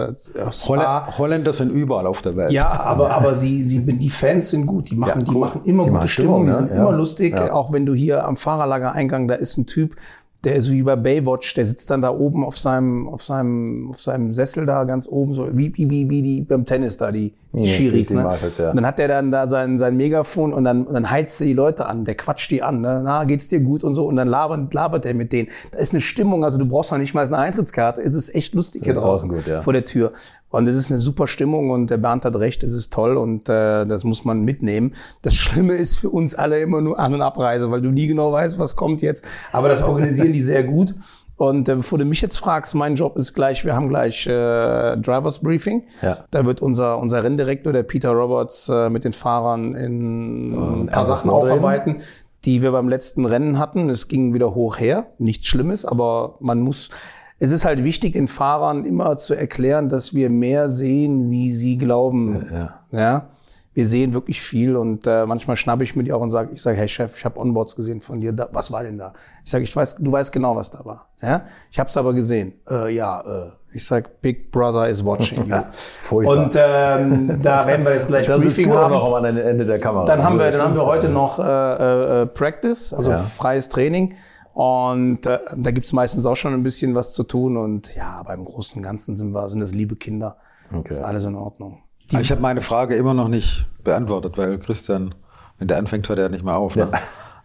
äh, Spa, Holländer sind überall auf der Welt. ja, aber, aber sie, sie, die Fans sind gut. Die machen, Ja, die cool. machen immer Die gute machen Stimmung. Stimmung, Die ne? sind Ja. immer lustig. Ja. Auch wenn du hier am Fahrerlagereingang, da ist ein Typ, der ist wie bei Baywatch, der sitzt dann da oben auf seinem, auf seinem, auf seinem Sessel da ganz oben, so wie, wie, wie, wie die beim Tennis da, die, die Ja, Schiris. die Ne? Ja. Und dann hat der dann da sein, sein Megafon und dann, und dann heizt er die Leute an, der quatscht die an, ne? na, geht's dir gut und so, und dann labert, labert er mit denen. Da ist eine Stimmung, also du brauchst noch nicht mal eine Eintrittskarte, es ist echt lustig hier draußen draußen gut, ja. vor der Tür. Und es ist eine super Stimmung und der Bernd hat recht, es ist toll und äh, das muss man mitnehmen. Das Schlimme ist für uns alle immer nur An- und Abreise, weil du nie genau weißt, was kommt jetzt. Aber das organisieren die sehr gut. Und äh, bevor du mich jetzt fragst, mein Job ist gleich, wir haben gleich äh, Drivers Briefing. Ja. Da wird unser, unser Renndirektor, der Peter Roberts, äh, mit den Fahrern in ein paar ernstes Sachen aufarbeiten, die wir beim letzten Rennen hatten. Es ging wieder hoch her. Nichts Schlimmes, aber man muss, es ist halt wichtig, den Fahrern immer zu erklären, dass wir mehr sehen, wie sie glauben. Ja. Ja. Wir sehen wirklich viel und äh, manchmal schnappe ich mir die auch und sage, ich sage, hey Chef, ich habe Onboards gesehen von dir. Da, was war denn da? Ich sage, ich weiß, du weißt genau, was da war. Ja? Ich habe es aber gesehen. Äh, ja, äh, ich sage, Big Brother is watching you. *laughs* Furchtbar. und ähm, da *laughs* werden wir jetzt gleich Dann sitzt Briefing haben. noch am Ende der Kamera. Dann haben Also wir, dann haben wir heute noch äh, äh, Practice, also Ja. freies Training. Und äh, da gibt's meistens auch schon ein bisschen was zu tun. Und ja, aber im Großen und Ganzen sind wir, sind das liebe Kinder. Okay. Ist alles in Ordnung. Ich habe meine Frage immer noch nicht beantwortet, weil Christian, wenn der anfängt, hört er nicht mehr auf. Ne?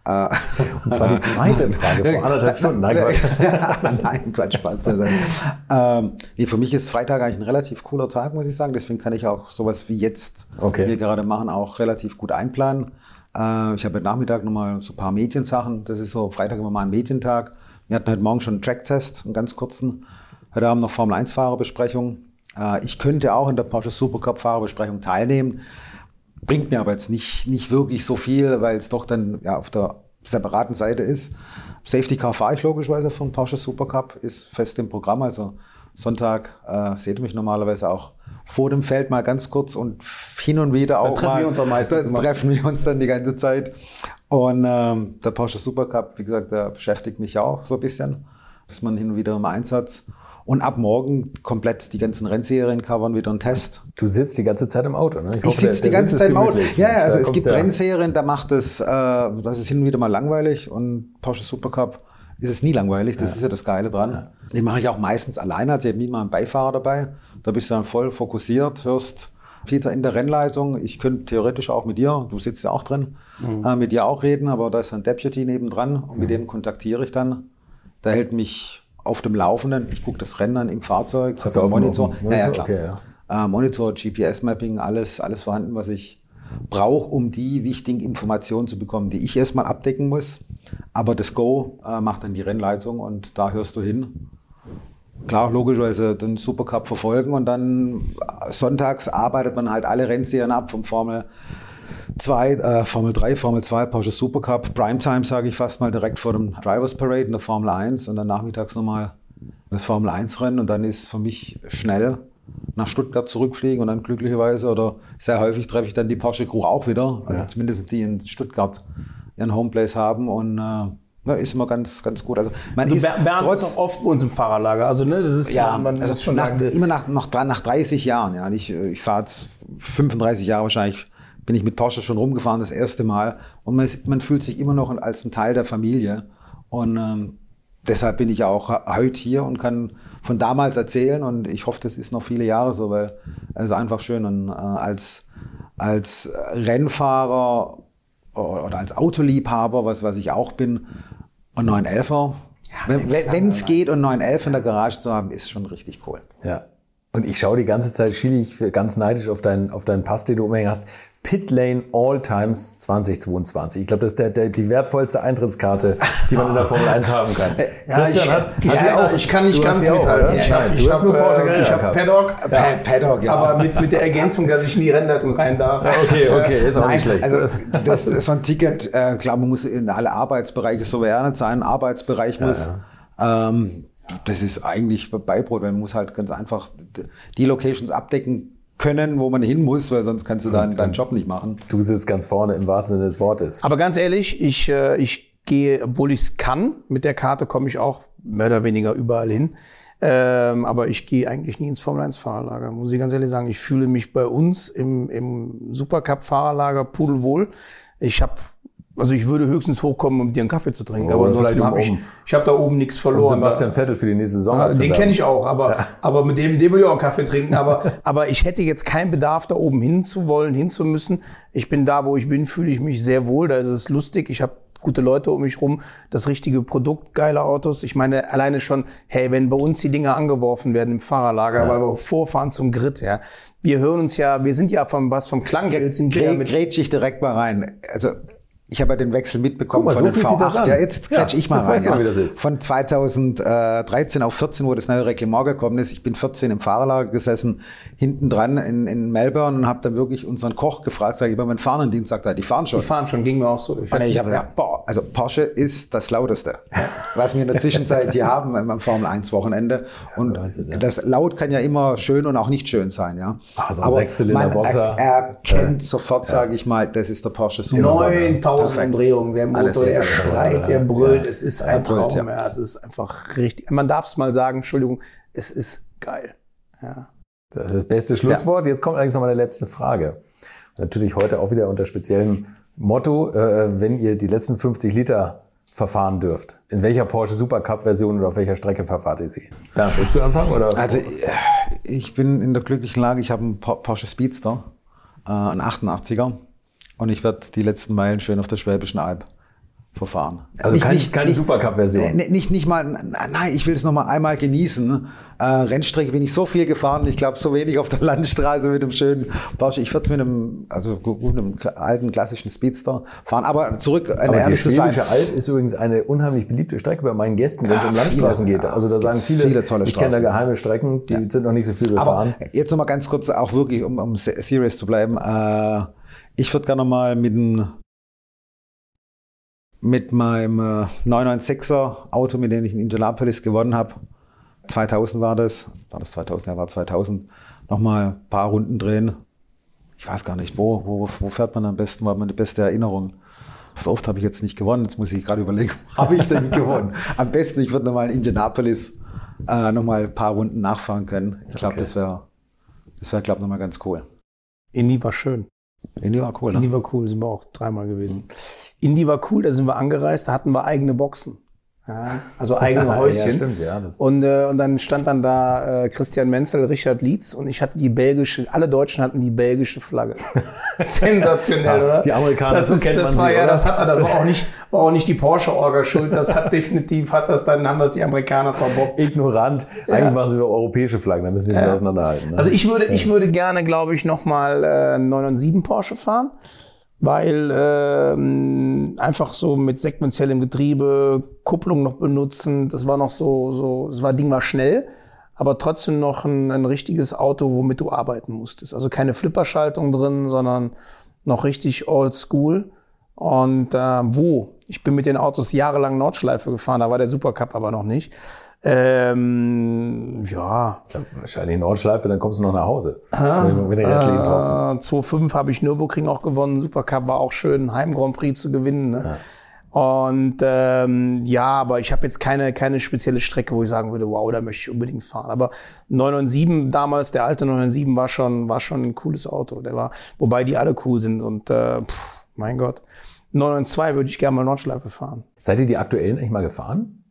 Äh, *laughs* Und zwar die zweite Frage vor *laughs* anderthalb Stunden. Nein, Quatsch. *laughs* Nein, Quatsch, Spaß beiseite. ähm, nee, für mich ist Freitag eigentlich ein relativ cooler Tag, muss ich sagen. Deswegen kann ich auch sowas wie jetzt, Okay. wir gerade machen, auch relativ gut einplanen. Äh, ich habe heute Nachmittag nochmal so ein paar Mediensachen. Das ist so Freitag immer mal ein Medientag. Wir hatten heute Morgen schon einen Tracktest, einen ganz kurzen. Heute Abend noch Formel 1 Fahrerbesprechung. Äh, ich könnte auch in der Porsche Supercup Fahrerbesprechung teilnehmen. Bringt mir aber jetzt nicht, nicht wirklich so viel, weil es doch dann ja, auf der separaten Seite ist. Safety Car fahre ich logischerweise vom Porsche Supercup, ist fest im Programm. Also Sonntag äh, seht ihr mich normalerweise auch vor dem Feld mal ganz kurz und hin und wieder auch treffen mal. wir uns da immer. treffen wir uns dann die ganze Zeit. Und ähm, der Porsche Supercup, wie gesagt, der beschäftigt mich ja auch so ein bisschen. Ist man hin und wieder im Einsatz. Und ab morgen komplett die ganzen Rennserien covern wieder einen Test. Du sitzt die ganze Zeit im Auto, ne? Ich der- sitze die ganze Sitz Zeit im Auto. Ja, ja, also es gibt Rennserien, da macht es, äh, das ist hin und wieder mal langweilig und Porsche Supercup ist es nie langweilig. Das ist ja das Geile dran. Die mache ich auch meistens alleine, also ich habe nie mal einen Beifahrer dabei. Da bist du dann voll fokussiert, hörst Peter in der Rennleitung. Ich könnte theoretisch auch mit dir, du sitzt ja auch drin, Mhm. äh, mit dir auch reden, aber da ist ein Deputy nebendran und mit dem kontaktiere ich dann. Der hält mich auf dem Laufenden. Ich gucke das Rennen an im Fahrzeug. Hast hab du auf einen dem Monitor. Monitor? Ja, ja, klar. Okay, ja. Äh, Monitor, GPS-Mapping, alles, alles vorhanden, was ich brauche, um die wichtigen Informationen zu bekommen, die ich erstmal abdecken muss. Aber das Go äh, macht dann die Rennleitung und da hörst du hin. Klar, logischerweise den Supercup verfolgen und dann äh, sonntags arbeitet man halt alle Rennserien ab vom Formel 2, äh, Formel 3, Formel 2, Porsche Supercup, Primetime sage ich fast mal direkt vor dem Drivers Parade in der Formel 1 und dann nachmittags nochmal das Formel 1 Rennen und dann ist für mich schnell nach Stuttgart zurückfliegen und dann glücklicherweise oder sehr häufig treffe ich dann die Porsche Crew auch wieder, also zumindest die in Stuttgart ihren Homeplace haben und äh, ja, ist immer ganz, ganz gut. Also man Also ist Ber- Bernd trotz, ist oft bei uns im Fahrerlager. Also ne, das ist ja, man also schon nach, sagen, immer nach, nach, dra- nach 30 Jahren, ja. Ich, äh, ich fahre jetzt 35 Jahre wahrscheinlich, bin ich mit Porsche schon rumgefahren, das erste Mal. Und man, ist, man fühlt sich immer noch als ein Teil der Familie. Und ähm, deshalb bin ich auch heute hier und kann von damals erzählen. Und ich hoffe, das ist noch viele Jahre so, weil es ist einfach schön. Und äh, als, als Rennfahrer oder als Autoliebhaber, was, was ich auch bin, und 911er, wenn es geht und 911 in der Garage zu haben, ist schon richtig cool. Ja. Und ich schaue die ganze Zeit, schiele ich ganz neidisch auf deinen, auf deinen Pass, den du umhängen hast. Pit Lane All Times 2022. Ich glaube, das ist der, der, die wertvollste Eintrittskarte, die man in der Formel 1 haben kann. *laughs* Ja, ich, hat, ich, hat sie ja, auch. ich kann nicht ganz mithalten. ich habe hast hab, nur Porsche äh, ich hab. Paddock, Pa Paddock, ja. aber mit, mit der Ergänzung, dass ich in die Rennleitung rein darf. Okay, okay, ist auch Nein, nicht schlecht. also das ist so ein Ticket, äh, klar, man muss in alle Arbeitsbereiche souverän sein, ein Arbeitsbereich muss. Ähm, das ist eigentlich Beibrot, man muss halt ganz einfach die Locations abdecken können, wo man hin muss, weil sonst kannst du deinen, deinen Job nicht machen. du sitzt ganz vorne im wahrsten Sinne des Wortes. Aber ganz ehrlich, ich, äh, ich gehe, obwohl ich es kann, mit der Karte komme ich auch mehr oder weniger überall hin. Ähm, aber ich gehe eigentlich nie ins Formel 1 Fahrerlager, muss ich ganz ehrlich sagen. Ich fühle mich bei uns im, im Supercup Fahrerlager pudelwohl. Ich habe also ich würde höchstens hochkommen, um dir einen Kaffee zu trinken. Oh, aber ansonsten habe ich, ich habe da oben nichts Und verloren. Sebastian Vettel für die nächste Saison. Ja, den abzuwerben. kenne ich auch, aber, aber mit dem, dem würde ich auch einen Kaffee trinken. Aber, *laughs* aber ich hätte jetzt keinen Bedarf, da oben hinzuwollen, hinzumüssen. Ich bin da, wo ich bin, fühle ich mich sehr wohl. Da ist es lustig. Ich habe gute Leute um mich rum, das richtige Produkt, geile Autos. Ich meine, alleine schon, hey, wenn bei uns die Dinger angeworfen werden im Fahrerlager, weil wir vorfahren zum Grid, ja. Wir hören uns ja, wir sind ja vom, was vom Klangbild sind wir ja mit grätsch ich direkt mal rein. Also ich habe ja den Wechsel mitbekommen mal, von so das V8. an. Ja, jetzt Ja, grätsch ich mal jetzt rein. weißt du ja. wie das ist. Von 2013 auf 14, wo das neue Reglement gekommen ist. Ich bin 14 im Fahrerlager gesessen, hinten dran in, in Melbourne und habe dann wirklich unseren Koch gefragt, sag ich, bei meinem Fahnendienst, sagt er, die fahren schon. die fahren schon, ging mir auch so. Ich Und ich habe gesagt, boah, also Porsche ist das lauteste, was wir in der Zwischenzeit hier haben am Formel 1 Wochenende. Und das laut kann ja immer schön und auch nicht schön sein, ja. Ah, so ein Sechszylinder-Boxer. man er, erkennt sofort, sage ich mal, das ist der Porsche Super. 9000 Perfekt. Umdrehungen, der Alles Motor, der sehr schreit, der brüllt, es ist ein brüllt, Traum, ja. ja. es ist einfach richtig, man darf es mal sagen, Entschuldigung, es ist geil. Ja. Das ist das beste Schlusswort. Jetzt kommt eigentlich noch mal eine letzte Frage. Natürlich heute auch wieder unter speziellem Motto, äh, wenn ihr die letzten 50 Liter verfahren dürft. In welcher Porsche Supercup Version oder auf welcher Strecke verfahrt ihr sie? Bernd, willst du anfangen? Oder? Also äh, ich bin in der glücklichen Lage, ich habe einen Po- Porsche Speedster, äh, einen 88er und ich werde die letzten Meilen schön auf der Schwäbischen Alb verfahren. Also keine- keine Supercup-Version. Nicht, nicht, nicht mal, nein, ich will es noch mal einmal genießen. Äh, Rennstrecke bin ich so viel gefahren, ich glaube so wenig auf der *laughs* Landstraße mit einem schönen Porsche. Ich würde es mit einem, also gut, einem alten klassischen Speedster fahren. Aber zurück, äh, Aber die ehrlich zu sein. Schwäbische Alb ist übrigens eine unheimlich beliebte Strecke bei meinen Gästen, wenn es Ja, um Landstraßen viele, geht. ja, Also da sagen viele, viele tolle ich kenne da geheime Strecken, die sind noch nicht so viel befahren. Aber jetzt noch mal ganz kurz, auch wirklich, um, um se- serious zu bleiben. Äh, ich würde gerne mal mit dem mit meinem äh, 996er Auto, mit dem ich in Indianapolis gewonnen habe, 2000 war das, war das 2000, ja war 2000, noch mal ein paar Runden drehen. Ich weiß gar nicht, wo, wo, wo fährt man am besten, war meine beste Erinnerung. So oft habe ich jetzt nicht gewonnen, jetzt muss ich gerade überlegen, *laughs* habe ich denn gewonnen? Am besten, ich würde noch mal in Indianapolis äh, noch mal ein paar Runden nachfahren können. Ich glaube, das wäre, das wäre, glaube ich, noch mal ganz cool. Indy war schön. Indy war cool, ne? Indy war cool, sind wir auch dreimal gewesen. Indy war cool, da sind wir angereist, da hatten wir eigene Boxen. Ja, also eigene *laughs* Ja, Häuschen. stimmt, ja, und, äh, und dann stand dann da äh, Christian Menzel, Richard Lietz und ich hatte die belgische, alle Deutschen hatten die belgische Flagge. *laughs* Sensationell, Ja, oder? die Amerikaner, das so ist, kennt das war sie, ja, oder? das hat das war auch nicht, *laughs* war auch nicht die Porsche-Orga schuld, das hat definitiv, hat das dann, haben das die Amerikaner verbockt. Ignorant. Eigentlich machen sie doch europäische Flaggen, da müssen die sich auseinanderhalten. Ne? Also ich würde, ich würde gerne, glaube ich, nochmal äh, 997 Porsche fahren, weil ähm, einfach so mit sequenziellem Getriebe, Kupplung noch benutzen, das war noch so, so, das war Ding war schnell, aber trotzdem noch ein, ein richtiges Auto, womit du arbeiten musstest. Also keine Flipperschaltung drin, sondern noch richtig old school. Und äh, wo? Ich bin mit den Autos jahrelang Nordschleife gefahren, da war der Supercup aber noch nicht. Ähm, ja, Wahrscheinlich Nordschleife, dann kommst du noch nach Hause. Mit mit den restlichen Tropfen. äh, 2.5 habe ich Nürburgring auch gewonnen. Supercup war auch schön, Heim Grand Prix zu gewinnen. Ne? Und ähm, ja, aber ich habe jetzt keine, keine spezielle Strecke, wo ich sagen würde, wow, da möchte ich unbedingt fahren. Aber 997 damals, der alte 997 war schon, war schon ein cooles Auto. Der war, wobei die alle cool sind. Und äh, pff, mein Gott. 992 würde ich gerne mal Nordschleife fahren. Seid ihr die aktuellen eigentlich mal gefahren?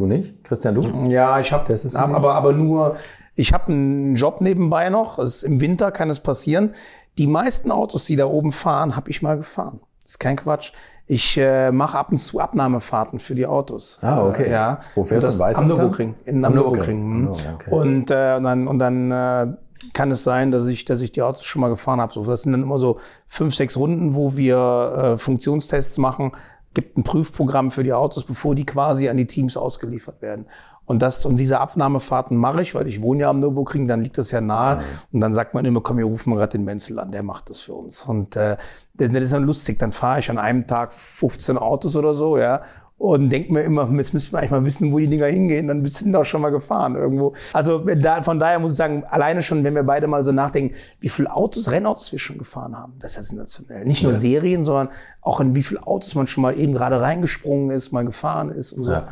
Du nicht? Christian, du? Ja, ich habe hab, aber aber nur ich habe einen Job nebenbei noch. Es ist, Im Winter kann es passieren. Die meisten Autos, die da oben fahren, habe ich mal gefahren. Das ist kein Quatsch. Ich äh, mache ab und zu Abnahmefahrten für die Autos. Ah, okay. Äh, ja. Wo fährst Und du? Am Nürburgring. In, Am Nürburgring. Hm. Oh, okay. Und, äh, und dann, und dann äh, kann es sein, dass ich, dass ich die Autos schon mal gefahren habe. So, das sind dann immer so fünf, sechs Runden, wo wir äh, Funktionstests machen. Gibt ein Prüfprogramm für die Autos, bevor die quasi an die Teams ausgeliefert werden. Und das und diese Abnahmefahrten mache ich, weil ich wohne ja am Nürburgring, dann liegt das ja nahe. Und dann sagt man immer, komm, wir rufen mal gerade den Menzel an, der macht das für uns. Und äh, das ist dann lustig. Dann fahre ich an einem Tag 15 Autos oder so, ja und denke mir immer, jetzt müssen wir eigentlich mal wissen, wo die Dinger hingehen, dann bist du doch schon mal gefahren irgendwo. Also da, von daher muss ich sagen, alleine schon, wenn wir beide mal so nachdenken, wie viele Autos, Rennautos wir schon gefahren haben, das ist ja sensationell. Nicht nur ja. Serien, sondern auch in wie viele Autos man schon mal eben gerade reingesprungen ist, mal gefahren ist und so. Ja.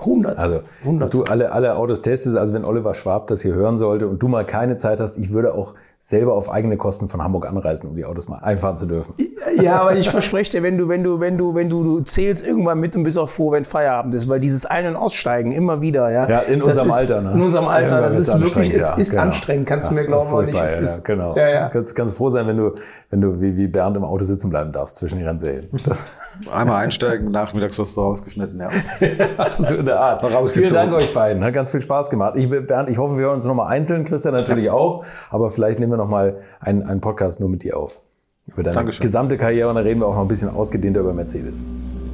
100. Also, 100. du alle, alle Autos testest, also wenn Oliver Schwab das hier hören sollte und du mal keine Zeit hast, ich würde auch selber auf eigene Kosten von Hamburg anreisen, um die Autos mal einfahren zu dürfen. Ja, aber ich verspreche dir, wenn du, wenn du, wenn du, wenn du, du zählst irgendwann mit und bist auch froh, wenn Feierabend ist, weil dieses Ein- und Aussteigen immer wieder, ja. Ja, in unserem ist, Alter, ne? In unserem Alter, ja, das ist wirklich, es ist ja, anstrengend, kannst ja, du mir glauben oder nicht. Es ist, genau. Ja, ja. Kannst, kannst froh sein, wenn du, wenn du wie, wie Bernd im Auto sitzen bleiben darfst zwischen den Rennserien. *laughs* Einmal einsteigen, nachmittags wirst du rausgeschnitten, ja. *laughs* so in der Art. Vielen Dank euch beiden, hat ganz viel Spaß gemacht. Ich, Bernd, ich hoffe, wir hören uns nochmal einzeln, Christian natürlich auch, aber vielleicht nehmen wir nochmal einen, einen Podcast nur mit dir auf. Über deine Dankeschön. gesamte Karriere und da reden wir auch noch ein bisschen ausgedehnter über Mercedes.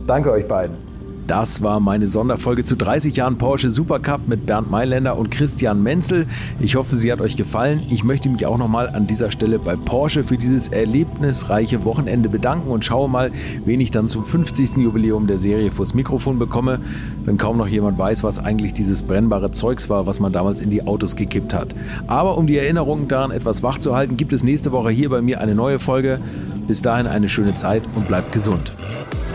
Danke euch beiden. Das war meine Sonderfolge zu 30 Jahren Porsche Supercup mit Bernd Mailänder und Christian Menzel. Ich hoffe, sie hat euch gefallen. Ich möchte mich auch nochmal an dieser Stelle bei Porsche für dieses erlebnisreiche Wochenende bedanken und schaue mal, wen ich dann zum 50. Jubiläum der Serie vors Mikrofon bekomme, wenn kaum noch jemand weiß, was eigentlich dieses brennbare Zeugs war, was man damals in die Autos gekippt hat. Aber um die Erinnerungen daran etwas wach zu halten, gibt es nächste Woche hier bei mir eine neue Folge. Bis dahin eine schöne Zeit und bleibt gesund.